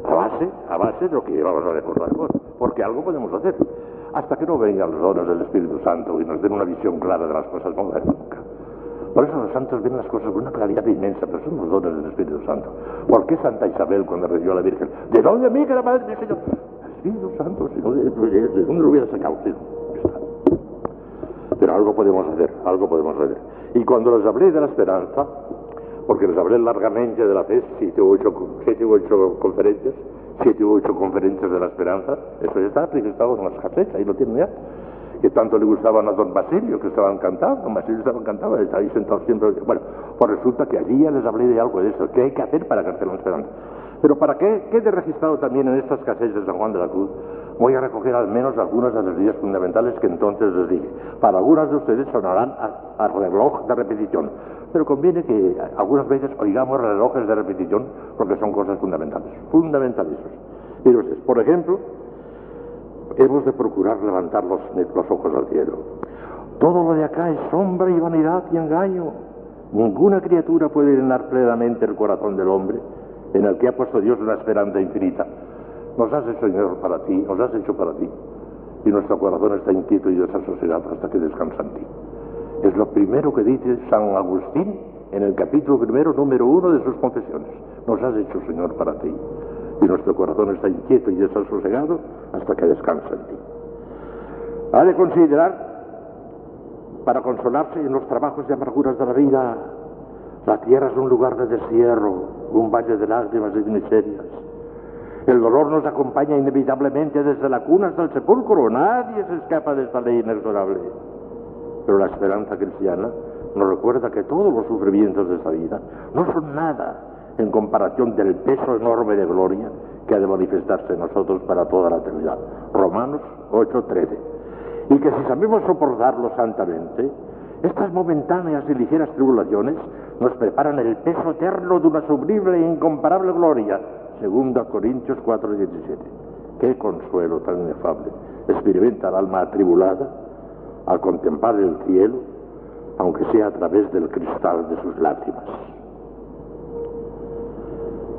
A base, a base de lo que vamos a recordar cosas. Porque algo podemos hacer. Hasta que no vengan los dones del Espíritu Santo y nos den una visión clara de las cosas, no va a nunca. Por eso los santos ven las cosas con una claridad inmensa, pero son los dones del Espíritu Santo. ¿Por qué Santa Isabel cuando recibió a la Virgen? ¿De dónde a mí que la Madre del Señor? Espíritu Santo, si no, ¿de, de- de dónde lo hubiera sacado? Pero algo podemos hacer, algo podemos hacer. Y cuando les hablé de la esperanza, porque les hablé largamente de la fe, siete u ocho, siete u ocho conferencias, siete u ocho conferencias de la esperanza, eso ya está registrado en las casetas, ahí lo tienen ya. Que tanto le gustaban a don Basilio, que estaba encantado, don Basilio estaba encantado, está ahí sentado siempre. Bueno, pues resulta que allí ya les hablé de algo de eso, ¿qué hay que hacer para crecer la esperanza? Pero para qué quede registrado también en estas casetas de San Juan de la Cruz, voy a recoger al menos algunas de las ideas fundamentales que entonces les dije. Para algunas de ustedes sonarán a, a reloj de repetición, pero conviene que algunas veces oigamos relojes de repetición porque son cosas fundamentales, fundamentales. Ustedes, por ejemplo, hemos de procurar levantar los, los ojos al cielo. Todo lo de acá es sombra y vanidad y engaño. Ninguna criatura puede llenar plenamente el corazón del hombre en el que ha puesto Dios una esperanza infinita. Nos has hecho, Señor, para ti, nos has hecho para ti. Y nuestro corazón está inquieto y desasosegado hasta que descansa en ti. Es lo primero que dice San Agustín en el capítulo primero, número uno de sus confesiones. Nos has hecho, Señor, para ti. Y nuestro corazón está inquieto y desasosegado hasta que descansa en ti. Ha de considerar, para consolarse en los trabajos y amarguras de la vida, la tierra es un lugar de destierro, un valle de lágrimas y de miserias. El dolor nos acompaña inevitablemente desde la cuna hasta el sepulcro. Nadie se escapa de esta ley inexorable. Pero la esperanza cristiana nos recuerda que todos los sufrimientos de esta vida no son nada en comparación del peso enorme de gloria que ha de manifestarse en nosotros para toda la eternidad. Romanos 8:13. Y que si sabemos soportarlo santamente, estas momentáneas y ligeras tribulaciones nos preparan el peso eterno de una sublime e incomparable gloria. Segunda Corintios 4:17. Qué consuelo tan inefable experimenta el alma atribulada al contemplar el cielo, aunque sea a través del cristal de sus lágrimas.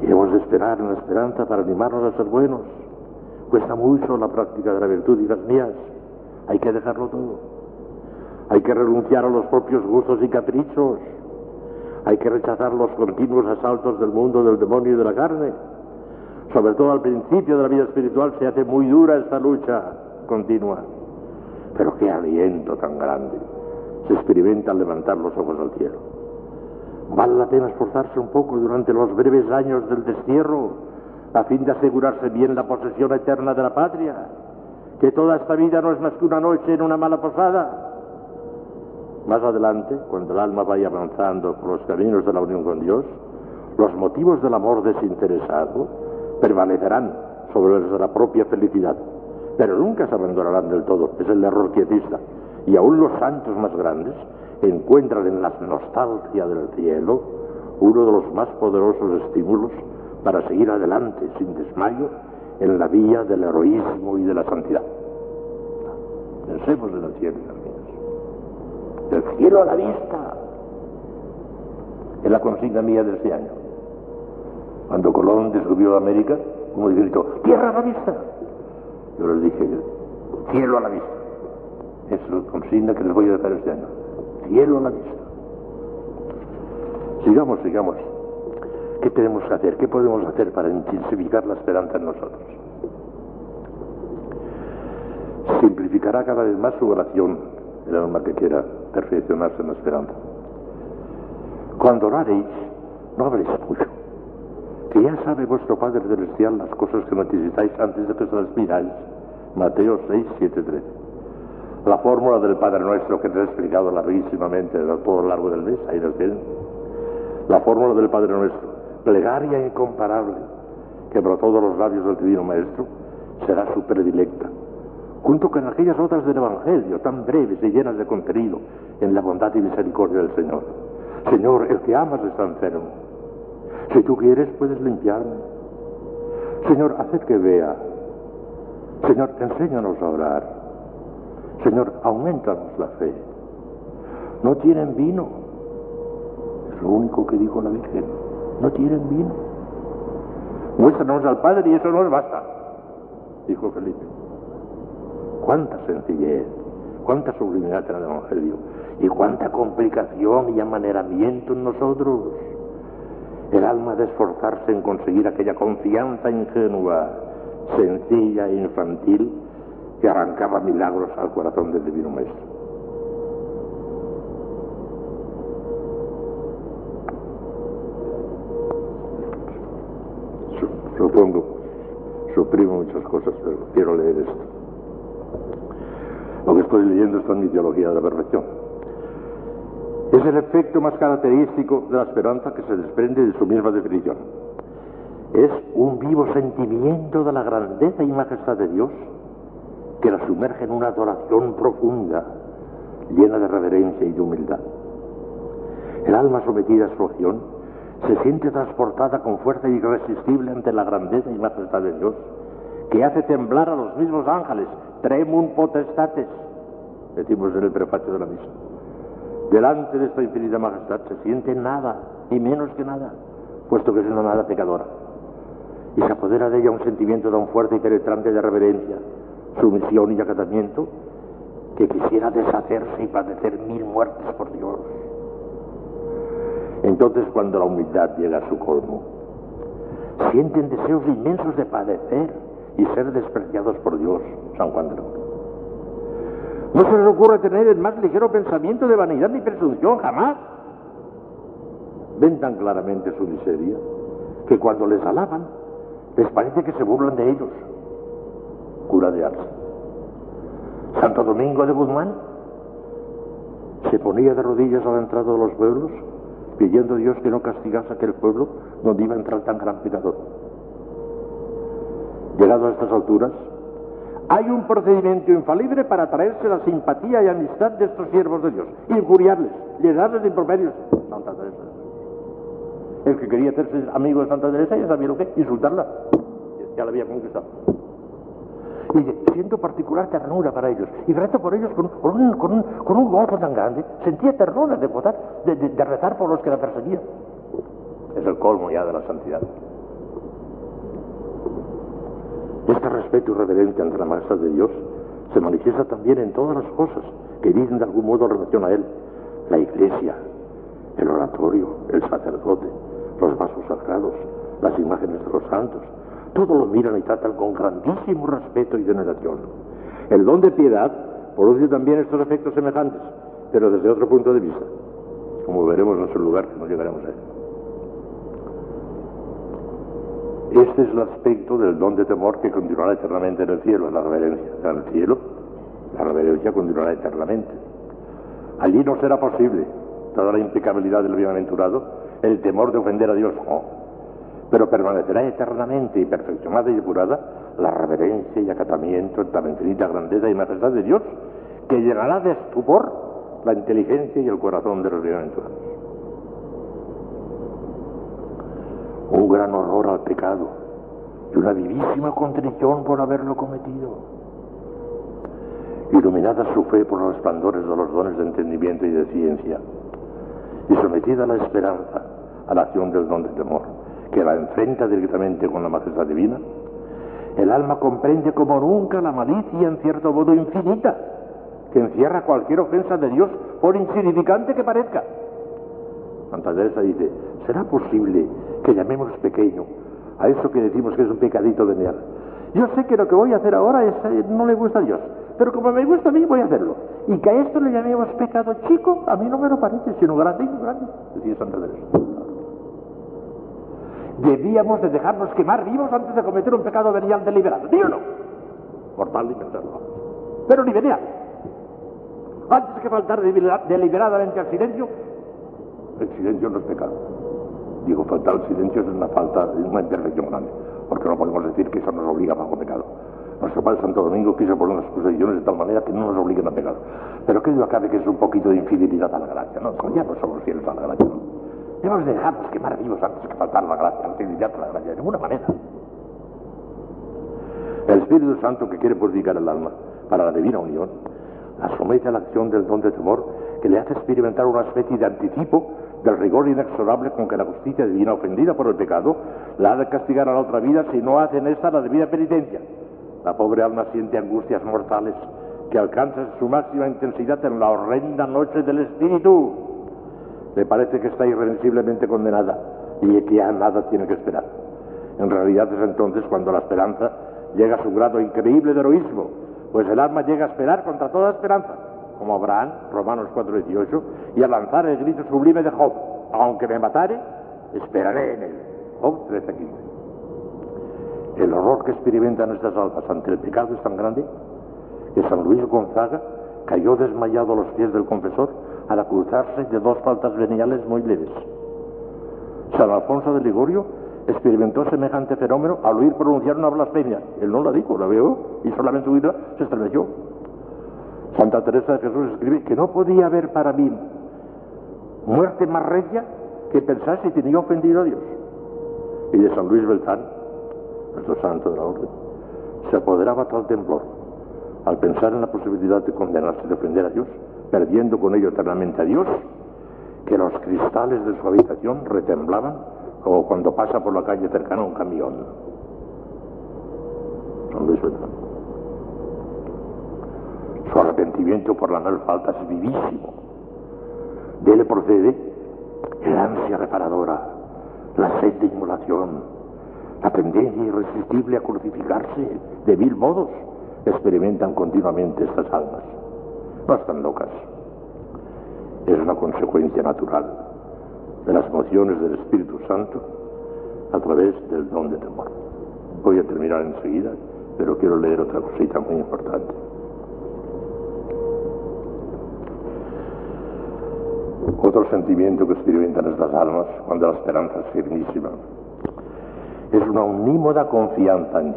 Y hemos de esperar en la esperanza para animarnos a ser buenos. Cuesta mucho la práctica de la virtud y las mías. Hay que dejarlo todo. Hay que renunciar a los propios gustos y caprichos. Hay que rechazar los continuos asaltos del mundo, del demonio y de la carne. Sobre todo al principio de la vida espiritual se hace muy dura esta lucha continua. Pero qué aliento tan grande se experimenta al levantar los ojos al cielo. Vale la pena esforzarse un poco durante los breves años del destierro a fin de asegurarse bien la posesión eterna de la patria, que toda esta vida no es más que una noche en una mala posada. Más adelante, cuando el alma vaya avanzando por los caminos de la unión con Dios, los motivos del amor desinteresado permanecerán sobre los de la propia felicidad, pero nunca se abandonarán del todo, es el error quietista. Y aún los santos más grandes encuentran en la nostalgia del cielo uno de los más poderosos estímulos para seguir adelante sin desmayo en la vía del heroísmo y de la santidad. Pensemos en el cielo. El cielo a la vista. Es la consigna mía de este año. Cuando Colón descubrió América, como gritó, tierra a la vista. Yo les dije, cielo a la vista. Es la consigna que les voy a dejar este año. Cielo a la vista. Sigamos, sigamos. ¿Qué tenemos que hacer? ¿Qué podemos hacer para intensificar la esperanza en nosotros? Simplificará cada vez más su oración el alma que quiera perfeccionarse en la esperanza. Cuando oraréis, no habléis mucho, que ya sabe vuestro Padre Celestial las cosas que necesitáis antes de que se las pidáis. Mateo 6, 7, 13. La fórmula del Padre Nuestro que te he explicado larguísimamente a todo lo largo del mes, ahí lo tienen. La fórmula del Padre Nuestro, plegaria incomparable, que por todos los labios del Divino Maestro será su predilecta, junto con aquellas otras del Evangelio, tan breves y llenas de contenido, en la bondad y misericordia del Señor. Señor, el que amas está enfermo. Si tú quieres, puedes limpiarme. Señor, haz que vea. Señor, enséñanos a orar. Señor, aumentanos la fe. No tienen vino. Es lo único que dijo la Virgen. No tienen vino. Muéstranos al Padre y eso nos basta, dijo Felipe. Cuánta sencillez, cuánta sublimidad en el Evangelio y cuánta complicación y amaneramiento en nosotros. El alma de esforzarse en conseguir aquella confianza ingenua, sencilla e infantil que arrancaba milagros al corazón del Divino Maestro. Supongo, suprimo muchas cosas, pero quiero leer esto. Lo que estoy leyendo está en mi teología de la perfección. Es el efecto más característico de la esperanza que se desprende de su misma definición. Es un vivo sentimiento de la grandeza y majestad de Dios que la sumerge en una adoración profunda, llena de reverencia y de humildad. El alma sometida a su acción se siente transportada con fuerza irresistible ante la grandeza y majestad de Dios, que hace temblar a los mismos ángeles, tremum potestates, decimos en el prefacio de la misa. Delante de esta infinita majestad se siente nada, y menos que nada, puesto que es una nada pecadora. Y se apodera de ella un sentimiento tan fuerte y penetrante de reverencia, sumisión y acatamiento, que quisiera deshacerse y padecer mil muertes por Dios. Entonces cuando la humildad llega a su colmo, sienten deseos inmensos de padecer y ser despreciados por Dios, San Juan de la No se les ocurre tener el más ligero pensamiento de vanidad ni presunción, jamás. Ven tan claramente su miseria que cuando les alaban, les parece que se burlan de ellos. Cura de Arce. Santo Domingo de Guzmán se ponía de rodillas a la entrada de los pueblos pidiendo a Dios que no castigase aquel pueblo donde iba a entrar tan gran pecador. Llegado a estas alturas, hay un procedimiento infalible para traerse la simpatía y amistad de estos siervos de Dios, injuriarles, llenarles de improperios. Santa Teresa. El que quería hacerse amigo de Santa Teresa ya sabía lo que, insultarla. Ya la había conquistado. Y siento particular ternura para ellos. Y rezo por ellos con, un, con, gozo tan grande. Sentía ternura de, votar, de, de rezar por los que la perseguían. Es el colmo ya de la santidad. Este respeto y reverencia ante la majestad de Dios se manifiesta también en todas las cosas que dicen de algún modo relación a Él. La iglesia, el oratorio, el sacerdote, los vasos sagrados, las imágenes de los santos. Todo lo miran y tratan con grandísimo respeto y veneración. El don de piedad produce también estos efectos semejantes, pero desde otro punto de vista, como veremos en su lugar que no llegaremos a él. Este es el aspecto del don de temor que continuará eternamente en el cielo, la reverencia. En el cielo, la reverencia continuará eternamente. Allí no será posible, dada la impecabilidad del bienaventurado, el temor de ofender a Dios. No. Pero permanecerá eternamente y perfeccionada y depurada la reverencia y acatamiento en tan infinita grandeza y majestad de Dios que llenará de estupor la inteligencia y el corazón de los bienaventurados. Un gran horror al pecado y una vivísima contrición por haberlo cometido. Iluminada su fe por los resplandores de los dones de entendimiento y de ciencia, y sometida a la esperanza, a la acción del don de temor, que la enfrenta directamente con la majestad divina, el alma comprende como nunca la malicia en cierto modo infinita, que encierra cualquier ofensa de Dios, por insignificante que parezca. Santa Teresa dice, ¿será posible que llamemos pequeño a eso que decimos que es un pecadito venial. Yo sé que lo que voy a hacer ahora es, eh, no le gusta a Dios, pero como me gusta a mí voy a hacerlo. Y que a esto le llamemos pecado chico, a mí no me lo parece, sino grande y grande, decía Santa Teresa. Debíamos de dejarnos quemar vivos antes de cometer un pecado venial deliberado, ¿sí o no? Por tal de pensarlo. Pero ni venial. Antes que faltar deliberadamente al silencio, el silencio no es pecado. Digo, faltar el silencio es una falta, una imperfección grande, porque no podemos decir que eso nos obliga bajo pecado. Nuestro Padre Santo Domingo quiso poner unas posiciones de tal manera que no nos obliguen a pecar. Pero que duda cabe que es un poquito de infidelidad a la gracia, ¿no? ya no somos fieles a la gracia, ¿no? Debemos dejarnos quemar vivos antes que faltar la gracia, la fidelidad a la gracia, de ninguna manera. El Espíritu Santo que quiere purificar el alma para la divina unión, la somete a la acción del don de temor que le hace experimentar una especie de anticipo del rigor inexorable con que la justicia divina ofendida por el pecado la ha de castigar a la otra vida si no hace en esta la debida penitencia. La pobre alma siente angustias mortales que alcanzan su máxima intensidad en la horrenda noche del espíritu. Le parece que está irreversiblemente condenada y que ya nada tiene que esperar. En realidad es entonces cuando la esperanza llega a su grado increíble de heroísmo, pues el alma llega a esperar contra toda esperanza como Abraham, Romanos 4:18, y a lanzar el grito sublime de Job, aunque me matare, esperaré en él. Job 13:15. El horror que experimentan estas almas ante el pecado es tan grande que San Luis Gonzaga cayó desmayado a los pies del confesor al acusarse de dos faltas veniales muy leves. San Alfonso de Ligorio experimentó semejante fenómeno al oír pronunciar una blasfemia. Él no la dijo, la veo, y solamente oírla se estremeció. Santa Teresa de Jesús escribe que no podía haber para mí muerte más regia que pensar si tenía ofendido a Dios. Y de San Luis Beltrán, nuestro santo de la orden, se apoderaba tal temblor al pensar en la posibilidad de condenarse de ofender a Dios, perdiendo con ello eternamente a Dios, que los cristales de su habitación retemblaban como cuando pasa por la calle cercana un camión. Son Luis Su arrepentimiento por la no falta es vivísimo. De él procede el ansia reparadora, la sed de inmolación, la tendencia irresistible a crucificarse de mil modos experimentan continuamente estas almas. No están locas. Es una consecuencia natural de las emociones del Espíritu Santo a través del don de temor. Voy a terminar enseguida, pero quiero leer otra cosita muy importante. Otro sentimiento que experimentan estas almas cuando la esperanza es firmísima es una unímoda confianza en